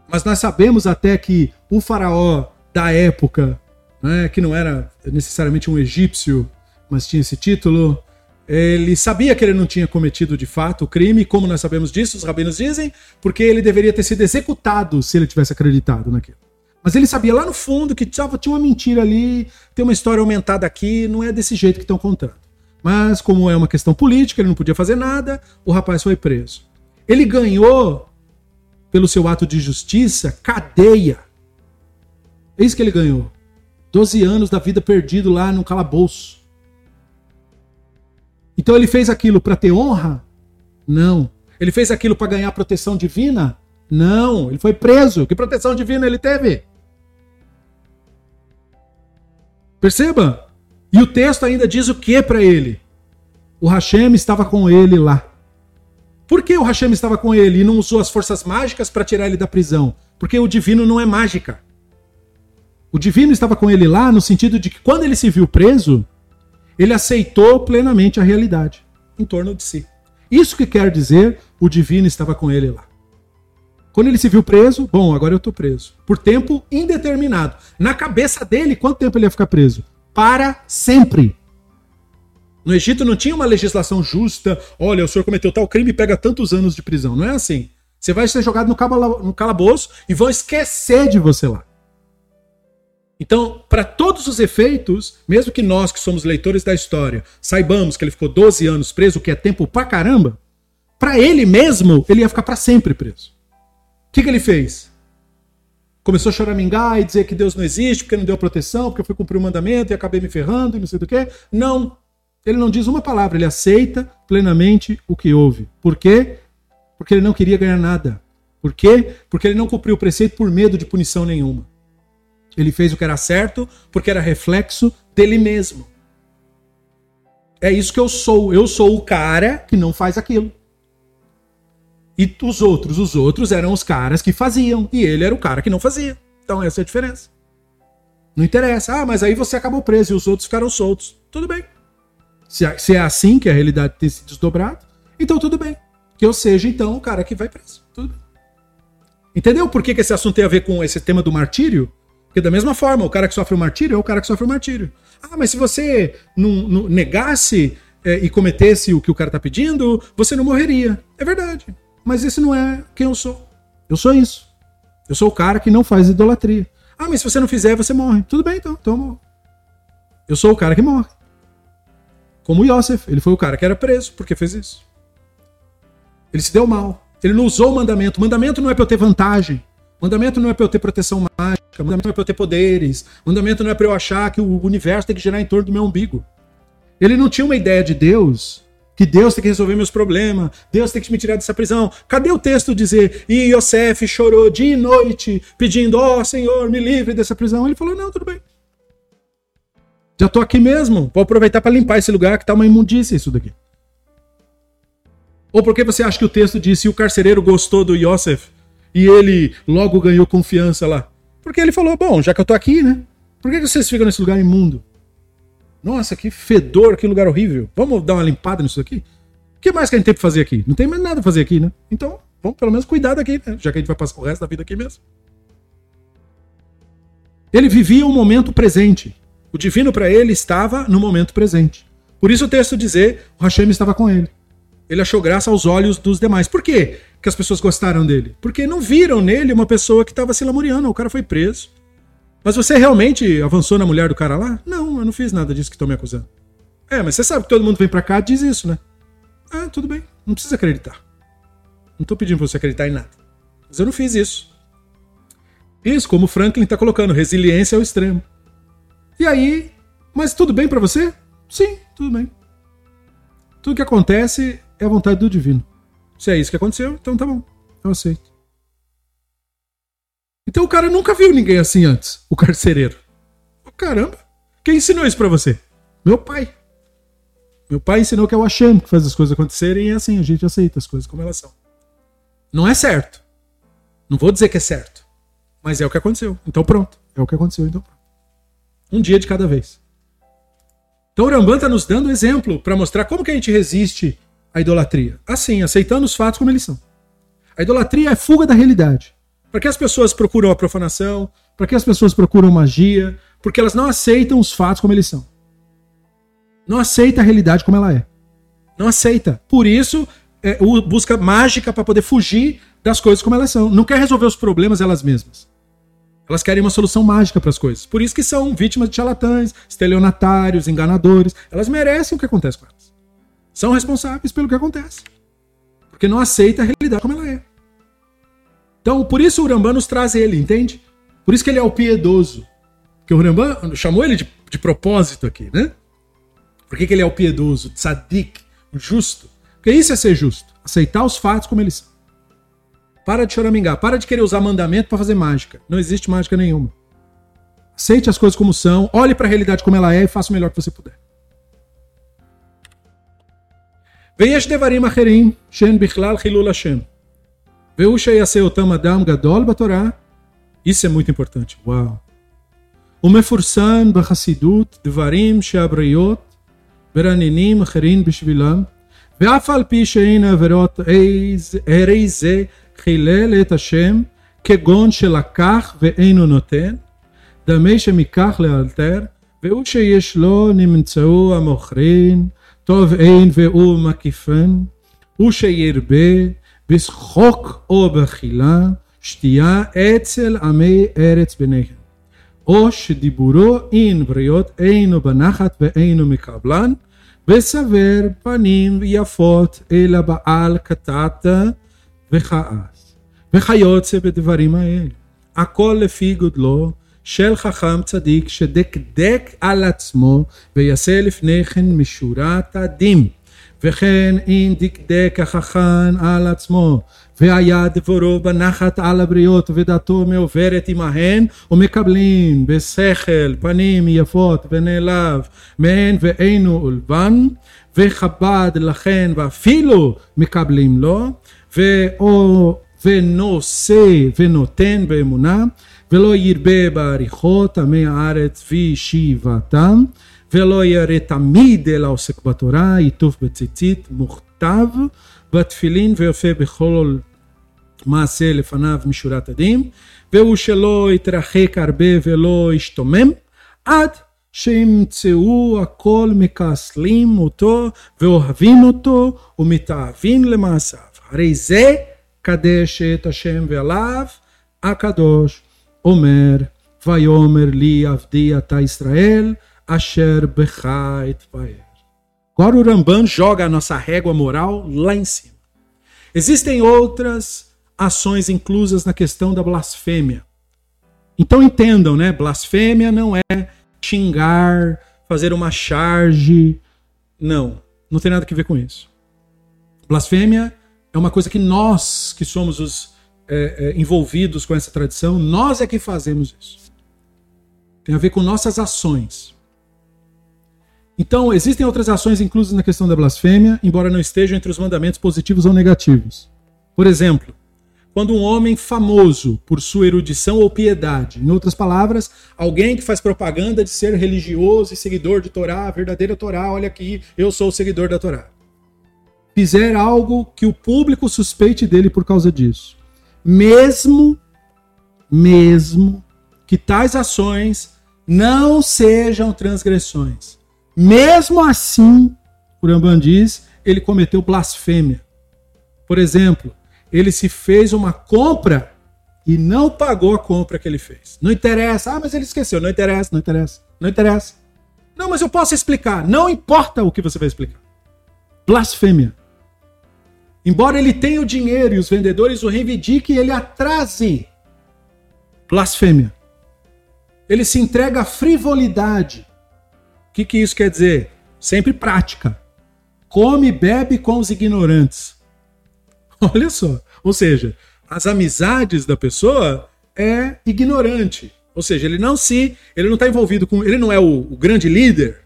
Mas nós sabemos até que o faraó da época, né, que não era necessariamente um egípcio, mas tinha esse título, ele sabia que ele não tinha cometido de fato o crime, como nós sabemos disso, os rabinos dizem, porque ele deveria ter sido executado se ele tivesse acreditado naquilo. Mas ele sabia lá no fundo que tinha uma mentira ali, tem uma história aumentada aqui, não é desse jeito que estão contando. Mas, como é uma questão política, ele não podia fazer nada, o rapaz foi preso. Ele ganhou pelo seu ato de justiça, cadeia. É isso que ele ganhou. Doze anos da vida perdido lá no calabouço. Então ele fez aquilo para ter honra? Não. Ele fez aquilo para ganhar proteção divina? Não. Ele foi preso. Que proteção divina ele teve? Perceba? E o texto ainda diz o que para ele? O Hashem estava com ele lá. Por que o Hashem estava com ele e não usou as forças mágicas para tirar ele da prisão? Porque o divino não é mágica. O divino estava com ele lá no sentido de que quando ele se viu preso, ele aceitou plenamente a realidade em torno de si. Isso que quer dizer o divino estava com ele lá. Quando ele se viu preso, bom, agora eu estou preso. Por tempo indeterminado. Na cabeça dele, quanto tempo ele ia ficar preso? Para sempre. No Egito não tinha uma legislação justa. Olha, o senhor cometeu tal crime e pega tantos anos de prisão. Não é assim. Você vai ser jogado no calabouço e vão esquecer de você lá. Então, para todos os efeitos, mesmo que nós que somos leitores da história saibamos que ele ficou 12 anos preso, o que é tempo pra caramba, para ele mesmo, ele ia ficar para sempre preso. O que, que ele fez? Começou a choramingar e dizer que Deus não existe, porque não deu proteção, porque eu fui cumprir o mandamento e acabei me ferrando e não sei do que. Não. Ele não diz uma palavra, ele aceita plenamente o que houve. Por quê? Porque ele não queria ganhar nada. Por quê? Porque ele não cumpriu o preceito por medo de punição nenhuma. Ele fez o que era certo porque era reflexo dele mesmo. É isso que eu sou. Eu sou o cara que não faz aquilo. E os outros, os outros eram os caras que faziam. E ele era o cara que não fazia. Então essa é a diferença. Não interessa. Ah, mas aí você acabou preso e os outros ficaram soltos. Tudo bem. Se é, é assim que a realidade tem se desdobrado, então tudo bem. Que eu seja, então, o cara que vai preso. Tudo bem. Entendeu por que, que esse assunto tem a ver com esse tema do martírio? Porque da mesma forma, o cara que sofre o martírio é o cara que sofre o martírio. Ah, mas se você não, não negasse é, e cometesse o que o cara está pedindo, você não morreria. É verdade. Mas esse não é quem eu sou. Eu sou isso. Eu sou o cara que não faz idolatria. Ah, mas se você não fizer, você morre. Tudo bem, então. Então eu morro. Eu sou o cara que morre. Como Yosef, ele foi o cara que era preso porque fez isso. Ele se deu mal. Ele não usou o mandamento. O mandamento não é para eu ter vantagem. O mandamento não é para eu ter proteção mágica. O mandamento não é para eu ter poderes. O mandamento não é para eu achar que o universo tem que girar em torno do meu umbigo. Ele não tinha uma ideia de Deus, que Deus tem que resolver meus problemas, Deus tem que me tirar dessa prisão. Cadê o texto dizer, e Yosef chorou dia e noite, pedindo, ó oh, Senhor, me livre dessa prisão? Ele falou, não, tudo bem. Já tô aqui mesmo. Vou aproveitar para limpar esse lugar que tá uma imundícia isso daqui. Ou porque você acha que o texto disse o carcereiro gostou do Yosef e ele logo ganhou confiança lá? Porque ele falou: bom, já que eu tô aqui, né? Por que vocês ficam nesse lugar imundo? Nossa, que fedor, que lugar horrível. Vamos dar uma limpada nisso aqui? O que mais que a gente tem pra fazer aqui? Não tem mais nada pra fazer aqui, né? Então, vamos pelo menos cuidar daqui, né? Já que a gente vai passar o resto da vida aqui mesmo. Ele vivia o momento presente. O divino para ele estava no momento presente. Por isso o texto dizer, o Hashem estava com ele. Ele achou graça aos olhos dos demais. Por quê que as pessoas gostaram dele? Porque não viram nele uma pessoa que estava se lamuriando. O cara foi preso. Mas você realmente avançou na mulher do cara lá? Não, eu não fiz nada disso que estão me acusando. É, mas você sabe que todo mundo vem para cá e diz isso, né? Ah, tudo bem. Não precisa acreditar. Não tô pedindo pra você acreditar em nada. Mas eu não fiz isso. Isso, como Franklin tá colocando, resiliência ao extremo. E aí, mas tudo bem para você? Sim, tudo bem. Tudo que acontece é a vontade do divino. Se é isso que aconteceu, então tá bom. Eu aceito. Então o cara nunca viu ninguém assim antes, o carcereiro. Oh, caramba, quem ensinou isso para você? Meu pai. Meu pai ensinou que é o Hashem que faz as coisas acontecerem e é assim, a gente aceita as coisas como elas são. Não é certo. Não vou dizer que é certo. Mas é o que aconteceu. Então pronto. É o que aconteceu, então pronto. Um dia de cada vez. Então o Rambam está nos dando exemplo para mostrar como que a gente resiste à idolatria. Assim, aceitando os fatos como eles são. A idolatria é fuga da realidade. Para que as pessoas procuram a profanação? Para que as pessoas procuram magia? Porque elas não aceitam os fatos como eles são. Não aceita a realidade como ela é. Não aceita. Por isso, é, busca mágica para poder fugir das coisas como elas são. Não quer resolver os problemas elas mesmas. Elas querem uma solução mágica para as coisas. Por isso que são vítimas de charlatães, estelionatários, enganadores. Elas merecem o que acontece com elas. São responsáveis pelo que acontece. Porque não aceita a realidade como ela é. Então, por isso o Urambá nos traz ele, entende? Por isso que ele é o piedoso. Porque o Urambá chamou ele de, de propósito aqui, né? Por que, que ele é o piedoso, tzadik, o justo? Porque isso é ser justo. Aceitar os fatos como eles são. Para de choramingar. Para de querer usar mandamento para fazer mágica. Não existe mágica nenhuma. Aceite as coisas como são. Olhe para a realidade como ela é e faça o melhor que você puder. ויש דברים אחרים שאין בכלל חילול השם. והוא שיעשה אותם אדם גדול בתורה, isso é muito importante, uau. ומפורסם בחסידות דברים שהבריות ברננים אחרים בשבילם, ואף על פי שאין עבירות הרי זה חילל את השם, כגון שלקח ואינו נותן, דמי שמיקח לאלתר, והוא שיש לו נמצאו המוכרין, טוב אין והוא מקיפן, הוא שירבה בשחוק או בחילה, שתייה אצל עמי ארץ ביניהם. או שדיבורו אין בריות אינו בנחת ואינו מקבלן, וסבר פנים יפות אל הבעל קטעת וכעס. וכיוצא בדברים האלה. הכל לפי גודלו של חכם צדיק שדקדק על עצמו ויעשה לפני כן משורת הדין. וכן אם דקדק החכם על עצמו והיה דברו בנחת על הבריות ודתו מעוברת עמהן ומקבלים בשכל פנים יפות ונעלב מהן ואינו אולבן וכבד לכן ואפילו מקבלים לו ואו ונושא ונותן באמונה ולא ירבה בעריכות עמי הארץ וישיבתם ולא ירא תמיד אלא עוסק בתורה, עיטוף בציצית, מוכתב בתפילין ויופה בכל מעשה לפניו משורת הדין, והוא שלא יתרחק הרבה ולא ישתומם, עד שימצאו הכל מקסלים אותו ואוהבים אותו ומתאהבים למעשיו. הרי זה קדש את השם ועליו הקדוש אומר ויאמר לי עבדי אתה ישראל Asher Bechait Paer. Agora o Ramban joga a nossa régua moral lá em cima. Existem outras ações inclusas na questão da blasfêmia. Então entendam, né? Blasfêmia não é xingar, fazer uma charge. Não, não tem nada a ver com isso. Blasfêmia é uma coisa que nós, que somos os é, é, envolvidos com essa tradição, nós é que fazemos isso. Tem a ver com nossas ações. Então, existem outras ações inclusas na questão da blasfêmia, embora não estejam entre os mandamentos positivos ou negativos. Por exemplo, quando um homem famoso por sua erudição ou piedade, em outras palavras, alguém que faz propaganda de ser religioso e seguidor de Torá, verdadeira Torá, olha aqui, eu sou o seguidor da Torá, fizer algo que o público suspeite dele por causa disso, mesmo, mesmo que tais ações não sejam transgressões, mesmo assim, o Rambam diz, ele cometeu blasfêmia. Por exemplo, ele se fez uma compra e não pagou a compra que ele fez. Não interessa. Ah, mas ele esqueceu. Não interessa, não interessa, não interessa. Não, mas eu posso explicar. Não importa o que você vai explicar. Blasfêmia. Embora ele tenha o dinheiro e os vendedores o reivindiquem, ele atrase. Blasfêmia. Ele se entrega à frivolidade. O que, que isso quer dizer? Sempre prática. Come e bebe com os ignorantes. Olha só. Ou seja, as amizades da pessoa é ignorante. Ou seja, ele não se. Ele não está envolvido com. Ele não é o, o grande líder.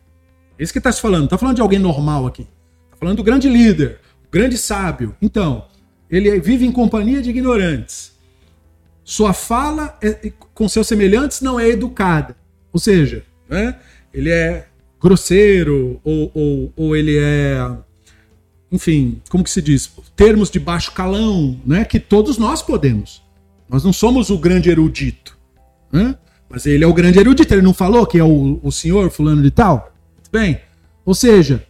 É isso que está se falando. Está falando de alguém normal aqui. Está falando do grande líder, grande sábio. Então, ele vive em companhia de ignorantes. Sua fala é, com seus semelhantes não é educada. Ou seja, né, ele é grosseiro ou, ou, ou ele é enfim, como que se diz? Termos de baixo calão, né? Que todos nós podemos. Nós não somos o grande erudito, né? Mas ele é o grande erudito. Ele não falou que é o, o senhor fulano de tal? Bem. Ou seja,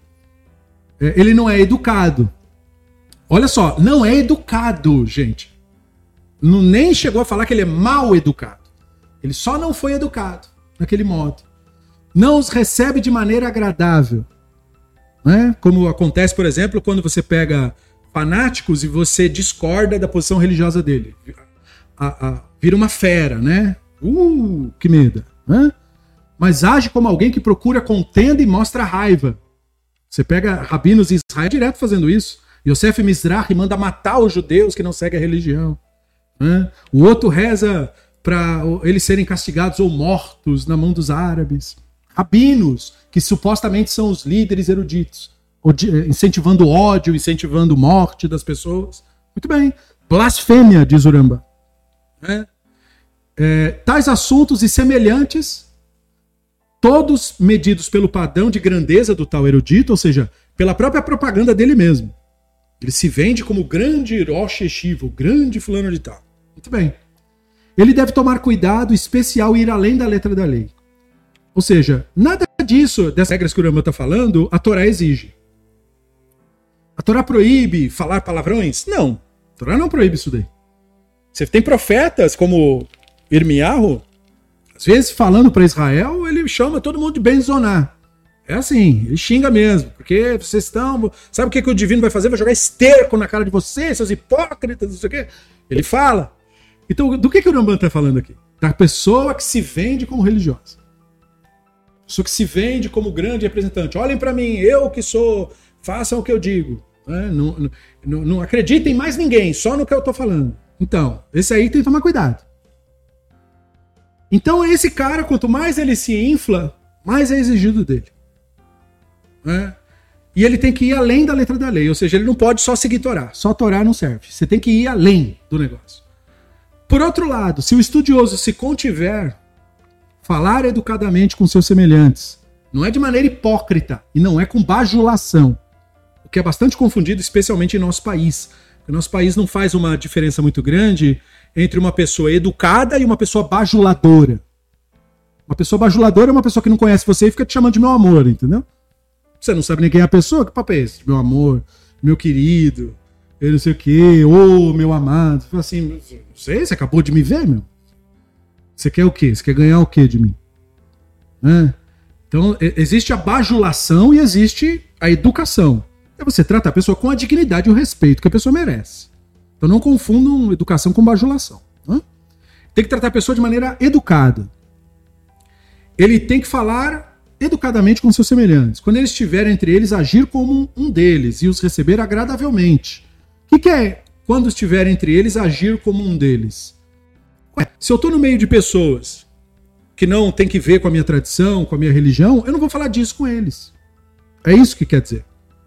é, ele não é educado. Olha só, não é educado, gente. Não, nem chegou a falar que ele é mal educado. Ele só não foi educado naquele modo. Não os recebe de maneira agradável. Né? Como acontece, por exemplo, quando você pega fanáticos e você discorda da posição religiosa dele. A, a, vira uma fera, né? Uh, que medo. Né? Mas age como alguém que procura contenda e mostra raiva. Você pega rabinos em Israel direto fazendo isso. Yosef Mizrahi manda matar os judeus que não seguem a religião. Né? O outro reza para eles serem castigados ou mortos na mão dos árabes rabinos, que supostamente são os líderes eruditos, incentivando ódio, incentivando morte das pessoas. Muito bem. Blasfêmia, diz Uramba. É. É, tais assuntos e semelhantes, todos medidos pelo padrão de grandeza do tal erudito, ou seja, pela própria propaganda dele mesmo. Ele se vende como grande Rosh o grande fulano de tal. Muito bem. Ele deve tomar cuidado especial e ir além da letra da lei. Ou seja, nada disso, dessas regras que o Rambam está falando, a Torá exige. A Torá proíbe falar palavrões? Não. A Torá não proíbe isso daí. Você tem profetas como Irmiarro, às vezes falando para Israel, ele chama todo mundo de benzonar. É assim, ele xinga mesmo, porque vocês estão. Sabe o que, que o divino vai fazer? Vai jogar esterco na cara de vocês, seus hipócritas, não sei o quê. Ele fala. Então, do que, que o Rambam está falando aqui? Da pessoa que se vende como religiosa. Pessoa que se vende como grande representante. Olhem para mim, eu que sou, façam o que eu digo. Né? Não, não, não acreditem mais ninguém, só no que eu estou falando. Então, esse aí tem que tomar cuidado. Então, esse cara, quanto mais ele se infla, mais é exigido dele. Né? E ele tem que ir além da letra da lei, ou seja, ele não pode só seguir Torá. Só Torá não serve. Você tem que ir além do negócio. Por outro lado, se o estudioso se contiver falar educadamente com seus semelhantes. Não é de maneira hipócrita e não é com bajulação. O que é bastante confundido, especialmente em nosso país. O nosso país não faz uma diferença muito grande entre uma pessoa educada e uma pessoa bajuladora. Uma pessoa bajuladora é uma pessoa que não conhece você e fica te chamando de meu amor, entendeu? Você não sabe nem quem é a pessoa, que papo é esse? Meu amor, meu querido, eu não sei o quê, ô oh, meu amado. Assim, não sei, você acabou de me ver, meu. Você quer o quê? Você quer ganhar o quê de mim? Né? Então, existe a bajulação e existe a educação. É você tratar a pessoa com a dignidade e o respeito que a pessoa merece. Então, não confundam educação com bajulação. Né? Tem que tratar a pessoa de maneira educada. Ele tem que falar educadamente com seus semelhantes. Quando eles estiverem entre eles, agir como um deles e os receber agradavelmente. O que, que é quando estiver entre eles, agir como um deles? Ué, se eu estou no meio de pessoas que não tem que ver com a minha tradição, com a minha religião, eu não vou falar disso com eles. É isso que quer dizer.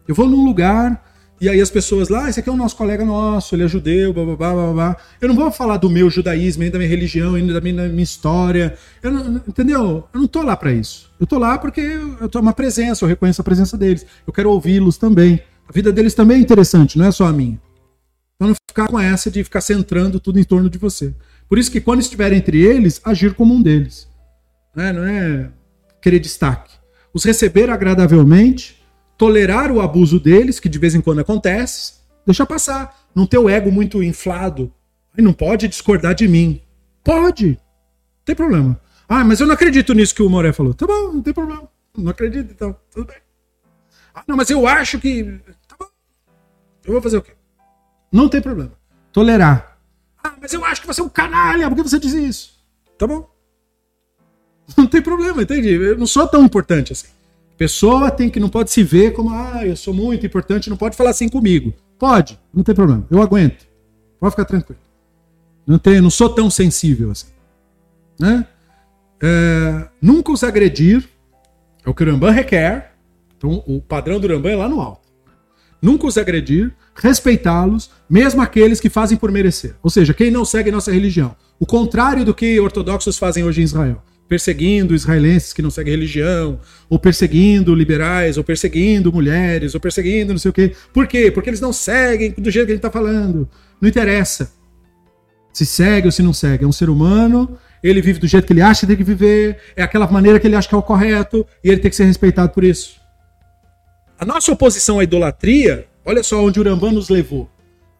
Eu vou num lugar E aí as pessoas lá, ah, esse aqui é o nosso colega nosso, ele é judeu, blá, blá, blá, blá, blá. Eu não vou falar do meu judaísmo, nem da minha religião, nem da minha, minha história. Eu não, entendeu? Eu não tô lá para isso. Eu tô lá porque eu tô uma presença, eu reconheço a presença deles. Eu quero ouvi-los também. A vida deles também é interessante, não é só a minha. Então não ficar com essa de ficar centrando tudo em torno de você. Por isso que quando estiver entre eles, agir como um deles. Não é, não é querer destaque. Os receber agradavelmente, tolerar o abuso deles, que de vez em quando acontece, deixa passar. Não ter o ego muito inflado. E não pode discordar de mim. Pode. Não tem problema. Ah, mas eu não acredito nisso que o Moré falou. Tá bom, não tem problema. Não acredito, então. Tudo bem. Ah, não, mas eu acho que. Tá bom. Eu vou fazer o quê? Não tem problema. Tolerar. Ah, mas eu acho que você é um canalha. Por que você diz isso? Tá bom. Não tem problema, entende? Eu não sou tão importante assim. Pessoa tem que não pode se ver como, ah, eu sou muito importante, não pode falar assim comigo. Pode, não tem problema. Eu aguento. Pode ficar tranquilo. Não tem, não sou tão sensível assim. Né? É, nunca os agredir é o que o Rambam requer. Então, o padrão do Rambam é lá no alto. Nunca os agredir, respeitá-los, mesmo aqueles que fazem por merecer. Ou seja, quem não segue nossa religião. O contrário do que ortodoxos fazem hoje em Israel perseguindo israelenses que não seguem religião, ou perseguindo liberais, ou perseguindo mulheres, ou perseguindo não sei o quê. Por quê? Porque eles não seguem do jeito que gente está falando. Não interessa se segue ou se não segue. É um ser humano, ele vive do jeito que ele acha que tem que viver, é aquela maneira que ele acha que é o correto, e ele tem que ser respeitado por isso. A nossa oposição à idolatria, olha só onde o Urambá nos levou.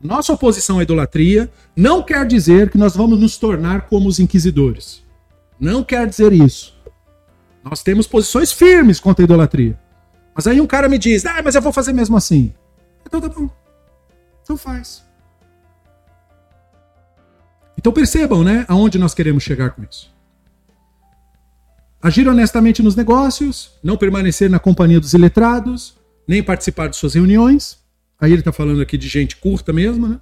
Nossa oposição à idolatria não quer dizer que nós vamos nos tornar como os inquisidores. Não quer dizer isso. Nós temos posições firmes contra a idolatria. Mas aí um cara me diz, ah, mas eu vou fazer mesmo assim. Então tá bom. Então faz. Então percebam, né, aonde nós queremos chegar com isso. Agir honestamente nos negócios, não permanecer na companhia dos iletrados, nem participar de suas reuniões. Aí ele está falando aqui de gente curta mesmo, né?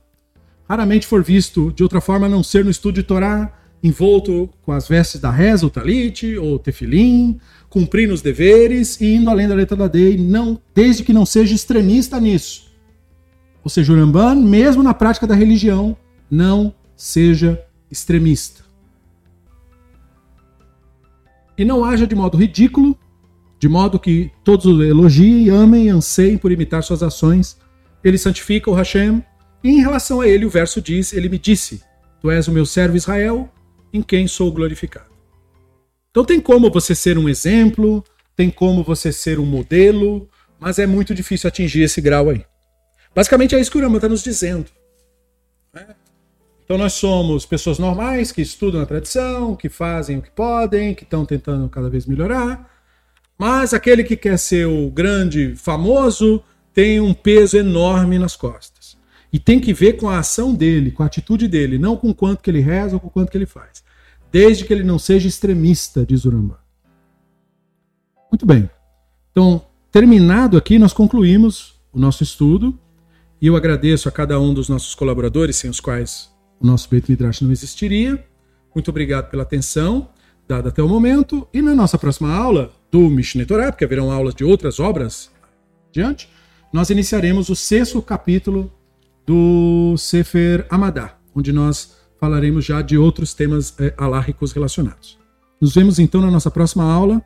Raramente for visto de outra forma a não ser no estudo de Torá, envolto com as vestes da reza, o talite ou tefilim, cumprindo os deveres e indo além da letra da lei, não, desde que não seja extremista nisso. Ou seja, o Ramban, mesmo na prática da religião, não seja extremista. E não haja de modo ridículo, de modo que todos o elogiem, amem, anseiem por imitar suas ações. Ele santifica o Hashem. E em relação a ele, o verso diz: Ele me disse: Tu és o meu servo Israel, em quem sou glorificado. Então tem como você ser um exemplo, tem como você ser um modelo, mas é muito difícil atingir esse grau aí. Basicamente é isso que o Rama está nos dizendo. Né? Então nós somos pessoas normais que estudam a tradição, que fazem o que podem, que estão tentando cada vez melhorar, mas aquele que quer ser o grande famoso tem um peso enorme nas costas. E tem que ver com a ação dele, com a atitude dele, não com quanto que ele reza ou com quanto que ele faz desde que ele não seja extremista, diz Uramba. Muito bem. Então, terminado aqui, nós concluímos o nosso estudo e eu agradeço a cada um dos nossos colaboradores, sem os quais o nosso Beit Midrash não existiria. Muito obrigado pela atenção dada até o momento. E na nossa próxima aula do Mishneh Torah, porque haverão aulas de outras obras diante, nós iniciaremos o sexto capítulo do Sefer Amadá, onde nós falaremos já de outros temas é, alárricos relacionados. Nos vemos então na nossa próxima aula.